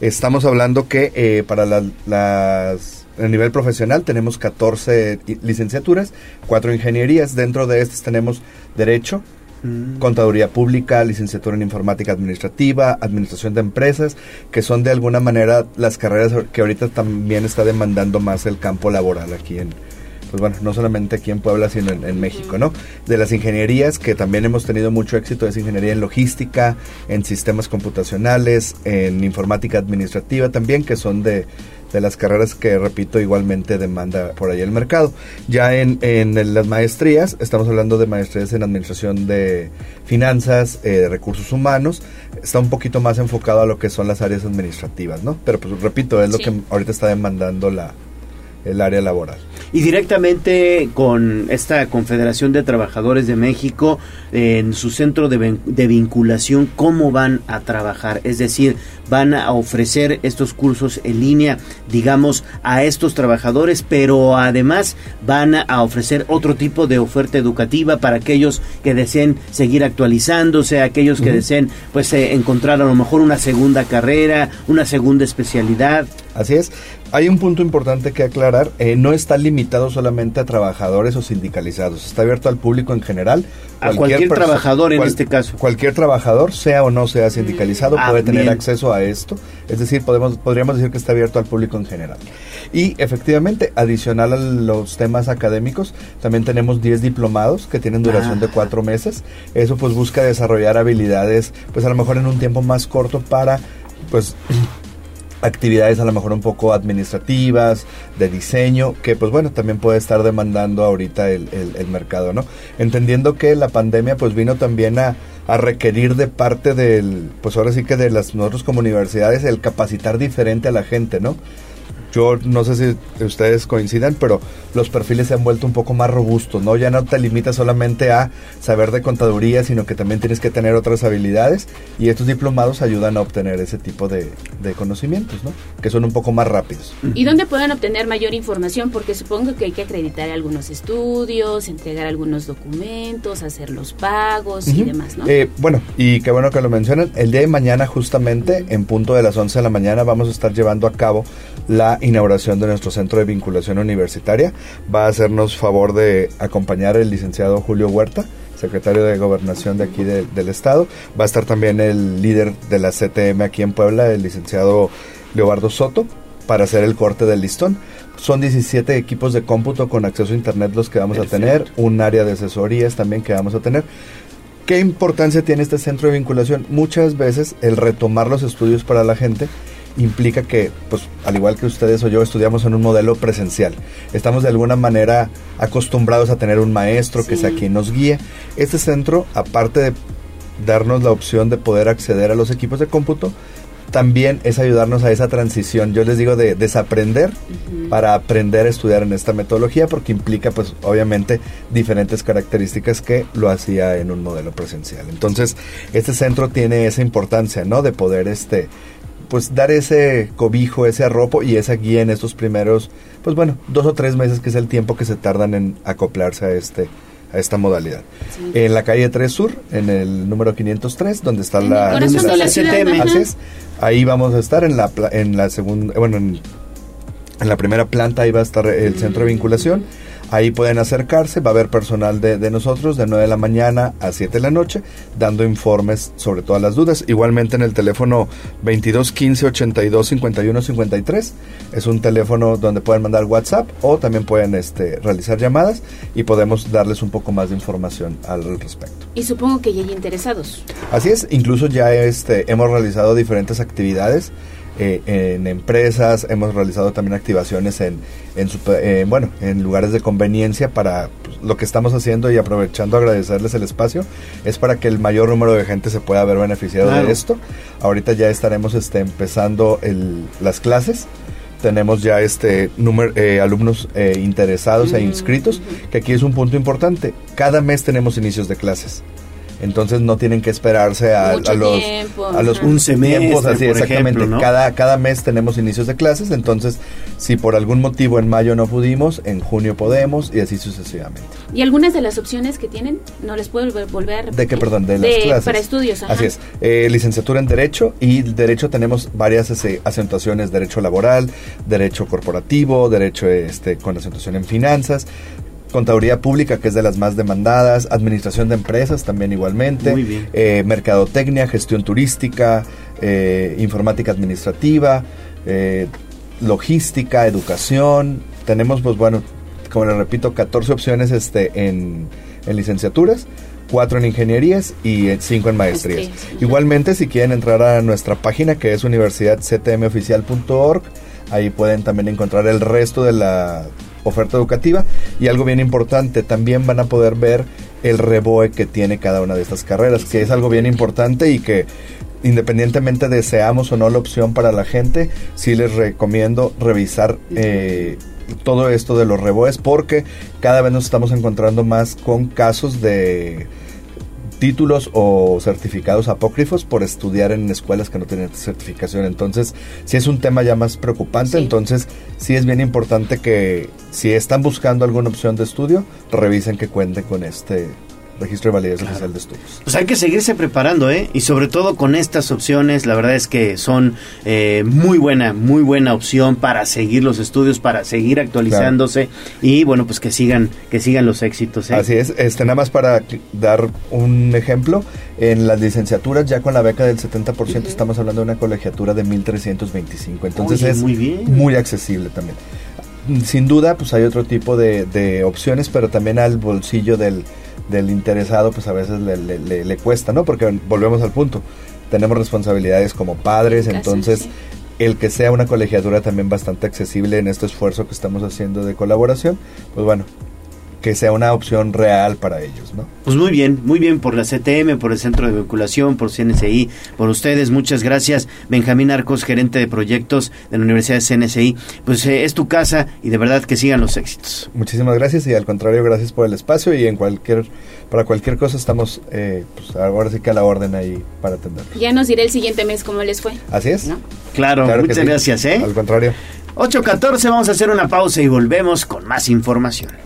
Estamos hablando que eh, para las a nivel profesional tenemos 14 licenciaturas, 4 ingenierías, dentro de estas tenemos derecho, Mm. Contaduría Pública, licenciatura en Informática Administrativa, Administración de Empresas, que son de alguna manera las carreras que ahorita también está demandando más el campo laboral aquí en, pues bueno, no solamente aquí en Puebla, sino en, México, ¿no? De las ingenierías, que también hemos tenido mucho éxito, es ingeniería en logística, en sistemas computacionales, en informática administrativa también, que son de de las carreras que, repito, igualmente demanda por ahí el mercado. Ya en, en las maestrías, estamos hablando de maestrías en administración de finanzas, eh, de recursos humanos, está un poquito más enfocado a lo que son las áreas administrativas, ¿no? Pero pues repito, es lo que ahorita está demandando la, el área laboral. Y directamente con esta Confederación de Trabajadores de México, en su centro de, de vinculación, ¿cómo van a trabajar? Es decir, van a ofrecer estos cursos en línea, digamos, a estos trabajadores, pero además van a ofrecer otro tipo de oferta educativa para aquellos que deseen seguir actualizándose, aquellos que deseen pues eh, encontrar a lo mejor una segunda carrera, una segunda especialidad. Así es. Hay un punto importante que aclarar, eh, no está limitado solamente a trabajadores o sindicalizados, está abierto al público en general. A cualquier, trabajador en este caso. Cualquier trabajador, sea o no sea sindicalizado, puede tener acceso a esto. Es decir, podemos, podríamos decir que está abierto al público en general. Y efectivamente, adicional a los temas académicos, también tenemos 10 diplomados que tienen duración de 4 ah. meses. Eso pues busca desarrollar habilidades, pues a lo mejor en un tiempo más corto para pues actividades a lo mejor un poco administrativas, de diseño, que pues bueno, también puede estar demandando ahorita el, el, mercado, ¿no? Entendiendo que la pandemia pues vino también a, a, requerir de parte del, pues ahora sí que de las nosotros como universidades, el capacitar diferente a la gente, ¿no? Yo no sé si ustedes coincidan, pero los perfiles se han vuelto un poco más robustos, ¿no? Ya no te limitas solamente a saber de contaduría, sino que también tienes que tener otras habilidades y estos diplomados ayudan a obtener ese tipo de, conocimientos, ¿no? Que son un poco más rápidos. ¿Y dónde pueden obtener mayor información? Porque supongo que hay que acreditar algunos estudios, entregar algunos documentos, hacer los pagos y demás, ¿no? Eh, bueno, y qué bueno que lo mencionan. El día de mañana, justamente, en punto de las 11 de la mañana, vamos a estar llevando a cabo la inauguración de nuestro centro de vinculación universitaria. Va a hacernos favor de acompañar el licenciado Julio Huerta, secretario de Gobernación de aquí del Estado. Va a estar también el líder de la CTM aquí en Puebla, el licenciado Leobardo Soto, para hacer el corte del listón. Son 17 equipos de cómputo con acceso a Internet los que vamos a tener, un área de asesorías también que vamos a tener. ¿Qué importancia tiene este centro de vinculación? Muchas veces el retomar los estudios para la gente implica que, pues, al igual que ustedes o yo, estudiamos en un modelo presencial. Estamos de alguna manera acostumbrados a tener un maestro que sea quien nos guíe. Este centro, aparte de darnos la opción de poder acceder a los equipos de cómputo, también es ayudarnos a esa transición. Yo les digo de desaprender para aprender a estudiar en esta metodología porque implica pues obviamente diferentes características que lo hacía en un modelo presencial. Entonces, este centro tiene esa importancia, ¿no? De poder este pues dar ese cobijo, ese arropo y esa guía en estos primeros, pues bueno, dos o tres meses que es el tiempo que se tardan en acoplarse a este a esta modalidad. En la calle 3 Sur, en el número 503, donde está la, CTM. ahí vamos a estar en la en la segunda, bueno, en, en la primera planta ahí va a estar el centro de vinculación Ahí pueden acercarse, va a haber personal de, nosotros de 9 de la mañana a 7 de la noche dando informes sobre todas las dudas. Igualmente en el teléfono 22 15 82 51 53 es un teléfono donde pueden mandar WhatsApp o también pueden este, realizar llamadas y podemos darles un poco más de información al respecto. Y supongo que ya hay interesados. Así es, incluso ya este, hemos realizado diferentes actividades eh, en empresas, hemos realizado también activaciones en, en eh, bueno, en lugares de conveniencia para pues, lo que estamos haciendo y aprovechando agradecerles el espacio, es para que el mayor número de gente se pueda ver beneficiado de esto. Ahorita ya estaremos este, empezando el, las clases tenemos ya este número eh, alumnos interesados e inscritos, que aquí es un punto importante. Cada mes tenemos inicios de clases entonces no tienen que esperarse a, a los a los un semestre así exactamente. cada cada mes tenemos inicios de clases entonces si por algún motivo en mayo no pudimos en junio podemos y así sucesivamente. Y algunas de las opciones que tienen no les puedo volver a repetir? de qué perdón de, las clases. para estudios así es. Eh, licenciatura en derecho y derecho tenemos varias ese, acentuaciones. Derecho laboral derecho corporativo derecho este con acentuación en finanzas Contaduría Pública, que es de las más demandadas, Administración de Empresas también igualmente, eh, Mercadotecnia, Gestión Turística, eh, Informática Administrativa, eh, Logística, Educación. Tenemos, pues bueno, como les repito, 14 opciones este, en, licenciaturas cuatro en ingenierías y cinco en maestrías. Igualmente, si quieren entrar a nuestra página que es universidadctmoficial.org, ahí pueden también encontrar el resto de la oferta educativa. Y algo bien importante, también van a poder ver el reboe que tiene cada una de estas carreras, que es algo bien importante y que independientemente de seamos o no la opción para la gente, sí les recomiendo revisar eh, todo esto de los reboes porque cada vez nos estamos encontrando más con casos de títulos o certificados apócrifos por estudiar en escuelas que no tienen certificación. Entonces, si es un tema ya más preocupante, entonces sí es bien importante que si están buscando alguna opción de estudio, revisen que cuente con este registro de validez oficial de estudios. Pues hay que seguirse preparando, ¿eh? Y sobre todo con estas opciones, la verdad es que son eh, muy buena, muy buena opción para seguir los estudios, para seguir actualizándose y bueno, pues que sigan, que sigan los éxitos. ¿eh? Así es, este, nada más para dar un ejemplo, en las licenciaturas ya con la beca del 70% estamos hablando de una colegiatura de 1325, entonces es muy, bien. muy accesible también. Sin duda, pues hay otro tipo de, de opciones, pero también al bolsillo del, del interesado pues a veces le, le, le, cuesta, ¿no? Porque volvemos al punto, tenemos responsabilidades como padres, entonces el que sea una colegiatura también bastante accesible en este esfuerzo que estamos haciendo de colaboración, pues bueno, que sea una opción real para ellos, ¿no? Pues muy bien, muy bien por la CTM, por el Centro de Vinculación, por CNCI, por ustedes, muchas gracias. Benjamín Arcos, gerente de proyectos de la Universidad de CNCI, pues eh, es tu casa y de verdad que sigan los éxitos. Muchísimas gracias y al contrario, gracias por el espacio y en cualquier para cualquier cosa estamos eh, pues ahora sí que a la orden ahí para atender. Ya nos diré el siguiente mes cómo les fue. Así es. Claro, muchas gracias, ¿eh? Al contrario. 8.14, vamos a hacer una pausa y volvemos con más información.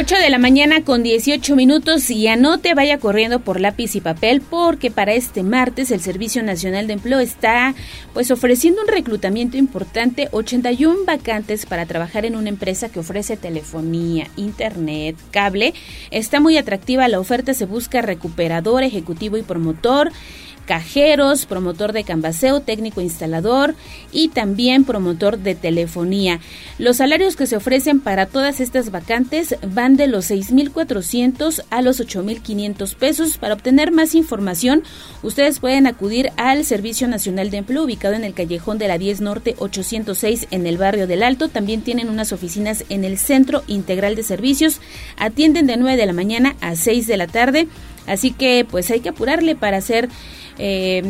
8 de la mañana con 18 minutos y anote, vaya corriendo por lápiz y papel porque para este martes el Servicio Nacional de Empleo está pues ofreciendo un reclutamiento importante, 81 vacantes para trabajar en una empresa que ofrece telefonía, internet, cable. Está muy atractiva la oferta, se busca recuperador, ejecutivo y promotor cajeros, promotor de cambaseo, técnico instalador y también promotor de telefonía. Los salarios que se ofrecen para todas estas vacantes van de los 6.400 a los 8.500 pesos. Para obtener más información, ustedes pueden acudir al Servicio Nacional de Empleo ubicado en el callejón de la 10 Norte 806 en el barrio del Alto. También tienen unas oficinas en el Centro Integral de Servicios. Atienden de 9 de la mañana a 6 de la tarde. Así que pues hay que apurarle para hacer eh,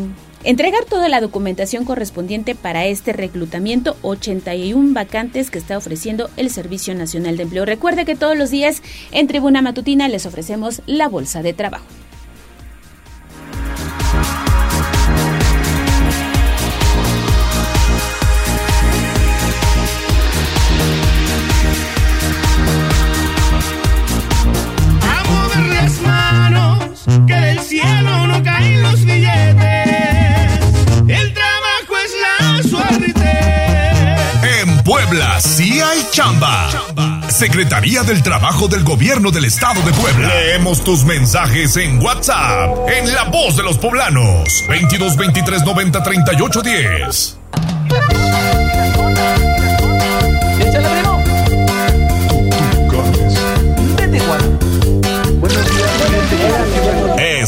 entregar toda la documentación correspondiente para este reclutamiento, 81 vacantes que está ofreciendo el Servicio Nacional de Empleo. Recuerde que todos los días en Tribuna Matutina les ofrecemos la bolsa de trabajo. Cielo no caen los billetes. El trabajo es la suerte. En Puebla sí hay chamba. Secretaría del Trabajo del Gobierno del Estado de Puebla. Leemos tus mensajes en WhatsApp, en La Voz de los Poblanos. 22 23 90 38 10.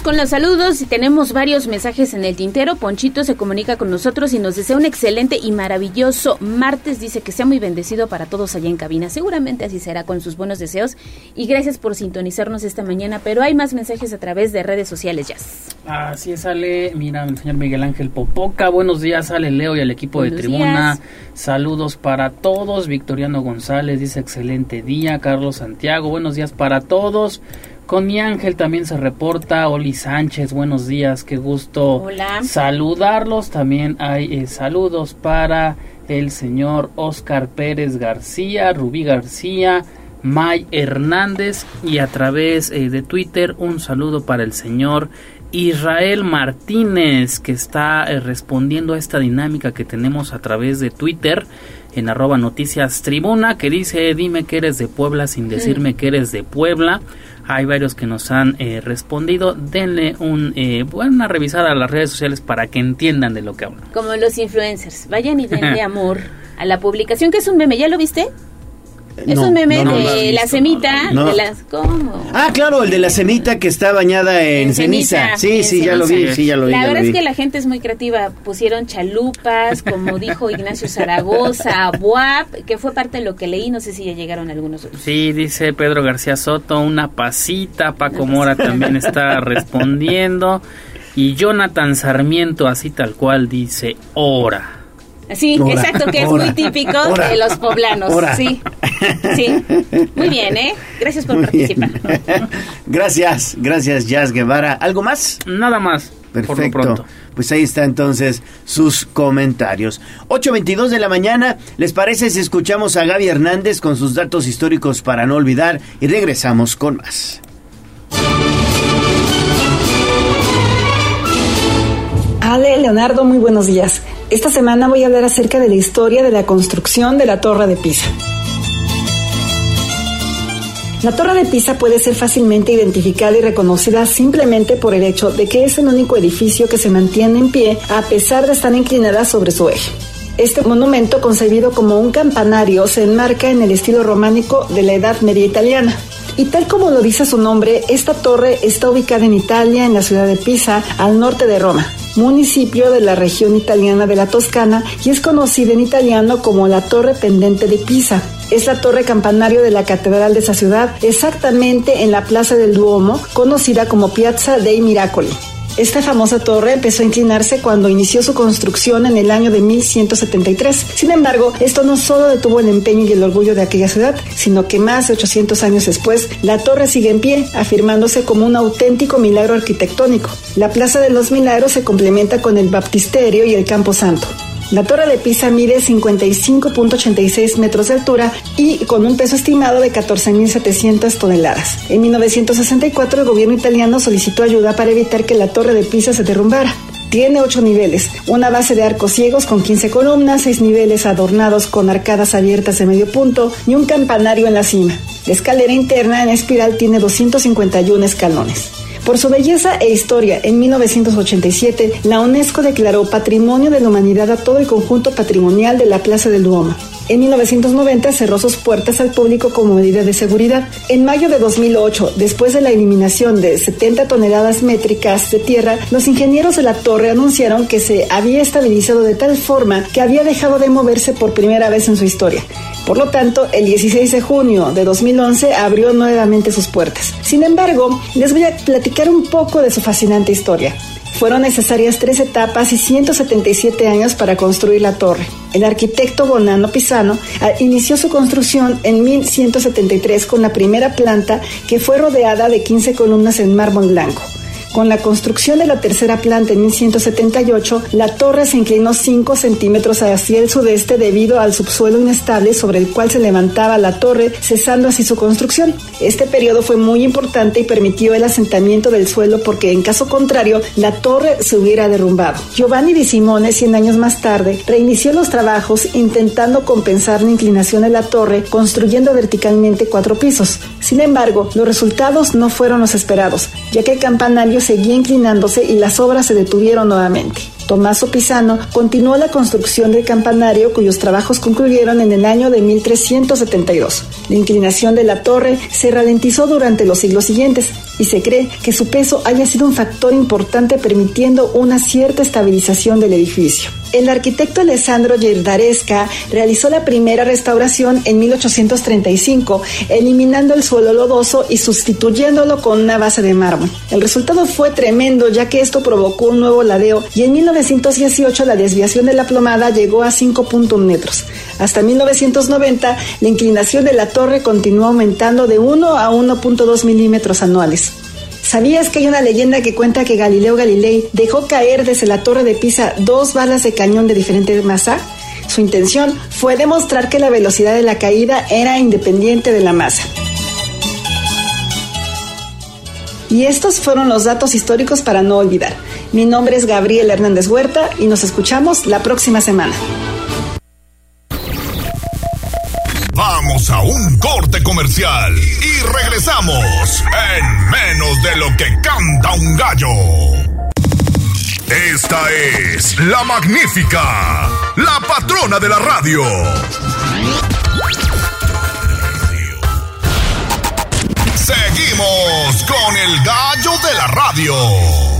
Vamos con los saludos y tenemos varios mensajes en el tintero. Ponchito se comunica con nosotros y nos desea un excelente y maravilloso martes. Dice que sea muy bendecido para todos allá en cabina. Seguramente así será con sus buenos deseos. Y gracias por sintonizarnos esta mañana. Pero hay más mensajes a través de redes sociales, ya. Así es, Ale. Mira, el señor Miguel Ángel Popoca. Buenos días, Ale Leo y al equipo de tribuna. días. Saludos para todos. Victoriano González dice excelente día. Carlos Santiago, buenos días para todos. Con mi ángel también se reporta Oli Sánchez, buenos días, qué gusto Hola. saludarlos. También hay eh, saludos para el señor Oscar Pérez García, Rubí García, May Hernández y a través eh, de Twitter un saludo para el señor Israel Martínez que está eh, respondiendo a esta dinámica que tenemos a través de Twitter en arroba noticias tribuna que dice dime que eres de Puebla sin decirme que eres de Puebla. Hay varios que nos han eh, respondido. Denle un, eh, una revisada a las redes sociales para que entiendan de lo que hablan. Como los influencers. Vayan y denle amor a la publicación, que es un meme. ¿Ya lo viste? Es un meme de la semita, de las ¿cómo? Ah, claro, el de la semita que está bañada en, ceniza. Sí, sí, ya lo vi, sí, ya lo vi. La verdad es que la gente es muy creativa. Pusieron chalupas, como dijo Ignacio Zaragoza, buap, que fue parte de lo que leí, no sé si ya llegaron algunos otros. Sí, dice Pedro García Soto, una pasita, Paco Mora también está respondiendo. Y Jonathan Sarmiento, así tal cual, dice, ora. Sí, exacto, que es muy típico de los poblanos. Sí, sí. Muy bien, ¿eh? Gracias por participar. Gracias, gracias, Jazz Guevara. ¿Algo más? Nada más. Perfecto. Pues ahí está entonces sus comentarios. 8.22 de la mañana. ¿Les parece si escuchamos a Gaby Hernández con sus datos históricos para no olvidar? Y regresamos con más. Ale, Leonardo, muy buenos días. Esta semana voy a hablar acerca de la historia de la construcción de la Torre de Pisa. La Torre de Pisa puede ser fácilmente identificada y reconocida simplemente por el hecho de que es el único edificio que se mantiene en pie a pesar de estar inclinada sobre su eje. Este monumento, concebido como un campanario, se enmarca en el estilo románico de la Edad Media italiana. Y tal como lo dice su nombre, esta torre está ubicada en Italia, en la ciudad de Pisa, al norte de Roma, municipio de la región italiana de la Toscana y es conocida en italiano como la Torre Pendente de Pisa. Es la torre campanario de la catedral de esa ciudad, exactamente en la plaza del Duomo, conocida como Piazza dei Miracoli. Esta famosa torre empezó a inclinarse cuando inició su construcción en el año de 1173. Sin embargo, esto no solo detuvo el empeño y el orgullo de aquella ciudad, sino que más de 800 años después, la torre sigue en pie, afirmándose como un auténtico milagro arquitectónico. La Plaza de los Milagros se complementa con el Baptisterio y el Campo Santo. La torre de Pisa mide 55.86 metros de altura y con un peso estimado de 14.700 toneladas. En 1964 el gobierno italiano solicitó ayuda para evitar que la torre de Pisa se derrumbara. Tiene ocho niveles, una base de arcos ciegos con 15 columnas, seis niveles adornados con arcadas abiertas de medio punto y un campanario en la cima. La escalera interna en espiral tiene 251 escalones. Por su belleza e historia, en 1987, la UNESCO declaró Patrimonio de la Humanidad a todo el conjunto patrimonial de la Plaza del Duomo. En 1990 cerró sus puertas al público como medida de seguridad. En mayo de 2008, después de la eliminación de 70 toneladas métricas de tierra, los ingenieros de la torre anunciaron que se había estabilizado de tal forma que había dejado de moverse por primera vez en su historia. Por lo tanto, el 16 de junio de 2011 abrió nuevamente sus puertas. Sin embargo, les voy a platicar un poco de su fascinante historia. Fueron necesarias tres etapas y 177 años para construir la torre. El arquitecto Bonanno Pisano ah, inició su construcción en 1173 con la primera planta que fue rodeada de 15 columnas en mármol blanco. Con la construcción de la tercera planta en 1178, la torre se inclinó 5 centímetros hacia el sudeste debido al subsuelo inestable sobre el cual se levantaba la torre, cesando así su construcción. Este periodo fue muy importante y permitió el asentamiento del suelo porque en caso contrario la torre se hubiera derrumbado. Giovanni di Simone, 100 años más tarde, reinició los trabajos intentando compensar la inclinación de la torre construyendo verticalmente cuatro pisos. Sin embargo, los resultados no fueron los esperados, ya que el campanario seguía inclinándose y las obras se detuvieron nuevamente. Tommaso Pisano continuó la construcción del campanario cuyos trabajos concluyeron en el año de 1372. La inclinación de la torre se ralentizó durante los siglos siguientes y se cree que su peso haya sido un factor importante permitiendo una cierta estabilización del edificio. El arquitecto Alessandro Gerdaresca realizó la primera restauración en 1835, eliminando el suelo lodoso y sustituyéndolo con una base de mármol. El resultado fue tremendo ya que esto provocó un nuevo ladeo y en 1918 la desviación de la plomada llegó a 5.1 metros. Hasta 1990 la inclinación de la torre continuó aumentando de 1 a 1.2 milímetros anuales. ¿Sabías que hay una leyenda que cuenta que Galileo Galilei dejó caer desde la torre de Pisa dos balas de cañón de diferente masa? Su intención fue demostrar que la velocidad de la caída era independiente de la masa. Y estos fueron los datos históricos para no olvidar. Mi nombre es Gabriel Hernández Huerta y nos escuchamos la próxima semana. Vamos a un corte comercial y regresamos en menos de lo que canta un gallo. Esta es la magnífica, la patrona de la radio. Seguimos con el gallo de la radio.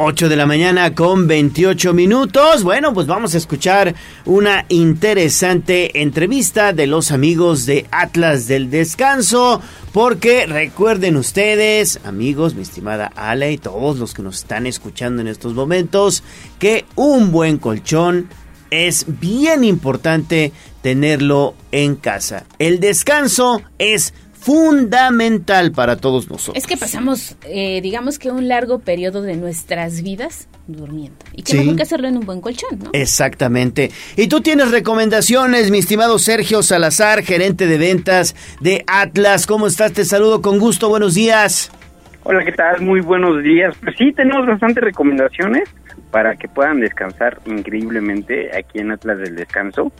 8 de la mañana con 28 minutos. Bueno, pues vamos a escuchar una interesante entrevista de los amigos de Atlas del Descanso. Porque recuerden ustedes, amigos, mi estimada Ale y todos los que nos están escuchando en estos momentos, que un buen colchón es bien importante tenerlo en casa. El descanso es fundamental para todos nosotros. Es que pasamos, eh, digamos que un largo periodo de nuestras vidas durmiendo. Y que Sí. mejor que hacerlo en un buen colchón, ¿no? Exactamente. Y tú tienes recomendaciones, mi estimado Sergio Salazar, gerente de ventas de Atlas. ¿Cómo estás? Te saludo con gusto. Buenos días. Hola, ¿qué tal? Muy buenos días. Pues sí, tenemos bastantes recomendaciones para que puedan descansar increíblemente aquí en Atlas del Descanso.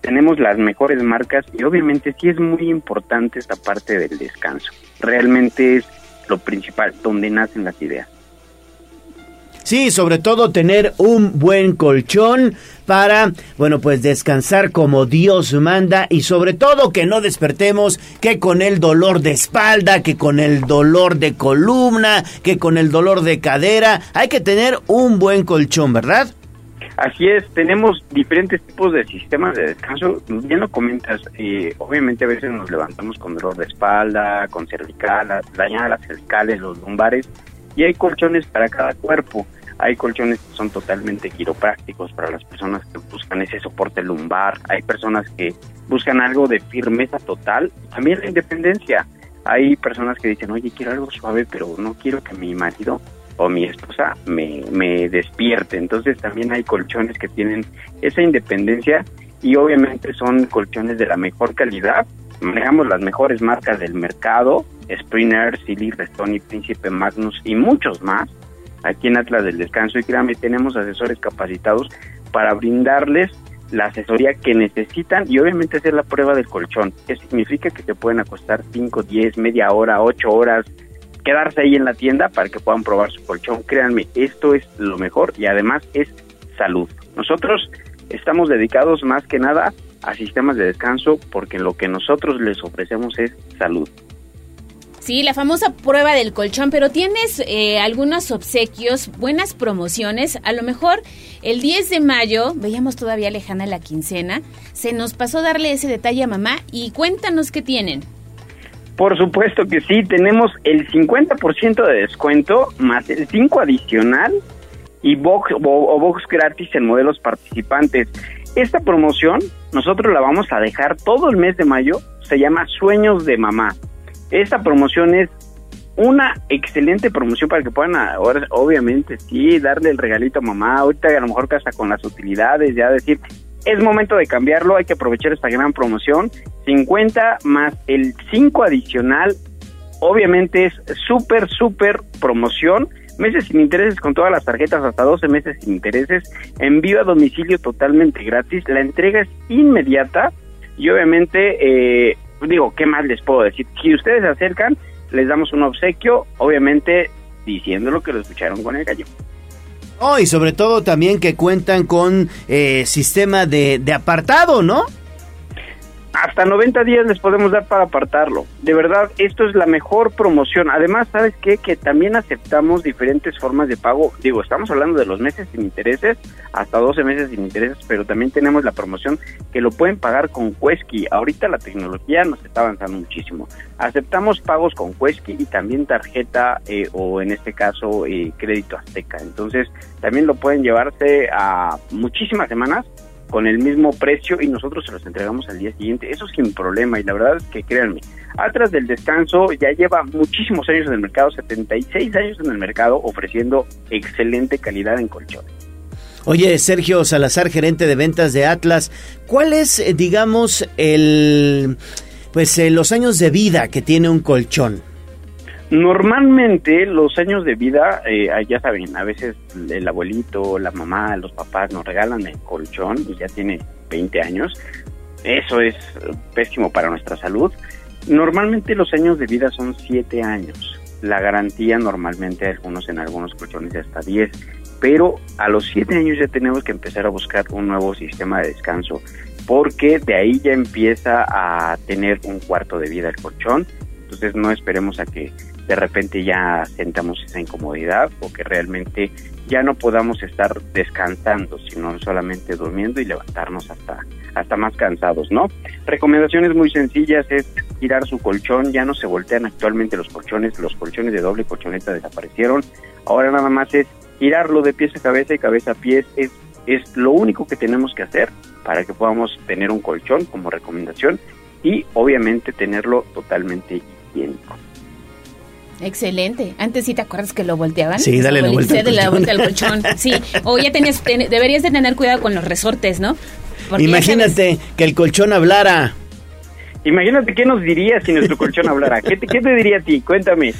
Tenemos las mejores marcas y obviamente sí es muy importante esta parte del descanso. Realmente es lo principal, donde nacen las ideas. Sí, sobre todo tener un buen colchón para, bueno, pues descansar como Dios manda y sobre todo que no despertemos que con el dolor de espalda, que con el dolor de columna, que con el dolor de cadera. Hay que tener un buen colchón, ¿verdad? Así es, tenemos diferentes tipos de sistemas de descanso. Bien lo comentas, eh, obviamente a veces nos levantamos con dolor de espalda, con cervical, dañadas las cervicales, los lumbares, y hay colchones para cada cuerpo. Hay colchones que son totalmente quiroprácticos para las personas que buscan ese soporte lumbar. Hay personas que buscan algo de firmeza total. También la independencia. Hay personas que dicen, oye, quiero algo suave, pero no quiero que mi marido o mi esposa me, me despierte. Entonces también hay colchones que tienen esa independencia y obviamente son colchones de la mejor calidad. Manejamos las mejores marcas del mercado, Springer, Silly, Restoni, Príncipe, Magnus y muchos más aquí en Atlas del Descanso y créanme, tenemos asesores capacitados para brindarles la asesoría que necesitan y obviamente hacer la prueba del colchón, que significa que te pueden acostar 5, 10, media hora, 8 horas, quedarse ahí en la tienda para que puedan probar su colchón. Créanme, esto es lo mejor y además es salud. Nosotros estamos dedicados más que nada a sistemas de descanso porque lo que nosotros les ofrecemos es salud. Sí, la famosa prueba del colchón, pero tienes eh, algunos obsequios, buenas promociones. A lo mejor el 10 de mayo, veíamos todavía lejana la quincena, se nos pasó darle ese detalle a mamá y cuéntanos qué tienen. Por supuesto que sí, tenemos el 50% de descuento más el 5 adicional y box o, box gratis en modelos participantes. Esta promoción nosotros la vamos a dejar todo el mes de mayo, se llama Sueños de Mamá. Esta promoción es una excelente promoción para que puedan ahora, obviamente, sí, darle el regalito a mamá. Ahorita a lo mejor casa con las utilidades, ya decir, es momento de cambiarlo, hay que aprovechar esta gran promoción. 50 más el 5 adicional, obviamente es súper, súper promoción. Meses sin intereses con todas las tarjetas, hasta 12 meses sin intereses. Envío a domicilio totalmente gratis. La entrega es inmediata y obviamente, eh, digo, ¿qué más les puedo decir? Si ustedes se acercan, les damos un obsequio, obviamente diciendo lo que lo escucharon con el gallo. Oh, y sobre todo también que cuentan con eh, sistema de, de apartado, ¿no? Hasta 90 días les podemos dar para apartarlo. De verdad, esto es la mejor promoción. Además, ¿sabes qué? Que también aceptamos diferentes formas de pago. Digo, estamos hablando de los meses sin intereses, hasta 12 meses sin intereses, pero también tenemos la promoción que lo pueden pagar con Quesky. Ahorita la tecnología nos está avanzando muchísimo. Aceptamos pagos con Quesky y también tarjeta eh, o en este caso eh, crédito azteca. Entonces, también lo pueden llevarse a muchísimas semanas con el mismo precio y nosotros se los entregamos al día siguiente. Eso sin problema y la verdad es que créanme, Atlas del Descanso ya lleva muchísimos años en el mercado, 76 años en el mercado ofreciendo excelente calidad en colchones. Oye, Sergio Salazar, gerente de ventas de Atlas, ¿cuál es, eh, digamos, el, pues, eh, los años de vida que tiene un colchón? Normalmente los años de vida, eh, ya saben, a veces el abuelito, la mamá, los papás nos regalan el colchón y ya tiene 20 años. Eso es pésimo para nuestra salud. Normalmente los años de vida son 7 años. La garantía normalmente algunos en algunos colchones hasta 10. Pero a los 7 años ya tenemos que empezar a buscar un nuevo sistema de descanso porque de ahí ya empieza a tener un cuarto de vida el colchón. Entonces no esperemos a que de repente ya sentamos esa incomodidad o que realmente ya no podamos estar descansando, sino solamente durmiendo y levantarnos hasta, hasta más cansados, ¿no? Recomendaciones muy sencillas es tirar su colchón, ya no se voltean actualmente los colchones, los colchones de doble colchoneta desaparecieron, ahora nada más es tirarlo de pies a cabeza y cabeza a pies, es, es lo único que tenemos que hacer para que podamos tener un colchón como recomendación y obviamente tenerlo totalmente higiénico. Excelente. Antes sí te acuerdas que lo volteaban. Sí, dale la vuelta, al la vuelta al colchón. Sí. O ya tenías, deberías de tener cuidado con los resortes, ¿no? Imagínate que el colchón hablara. Imagínate qué nos diría si nuestro colchón hablara. ¿Qué te, qué te diría a ti? Cuéntame.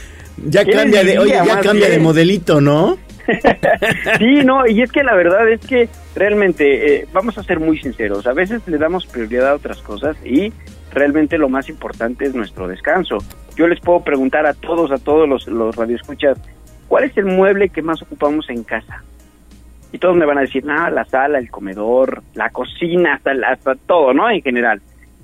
Ya cambia de, oye, ya cambia de modelito, ¿no? sí, no, y es que la verdad es que realmente, eh, vamos a ser muy sinceros, a veces le damos prioridad a otras cosas y realmente lo más importante es nuestro descanso. Yo les puedo preguntar a todos, a todos los, los radioescuchas, ¿cuál es el mueble que más ocupamos en casa? Y todos me van a decir, nada, la sala, el comedor, la cocina, hasta, hasta todo, ¿no? En general.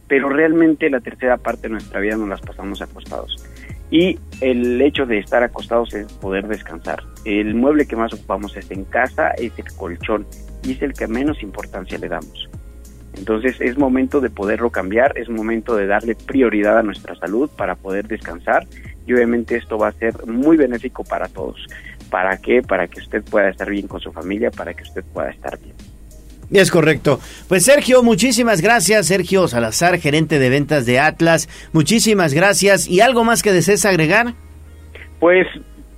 Pero realmente la tercera parte de nuestra vida nos las pasamos acostados. Y el hecho de estar acostados es poder descansar. El mueble que más ocupamos es en casa, es el colchón, y es el que menos importancia le damos. Entonces es momento de poderlo cambiar, es momento de darle prioridad a nuestra salud para poder descansar y obviamente esto va a ser muy benéfico para todos. ¿Para qué? Para que usted pueda estar bien con su familia, para que usted pueda estar bien. Es correcto. Pues Sergio, muchísimas gracias. Sergio Salazar, gerente de ventas de Atlas. Muchísimas gracias. ¿Y algo más que desees agregar? Pues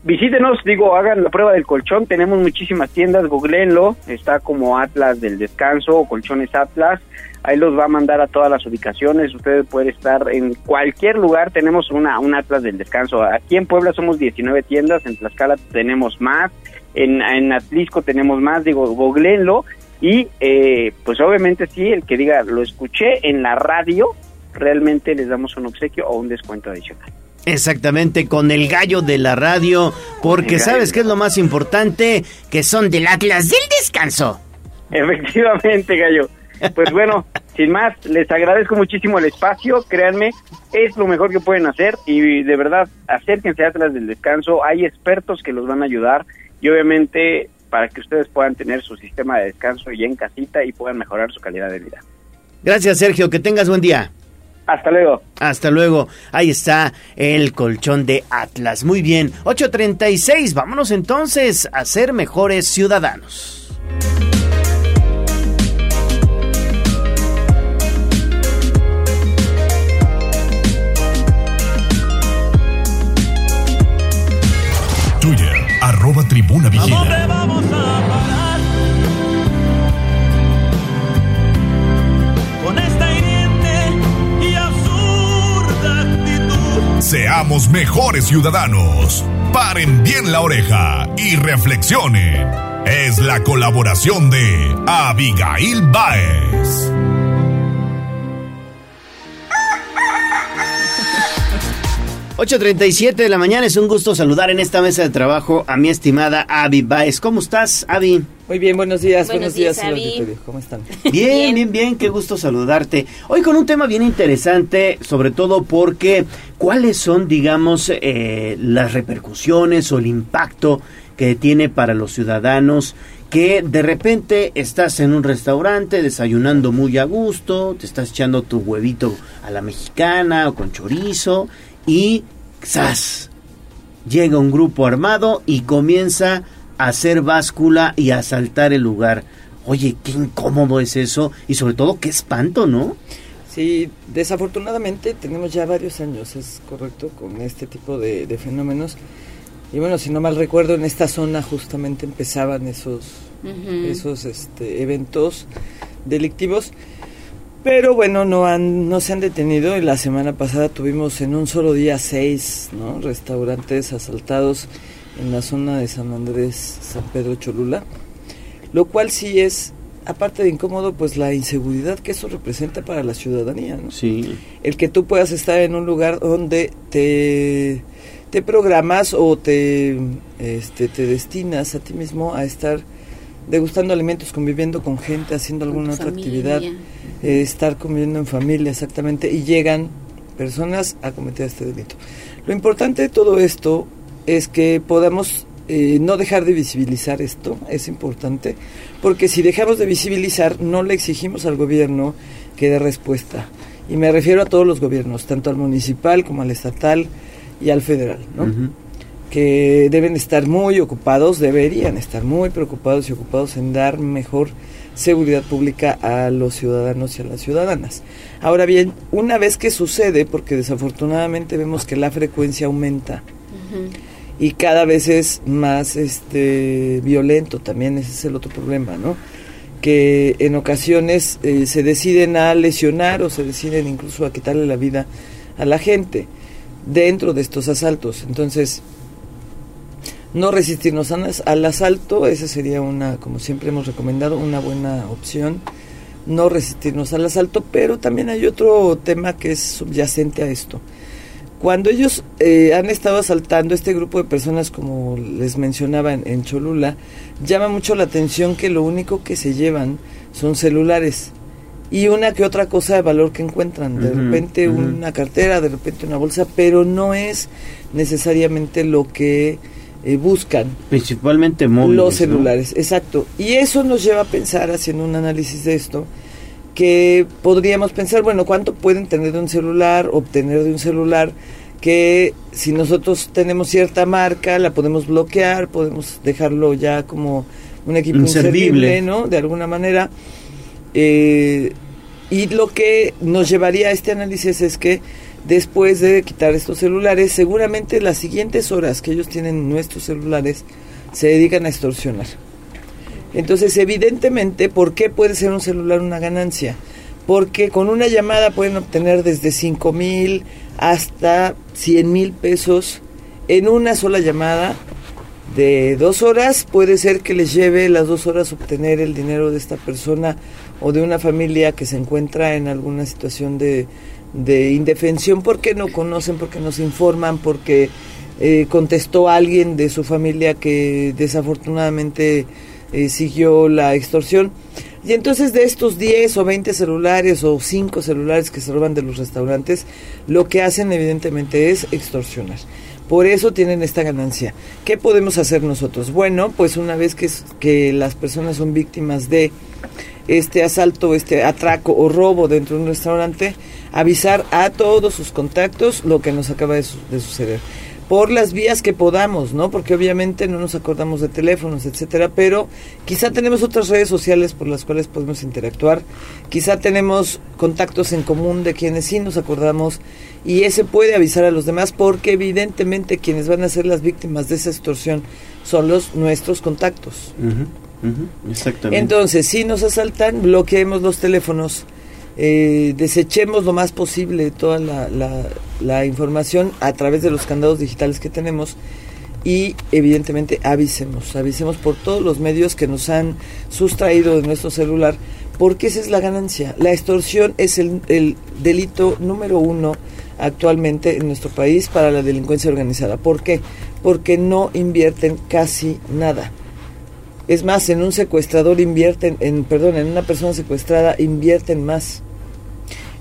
visítenos, digo, hagan la prueba del colchón, tenemos muchísimas tiendas, googleenlo, está como Atlas del Descanso o Colchones Atlas, ahí los va a mandar a todas las ubicaciones, ustedes pueden estar en cualquier lugar, tenemos una un Atlas del Descanso, aquí en Puebla somos 19 tiendas, en Tlaxcala tenemos más, en, en Atlisco tenemos más, digo, googleenlo. Y eh, pues obviamente sí, el que diga, lo escuché en la radio, realmente les damos un obsequio o un descuento adicional. Exactamente, con el gallo de la radio, porque sabes que es lo más importante, que son del Atlas del Descanso. Efectivamente, gallo. Pues bueno, sin más, les agradezco muchísimo el espacio, créanme, es lo mejor que pueden hacer y de verdad, acérquense a Atlas del Descanso, hay expertos que los van a ayudar y obviamente para que ustedes puedan tener su sistema de descanso ya en casita y puedan mejorar su calidad de vida. Gracias, Sergio, que tengas buen día. Hasta luego. Hasta luego. Ahí está el colchón de Atlas. Muy bien. 8.36. Vámonos entonces a ser mejores ciudadanos. Twitter, arroba tribuna vigila. Seamos mejores ciudadanos. Paren bien la oreja y reflexionen. Es la colaboración de Abigail Baez. 8.37 de la mañana, es un gusto saludar en esta mesa de trabajo a mi estimada Avi Baez. ¿Cómo estás, Avi? Muy bien, buenos días, Buenos buenos, días, días. ¿Cómo están? Bien, bien, bien, qué gusto saludarte. Hoy con un tema bien interesante, sobre todo porque cuáles son, digamos, eh, las repercusiones o el impacto que tiene para los ciudadanos que de repente estás en un restaurante desayunando muy a gusto, te estás echando tu huevito a la mexicana o con chorizo y ¡zas! llega un grupo armado y comienza a hacer báscula y a asaltar el lugar. Oye, qué incómodo es eso y sobre todo qué espanto, ¿no? Sí, desafortunadamente tenemos ya varios años, es correcto, con este tipo de, de fenómenos. Y bueno, si no mal recuerdo, en esta zona justamente empezaban esos, esos este, eventos delictivos. Pero bueno, no, han, no se han detenido. Y la semana pasada tuvimos en un solo día seis ¿no? restaurantes asaltados en la zona de San Andrés, San Pedro Cholula. Lo cual sí es, aparte de incómodo, pues la inseguridad que eso representa para la ciudadanía. ¿no? Sí. El que tú puedas estar en un lugar donde te, te programas o te, este, te destinas a ti mismo a estar degustando alimentos, conviviendo con gente, haciendo alguna otra familia. actividad, eh, estar conviviendo en familia exactamente, y llegan personas a cometer este delito. Lo importante de todo esto es que podamos eh, no dejar de visibilizar esto, es importante, porque si dejamos de visibilizar, no le exigimos al gobierno que dé respuesta. Y me refiero a todos los gobiernos, tanto al municipal como al estatal y al federal, ¿no? Que deben estar muy ocupados, deberían estar muy preocupados y ocupados en dar mejor seguridad pública a los ciudadanos y a las ciudadanas. Ahora bien, una vez que sucede, porque desafortunadamente vemos que la frecuencia aumenta y cada vez es más este violento también ese es el otro problema no que en ocasiones eh, se deciden a lesionar o se deciden incluso a quitarle la vida a la gente dentro de estos asaltos. Entonces no resistirnos al al asalto esa sería una como siempre hemos recomendado una buena opción. No resistirnos al asalto pero también hay otro tema que es subyacente a esto. Cuando ellos eh, han estado asaltando este grupo de personas, como les mencionaba en, en Cholula, llama mucho la atención que lo único que se llevan son celulares y una que otra cosa de valor que encuentran. De repente una cartera, de repente una bolsa, pero no es necesariamente lo que eh, buscan. Principalmente móviles. Los ¿no? celulares, exacto. Y eso nos lleva a pensar, haciendo un análisis de esto, que podríamos pensar, bueno, ¿cuánto pueden tener de un celular, obtener de un celular? Que si nosotros tenemos cierta marca, la podemos bloquear, podemos dejarlo ya como un equipo Inservible. inservible, ¿no? De alguna manera. Eh, y lo que nos llevaría a este análisis es que después de quitar estos celulares, seguramente las siguientes horas que ellos tienen nuestros celulares se dedican a extorsionar. Entonces, evidentemente, ¿por qué puede ser un celular una ganancia? Porque con una llamada pueden obtener desde 5 mil hasta 100 mil pesos en una sola llamada de dos horas. Puede ser que les lleve las dos horas obtener el dinero de esta persona o de una familia que se encuentra en alguna situación de, de indefensión porque no conocen, porque no se informan, porque eh, contestó alguien de su familia que desafortunadamente eh, siguió la extorsión. Y entonces de estos 10 o 20 celulares o 5 celulares que se roban de los restaurantes, lo que hacen evidentemente es extorsionar. Por eso tienen esta ganancia. ¿Qué podemos hacer nosotros? Bueno, pues una vez que, que las personas son víctimas de este asalto, este atraco o robo dentro de un restaurante, avisar a todos sus contactos lo que nos acaba de, su- de suceder. Por las vías que podamos, ¿no? Porque obviamente no nos acordamos de teléfonos, etcétera, pero quizá tenemos otras redes sociales por las cuales podemos interactuar, quizá tenemos contactos en común de quienes sí nos acordamos y ese puede avisar a los demás porque evidentemente quienes van a ser las víctimas de esa extorsión son los nuestros contactos. Exactamente. Entonces, si nos asaltan, bloqueemos los teléfonos, eh, desechemos lo más posible toda la información a través de los candados digitales que tenemos y evidentemente avisemos, avisemos por todos los medios que nos han sustraído de nuestro celular, porque esa es la ganancia. La extorsión es el, el delito número uno actualmente en nuestro país para la delincuencia organizada. ¿Por qué? Porque no invierten casi nada. Es más, en un secuestrador invierten, en, perdón, en una persona secuestrada invierten más.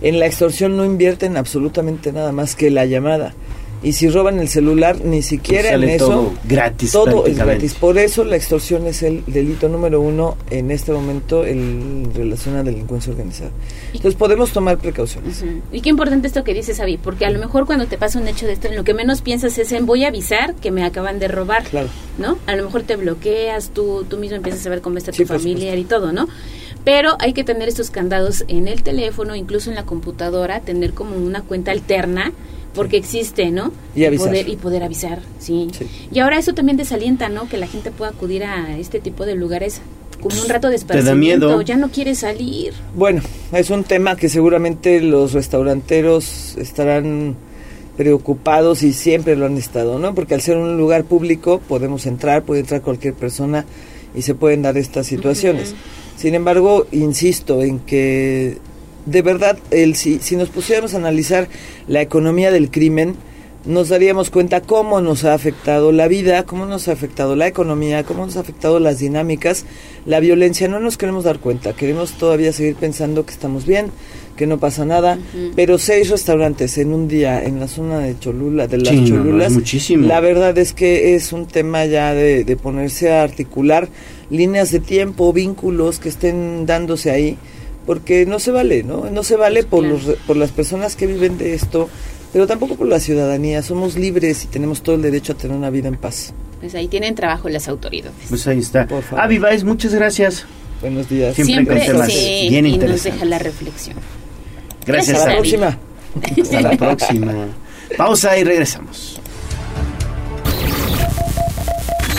En la extorsión no invierten absolutamente nada más que la llamada. Y si roban el celular, ni siquiera Pues sale en eso. todo gratis, Todo es gratis. Por eso la extorsión es el delito número uno en este momento en relación a delincuencia organizada. Entonces podemos tomar precauciones. Y qué importante esto que dices, Avi, porque a lo mejor cuando te pasa un hecho de esto, en lo que menos piensas es en voy a avisar que me acaban de robar, Claro. ¿no? A lo mejor te bloqueas, tú, tú mismo empiezas a ver cómo está tu Sí, familiar y todo, ¿no? Pero hay que tener estos candados en el teléfono, incluso en la computadora, tener como una cuenta alterna, porque existe, ¿no? Y avisar. poder, y poder avisar, sí. Y ahora eso también desalienta, ¿no? Que la gente pueda acudir a este tipo de lugares como un rato de Te da miedo. ya no quiere salir. Bueno, es un tema que seguramente los restauranteros estarán preocupados y siempre lo han estado, ¿no? Porque al ser un lugar público podemos entrar, puede entrar cualquier persona y se pueden dar estas situaciones. Sin embargo, insisto en que de verdad, el, si, si nos pusiéramos a analizar la economía del crimen, nos daríamos cuenta cómo nos ha afectado la vida, cómo nos ha afectado la economía, cómo nos ha afectado las dinámicas, la violencia. No nos queremos dar cuenta, queremos todavía seguir pensando que estamos bien, que no pasa nada, pero seis restaurantes en un día en la zona de Cholula, de las Sí, no, no, Cholulas, muchísimo. la verdad es que es un tema ya de, de ponerse a articular líneas de tiempo, vínculos que estén dándose ahí, porque no se vale, ¿no? No se vale por, los, re- por las personas que viven de esto, pero tampoco por la ciudadanía. Somos libres y tenemos todo el derecho a tener una vida en paz. Pues ahí tienen trabajo las autoridades. Pues ahí está. Avi Baez, muchas gracias. Buenos días. Siempre, con temas sí, bien y nos deja la reflexión. Gracias, Hasta la Avi. próxima. Hasta la próxima. Pausa y regresamos.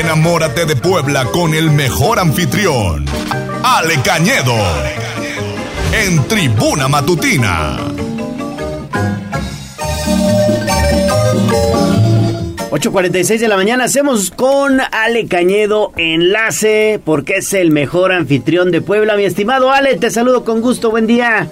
Enamórate de Puebla con el mejor anfitrión, Ale Cañedo, en Tribuna Matutina. 8.46 de la mañana hacemos con Ale Cañedo enlace porque es el mejor anfitrión de Puebla. Mi estimado Ale, te saludo con gusto, buen día.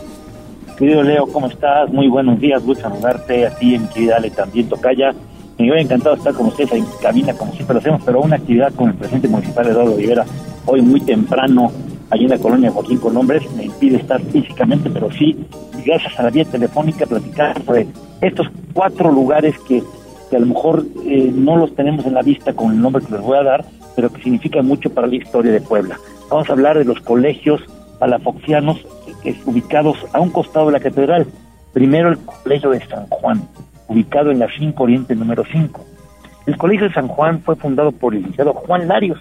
Querido Leo, ¿cómo estás? Muy buenos días, gusto saludarte a ti, mi querida Ale, también tocaya. Me hubiera encantado estar con ustedes en cabina, como siempre lo hacemos, pero una actividad con el presidente municipal Eduardo Rivera, hoy muy temprano, allí en la colonia Joaquín Colombres, me impide estar físicamente, pero sí, gracias a la vía telefónica, platicar sobre estos cuatro lugares que, que a lo mejor eh, no los tenemos en la vista con el nombre que les voy a dar, pero que significan mucho para la historia de Puebla. Vamos a hablar de los colegios palafoxianos que ubicados a un costado de la catedral. Primero el Colegio de San Juan, ubicado en la 5 Oriente número 5. El Colegio de San Juan fue fundado por el licenciado Juan Larios,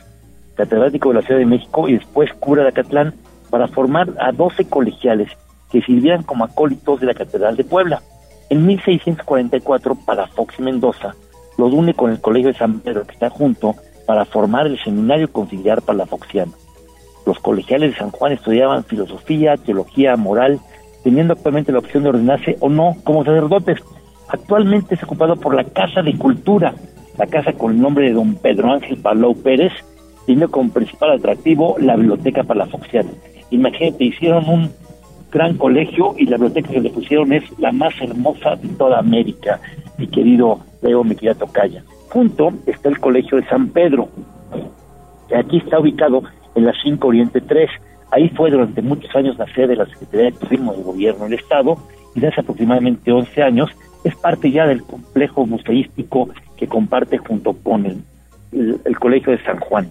catedrático de la Ciudad de México y después cura de Acatlán, para formar a 12 colegiales que sirvieran como acólitos de la Catedral de Puebla. En 1644, Palafox y Mendoza los une con el Colegio de San Pedro, que está junto, para formar el Seminario Conciliar Palafoxiano. Los colegiales de San Juan estudiaban filosofía, teología, moral, teniendo actualmente la opción de ordenarse o no como sacerdotes. Actualmente es ocupado por la Casa de Cultura, la casa con el nombre de don Pedro Ángel Palou Pérez, teniendo como principal atractivo la Biblioteca Palafoxiana. Imagínate, hicieron un gran colegio y la biblioteca que le pusieron es la más hermosa de toda América, mi querido Leo, mi querida Tocaya. Junto está el Colegio de San Pedro, que aquí está ubicado en la 5 Oriente 3. Ahí fue durante muchos años la sede de la Secretaría de Turismo del Gobierno del Estado y desde hace aproximadamente 11 años es parte ya del complejo museístico que comparte junto con el, el- Colegio de San Juan.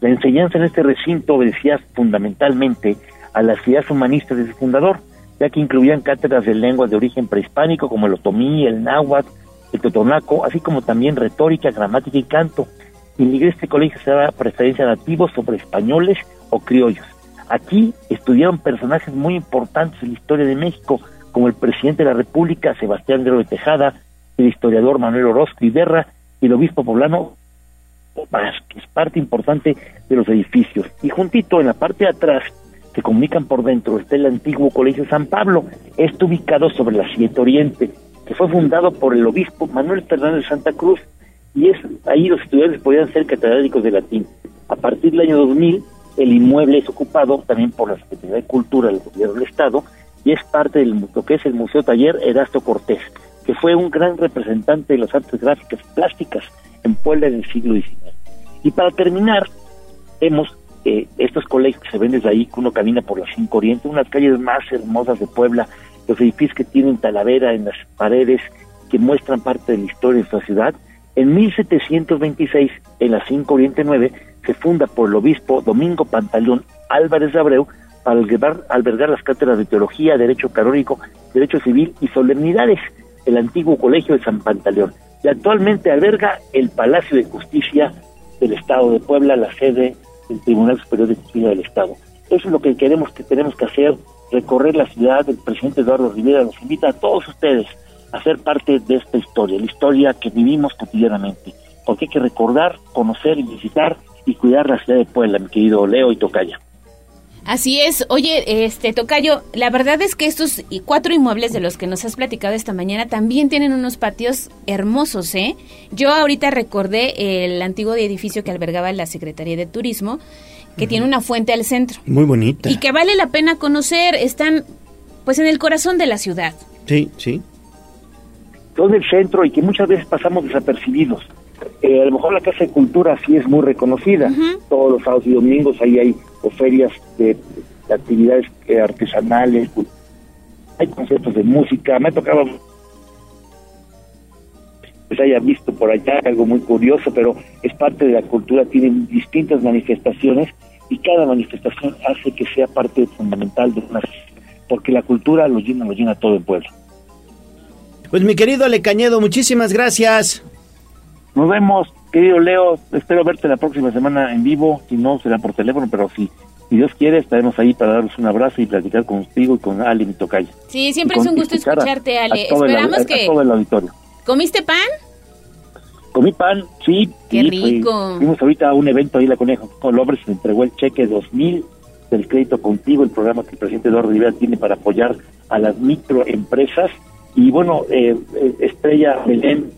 La enseñanza en este recinto obedecía fundamentalmente a las ideas humanistas de su fundador, ya que incluían cátedras de lenguas de origen prehispánico como el otomí, el náhuatl, el totonaco, así como también retórica, gramática y canto. En iglesia de este colegio se daba preferencia a nativos sobre españoles o criollos. Aquí estudiaron personajes muy importantes en la historia de México, como el presidente de la República, Sebastián de de Tejada, el historiador Manuel Orozco Iberra y el obispo poblano que es parte importante de los edificios. Y juntito en la parte de atrás, que comunican por dentro, está el antiguo Colegio San Pablo. Está ubicado sobre la 7 Oriente, que fue fundado por el obispo Manuel Fernández Santa Cruz. Y es ahí los estudiantes podían ser catedráticos de latín. A partir del año 2000, el inmueble es ocupado también por la Secretaría de Cultura del Gobierno del Estado y es parte del lo que es el Museo Taller Erasto Cortés, que fue un gran representante de las artes gráficas plásticas en Puebla en el siglo XIX. Y para terminar, vemos eh, estos colegios que se ven desde ahí, que uno camina por la 5 Oriente, unas calles más hermosas de Puebla, los edificios que tienen talavera en las paredes, que muestran parte de la historia de nuestra ciudad. En 1726, en la 5 Oriente 9, se funda por el obispo Domingo Pantaleón Álvarez de Abreu albergar, albergar las cátedras de Teología, Derecho Canónico, Derecho Civil y Solemnidades, el antiguo Colegio de San Pantaleón. Y actualmente alberga el Palacio de Justicia del Estado de Puebla, la sede del Tribunal Superior de Justicia del Estado. Eso es lo que queremos que tenemos que hacer, recorrer la ciudad. El presidente Eduardo Rivera nos invita a todos ustedes a ser parte de esta historia, la historia que vivimos cotidianamente. Porque hay que recordar, conocer y visitar y cuidar la ciudad de Puebla, mi querido Leo y Tocaya. Así es. Oye, este Tocayo, la verdad es que estos cuatro inmuebles de los que nos has platicado esta mañana también tienen unos patios hermosos, ¿eh? Yo ahorita recordé el antiguo edificio que albergaba la Secretaría de Turismo, que tiene una fuente al centro. Muy bonita. Y que vale la pena conocer. Están, pues, en el corazón de la ciudad. Sí, sí. Todo el centro y que muchas veces pasamos desapercibidos. Eh, a lo mejor la Casa de Cultura sí es muy reconocida. Todos los sábados y domingos ahí hay ferias de, actividades eh, artesanales, hay conciertos de música. Me ha tocado pues haya visto por allá algo muy curioso, pero es parte de la cultura, tienen distintas manifestaciones y cada manifestación hace que sea parte fundamental de una porque la cultura lo llena, lo llena todo el pueblo. Pues mi querido Ale Cañedo, muchísimas gracias. Nos vemos, querido Leo. Espero verte la próxima semana en vivo. Si no, será por teléfono, pero si, si Dios quiere, estaremos ahí para daros un abrazo y platicar contigo y con Ale y Tocaya. Sí, siempre es un gusto escucharte, Ale. Esperamos que. todo el auditorio. ¿Comiste pan? Comí pan, sí. Qué rico. fuimos ahorita a un evento ahí, la Conejo con López, se entregó el cheque 2000 del crédito contigo, el programa que el presidente Eduardo Rivera tiene para apoyar a las microempresas. Y bueno, eh, eh Estrella Belén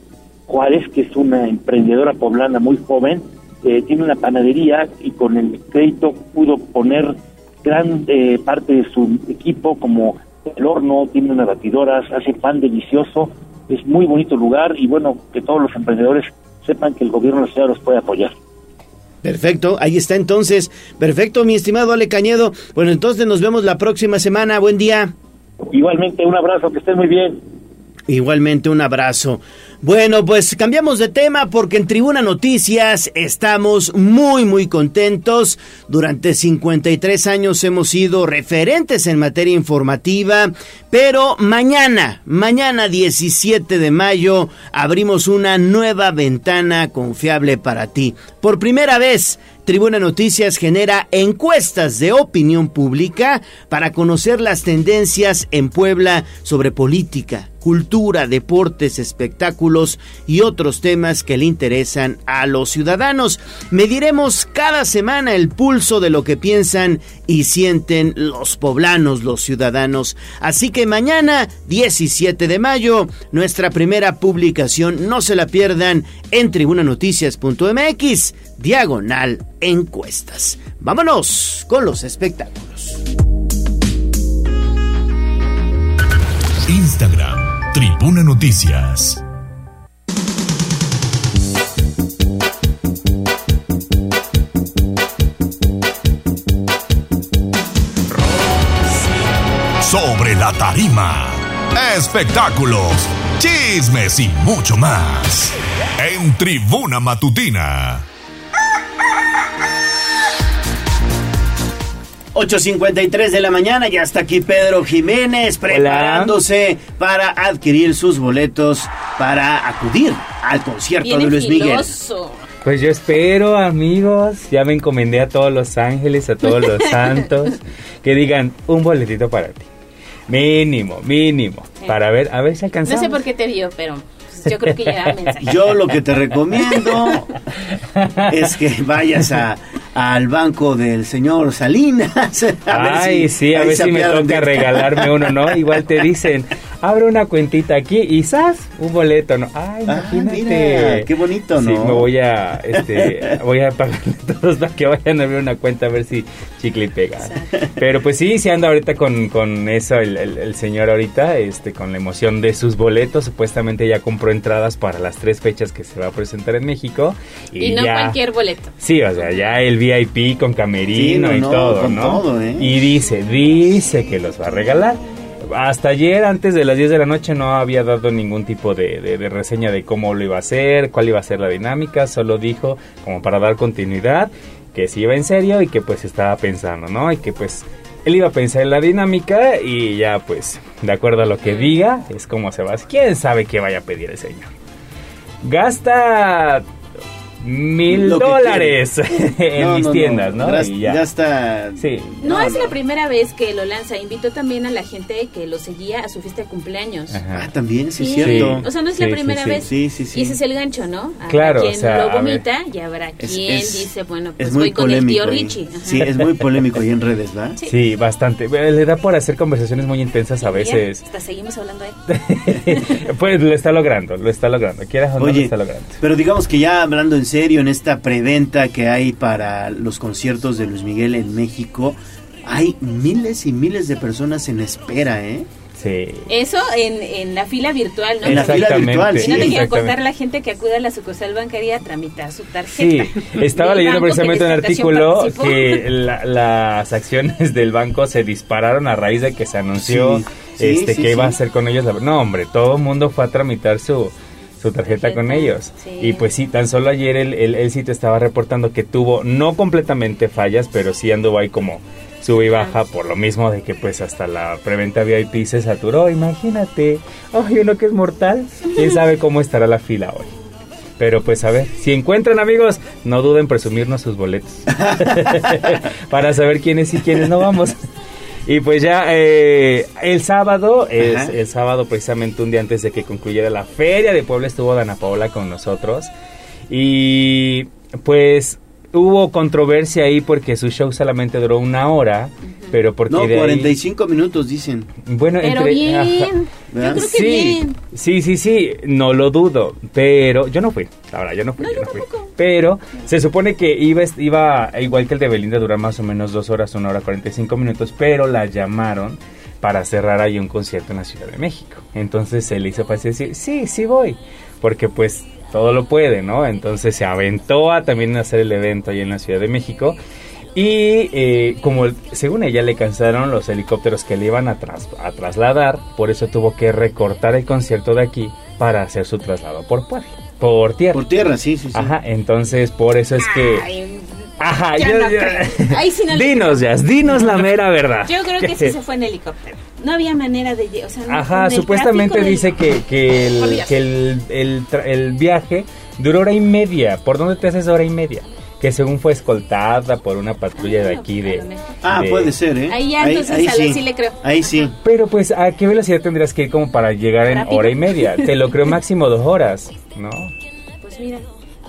Juárez, que es una emprendedora poblana muy joven, eh, tiene una panadería y con el crédito pudo poner gran eh, parte de su equipo como el horno, tiene unas batidoras, hace pan delicioso, es muy bonito lugar y bueno, que todos los emprendedores sepan que el gobierno de la ciudad los puede apoyar. Perfecto, ahí está entonces. Perfecto, mi estimado Ale Cañedo. Bueno, entonces nos vemos la próxima semana. Buen día. Igualmente, un abrazo, que estén muy bien. Igualmente, un abrazo. Bueno, pues cambiamos de tema porque en Tribuna Noticias estamos muy muy contentos. Durante 53 años hemos sido referentes en materia informativa, pero mañana, mañana 17 de mayo, abrimos una nueva ventana confiable para ti. Por primera vez, Tribuna Noticias genera encuestas de opinión pública para conocer las tendencias en Puebla sobre política, cultura, deportes, espectáculos y otros temas que le interesan a los ciudadanos. Mediremos cada semana el pulso de lo que piensan y sienten los poblanos, los ciudadanos. Así que mañana, 17 de mayo, nuestra primera publicación, no se la pierdan en tribunanoticias.mx, diagonal encuestas. Vámonos con los espectáculos. Instagram, Tribuna Noticias. Sobre la tarima. Espectáculos, chismes y mucho más. En Tribuna Matutina. 8.53 de la mañana, ya está aquí Pedro Jiménez preparándose para adquirir sus boletos para acudir al concierto de Luis Miguel. Pues yo espero, amigos, ya me encomendé a todos los ángeles, a todos los santos, que digan un boletito para ti. Mínimo, mínimo, para ver, a ver si alcanzamos. No sé por qué te dio, pero yo creo que ya mensaje. Yo lo que te recomiendo es que vayas a, al banco del señor Salinas. a ver Ay, si sí, a ver si me toca regalarme uno, ¿no? Igual te dicen, abre una cuentita aquí y ¡zas! Un boleto, ¿no? Ay, Ah, imagínate. mira, qué bonito, Sí, ¿no? me voy a, este, voy a pagarle a todos para que vayan a abrir una cuenta a ver si chicle y pega. Pero pues sí, sí anda ahorita con, con eso el, el- el señor ahorita, este, con la emoción de sus boletos. Supuestamente ya compró entradas para las tres fechas que se va a presentar en México. Y, Y no ya... cualquier boleto. Sí, o sea, ya el VIP con camerino Sí, no, y no, todo, con ¿no? todo, ¿eh? Y dice, dice que los va a regalar. Hasta ayer, antes de las 10 de la noche, no había dado ningún tipo de, reseña de cómo lo iba a hacer, cuál iba a ser la dinámica, solo dijo, como para dar continuidad, que sí iba en serio y que pues estaba pensando, ¿no? Y que pues él iba a pensar en la dinámica y ya pues, de acuerdo a lo que diga, es como se va. ¿Quién sabe qué vaya a pedir el señor? Gasta mil dólares en No, mis no, tiendas, ¿no? Y ya. Gasta. Sí. No, es la primera vez que lo lanza. Invitó también a la gente que lo seguía a su fiesta de cumpleaños. Ah, también, sí, es Sí. cierto. O sea, no es la primera sí, sí. vez. Sí, sí, sí. Y ese es el gancho, ¿no? A Claro, quien o sea, lo vomita y habrá Es- quien es- dice, bueno, pues es muy voy con el tío. Richie. Ajá. Sí, es muy polémico ahí en redes, ¿va? Sí, bastante. Le da por hacer conversaciones muy intensas a veces. Hasta seguimos hablando de Pues lo está logrando, lo está logrando. Quieras o no, lo está logrando. pero digamos que ya hablando en serio, en esta preventa que hay para los conciertos de Luis Miguel en México, hay miles y miles de personas en espera, ¿eh? Sí. Eso en, en la fila virtual, ¿no? En la fila virtual, Y sí. no te quiero contar la gente que acude a la sucursal bancaria a tramitar su Sí, tarjeta. estaba Del leyendo precisamente un artículo participó. que la- las acciones del banco se dispararon a raíz de que se anunció Sí, sí, este sí, que iba a sí. hacer con ellos. la- no, hombre, todo el mundo fue a tramitar su, su tarjeta con ellos. sí. Y pues sí, tan solo ayer el, el, el sitio estaba reportando que tuvo no completamente fallas, pero sí anduvo ahí como sube y baja por lo mismo de que pues hasta la preventa VIP se saturó, imagínate. Ay, uno que es mortal, quién sabe cómo estará la fila hoy. Pero pues a ver, si encuentran amigos, no duden en presumirnos sus boletos. Para saber quiénes y quiénes no vamos. Y pues ya eh, el sábado, es, el sábado precisamente un día antes de que concluyera la feria de Puebla estuvo Dana Paola con nosotros. Y pues hubo controversia ahí porque su show solamente duró una hora, pero porque No, de ahí- 45 minutos dicen. bueno, Pero entre- bien, yo creo que sí, bien. sí, sí, sí, no lo dudo, pero yo no fui, la verdad, yo no fui, yo no fui. Pero se supone que iba, iba igual que el de Belinda, durar más o menos dos horas, una hora 45 minutos, pero la llamaron para cerrar ahí un concierto en la Ciudad de México. Entonces se le hizo fácil decir, sí, sí voy, porque pues todo lo puede, ¿no? Entonces se aventó a también hacer el evento ahí en la Ciudad de México. Y eh, como según ella le cansaron los helicópteros que le iban a, tras- a trasladar, por eso tuvo que recortar el concierto de aquí para hacer su traslado por por tierra. Por tierra, sí, sí, sí. Ajá, entonces por eso es que... Ay, Ajá, yo- no yo-. Ahí dinos, Jazz, dinos la mera verdad. Yo creo que sí se fue en helicóptero. No había manera de... O sea, no- Ajá, supuestamente dice que, que, el, que el, el viaje duró hora y media. ¿Por dónde te haces hora y media? Que según fue escoltada por una patrulla de aquí de... Ah, de- puede ser, ¿eh? Ahí ya, entonces, a la sí le creo. Ahí sí. Pero pues, ¿a qué velocidad tendrías que ir como para llegar en Rápido. hora y media? Te lo creo máximo dos horas, ¿no? Pues mira.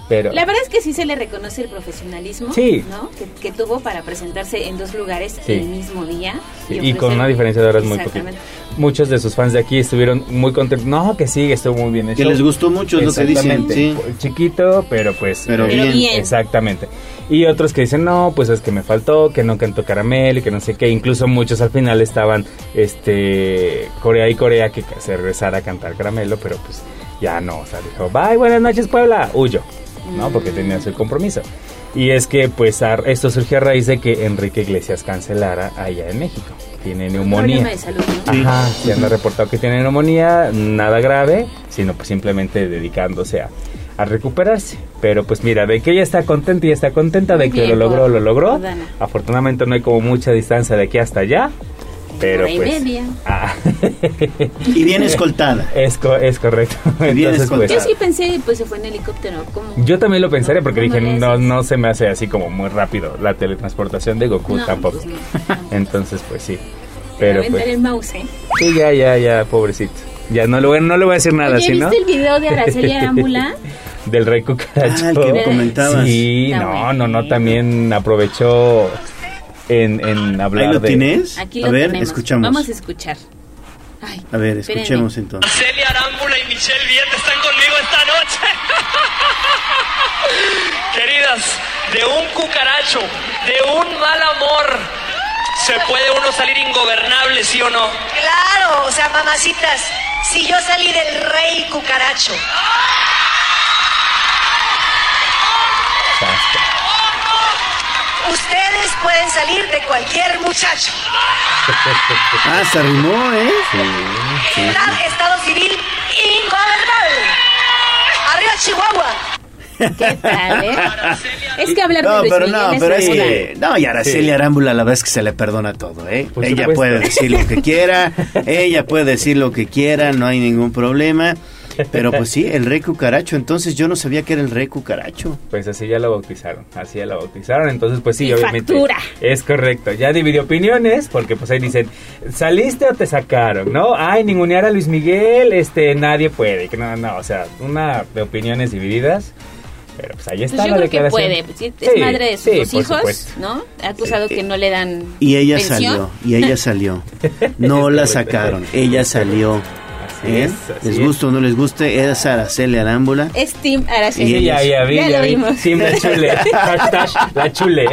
Pero... La verdad es que sí se le reconoce el profesionalismo Sí. ¿no? que, que tuvo para presentarse en dos lugares Sí. el mismo día. Sí, y ofrecer- con una diferencia de horas muy poquita. Muchos de sus fans de aquí estuvieron muy contentos. No, que sí, estuvo muy bien. el Que les gustó mucho, lo que dicen. Chiquito, pero pues. Pero eh, bien. bien. Exactamente. Y otros que dicen, no, pues es que me faltó, que no cantó caramelo y que no sé qué. Incluso muchos al final estaban, este, Corea y Corea que se regresara a cantar caramelo, pero pues ya no. O sea, dijo, bye, buenas noches, Puebla. Huyo, ¿no? Porque tenía su compromiso. Y es que, pues, a- esto surgió a raíz de que Enrique Iglesias cancelara allá en México. Tiene neumonía. Problema de salud, ¿no? Ajá, se anda reportado que tiene neumonía, nada grave, sino pues simplemente dedicándose a, a recuperarse. Pero pues mira, de que ella está contenta y está contenta de Muy que bien, lo logró, por- lo logró. Afortunadamente no hay como mucha distancia de aquí hasta allá, pero Hora y pues... media. ah, Y bien escoltada. es, co- es correcto. Bien Entonces, pues, Yo sí pensé, pues se fue en helicóptero. ¿cómo? yo también lo pensaría porque No, dije, no no, no se me hace así como muy rápido la teletransportación de Goku No, tampoco. pues Entonces, pues sí. Pero pues... el mouse, ¿eh? Sí, ya, ya, ya, pobrecito. Ya no le, no le voy a decir nada, ¿sí, ¿viste no? el video de Araceli Arámbula? Del rey cucaracho. Ah, el que comentabas. Sí, no, no, no, también aprovechó en, en hablar ¿Ahí lo de... tienes? Aquí lo a ver, tenemos. escuchamos. Vamos a escuchar. Ay, A ver, espérenme. escuchemos entonces. Celia Arámbula y Michelle Viet están conmigo esta noche. Queridas, de un cucaracho, de un mal amor, se puede uno salir ingobernable, ¿sí o no? Claro, o sea, mamacitas, si yo salí del rey cucaracho. Ustedes pueden salir de cualquier muchacho. Ah, se arrimó, ¿eh? Plan Estado civil ingobernable. Arriba Chihuahua. ¿Qué tal, eh? Es que hablar de No, Luis pero Miguel no, es pero es que... No, y Araceli Sí. Arámbula la es que se le perdona todo, ¿eh? Por ella supuesto. puede decir lo que quiera, ella puede decir lo que quiera, no hay ningún problema. Pero pues sí, el rey cucaracho, entonces yo no sabía que era el rey cucaracho. Pues así ya la bautizaron, así ya la bautizaron, entonces pues sí, Y obviamente. factura. Es correcto, ya dividió opiniones, porque pues ahí dicen, ¿saliste o te sacaron? ¿No? Ay, ningunear a Luis Miguel, este, nadie puede, que no, no, o sea, una de opiniones divididas, pero pues ahí está Pues yo la creo que declaración. puede. pues, es Sí, madre de sus sí, dos por hijos, supuesto. ¿no? Ha acusado que no le dan Y ella pensión. salió, y ella salió. No la sacaron, ella salió. ¿Eh? es, así les es. guste o no les guste, es Araceli Arámbula. Es Team Araceli. Sí, ya, ya vi, ya, lo vi. vimos. Sí, la chule. Hashtag la chule.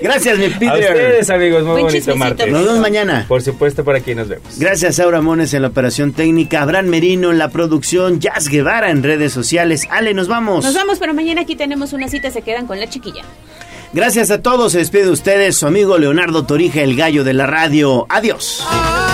Gracias, mi A Peter. ustedes, amigos, muy Buen bonito chismecito. martes. Nos vemos mañana. Por supuesto, por aquí nos vemos. Gracias, Aura Mones en la operación técnica, Abraham Merino en la producción, Jazz Guevara en redes sociales. Ale, nos vamos. Nos vamos, pero mañana aquí tenemos una cita, se quedan con la chiquilla. Gracias a todos, se despide de ustedes su amigo Leonardo Torija, el gallo de la radio. Adiós. Adiós,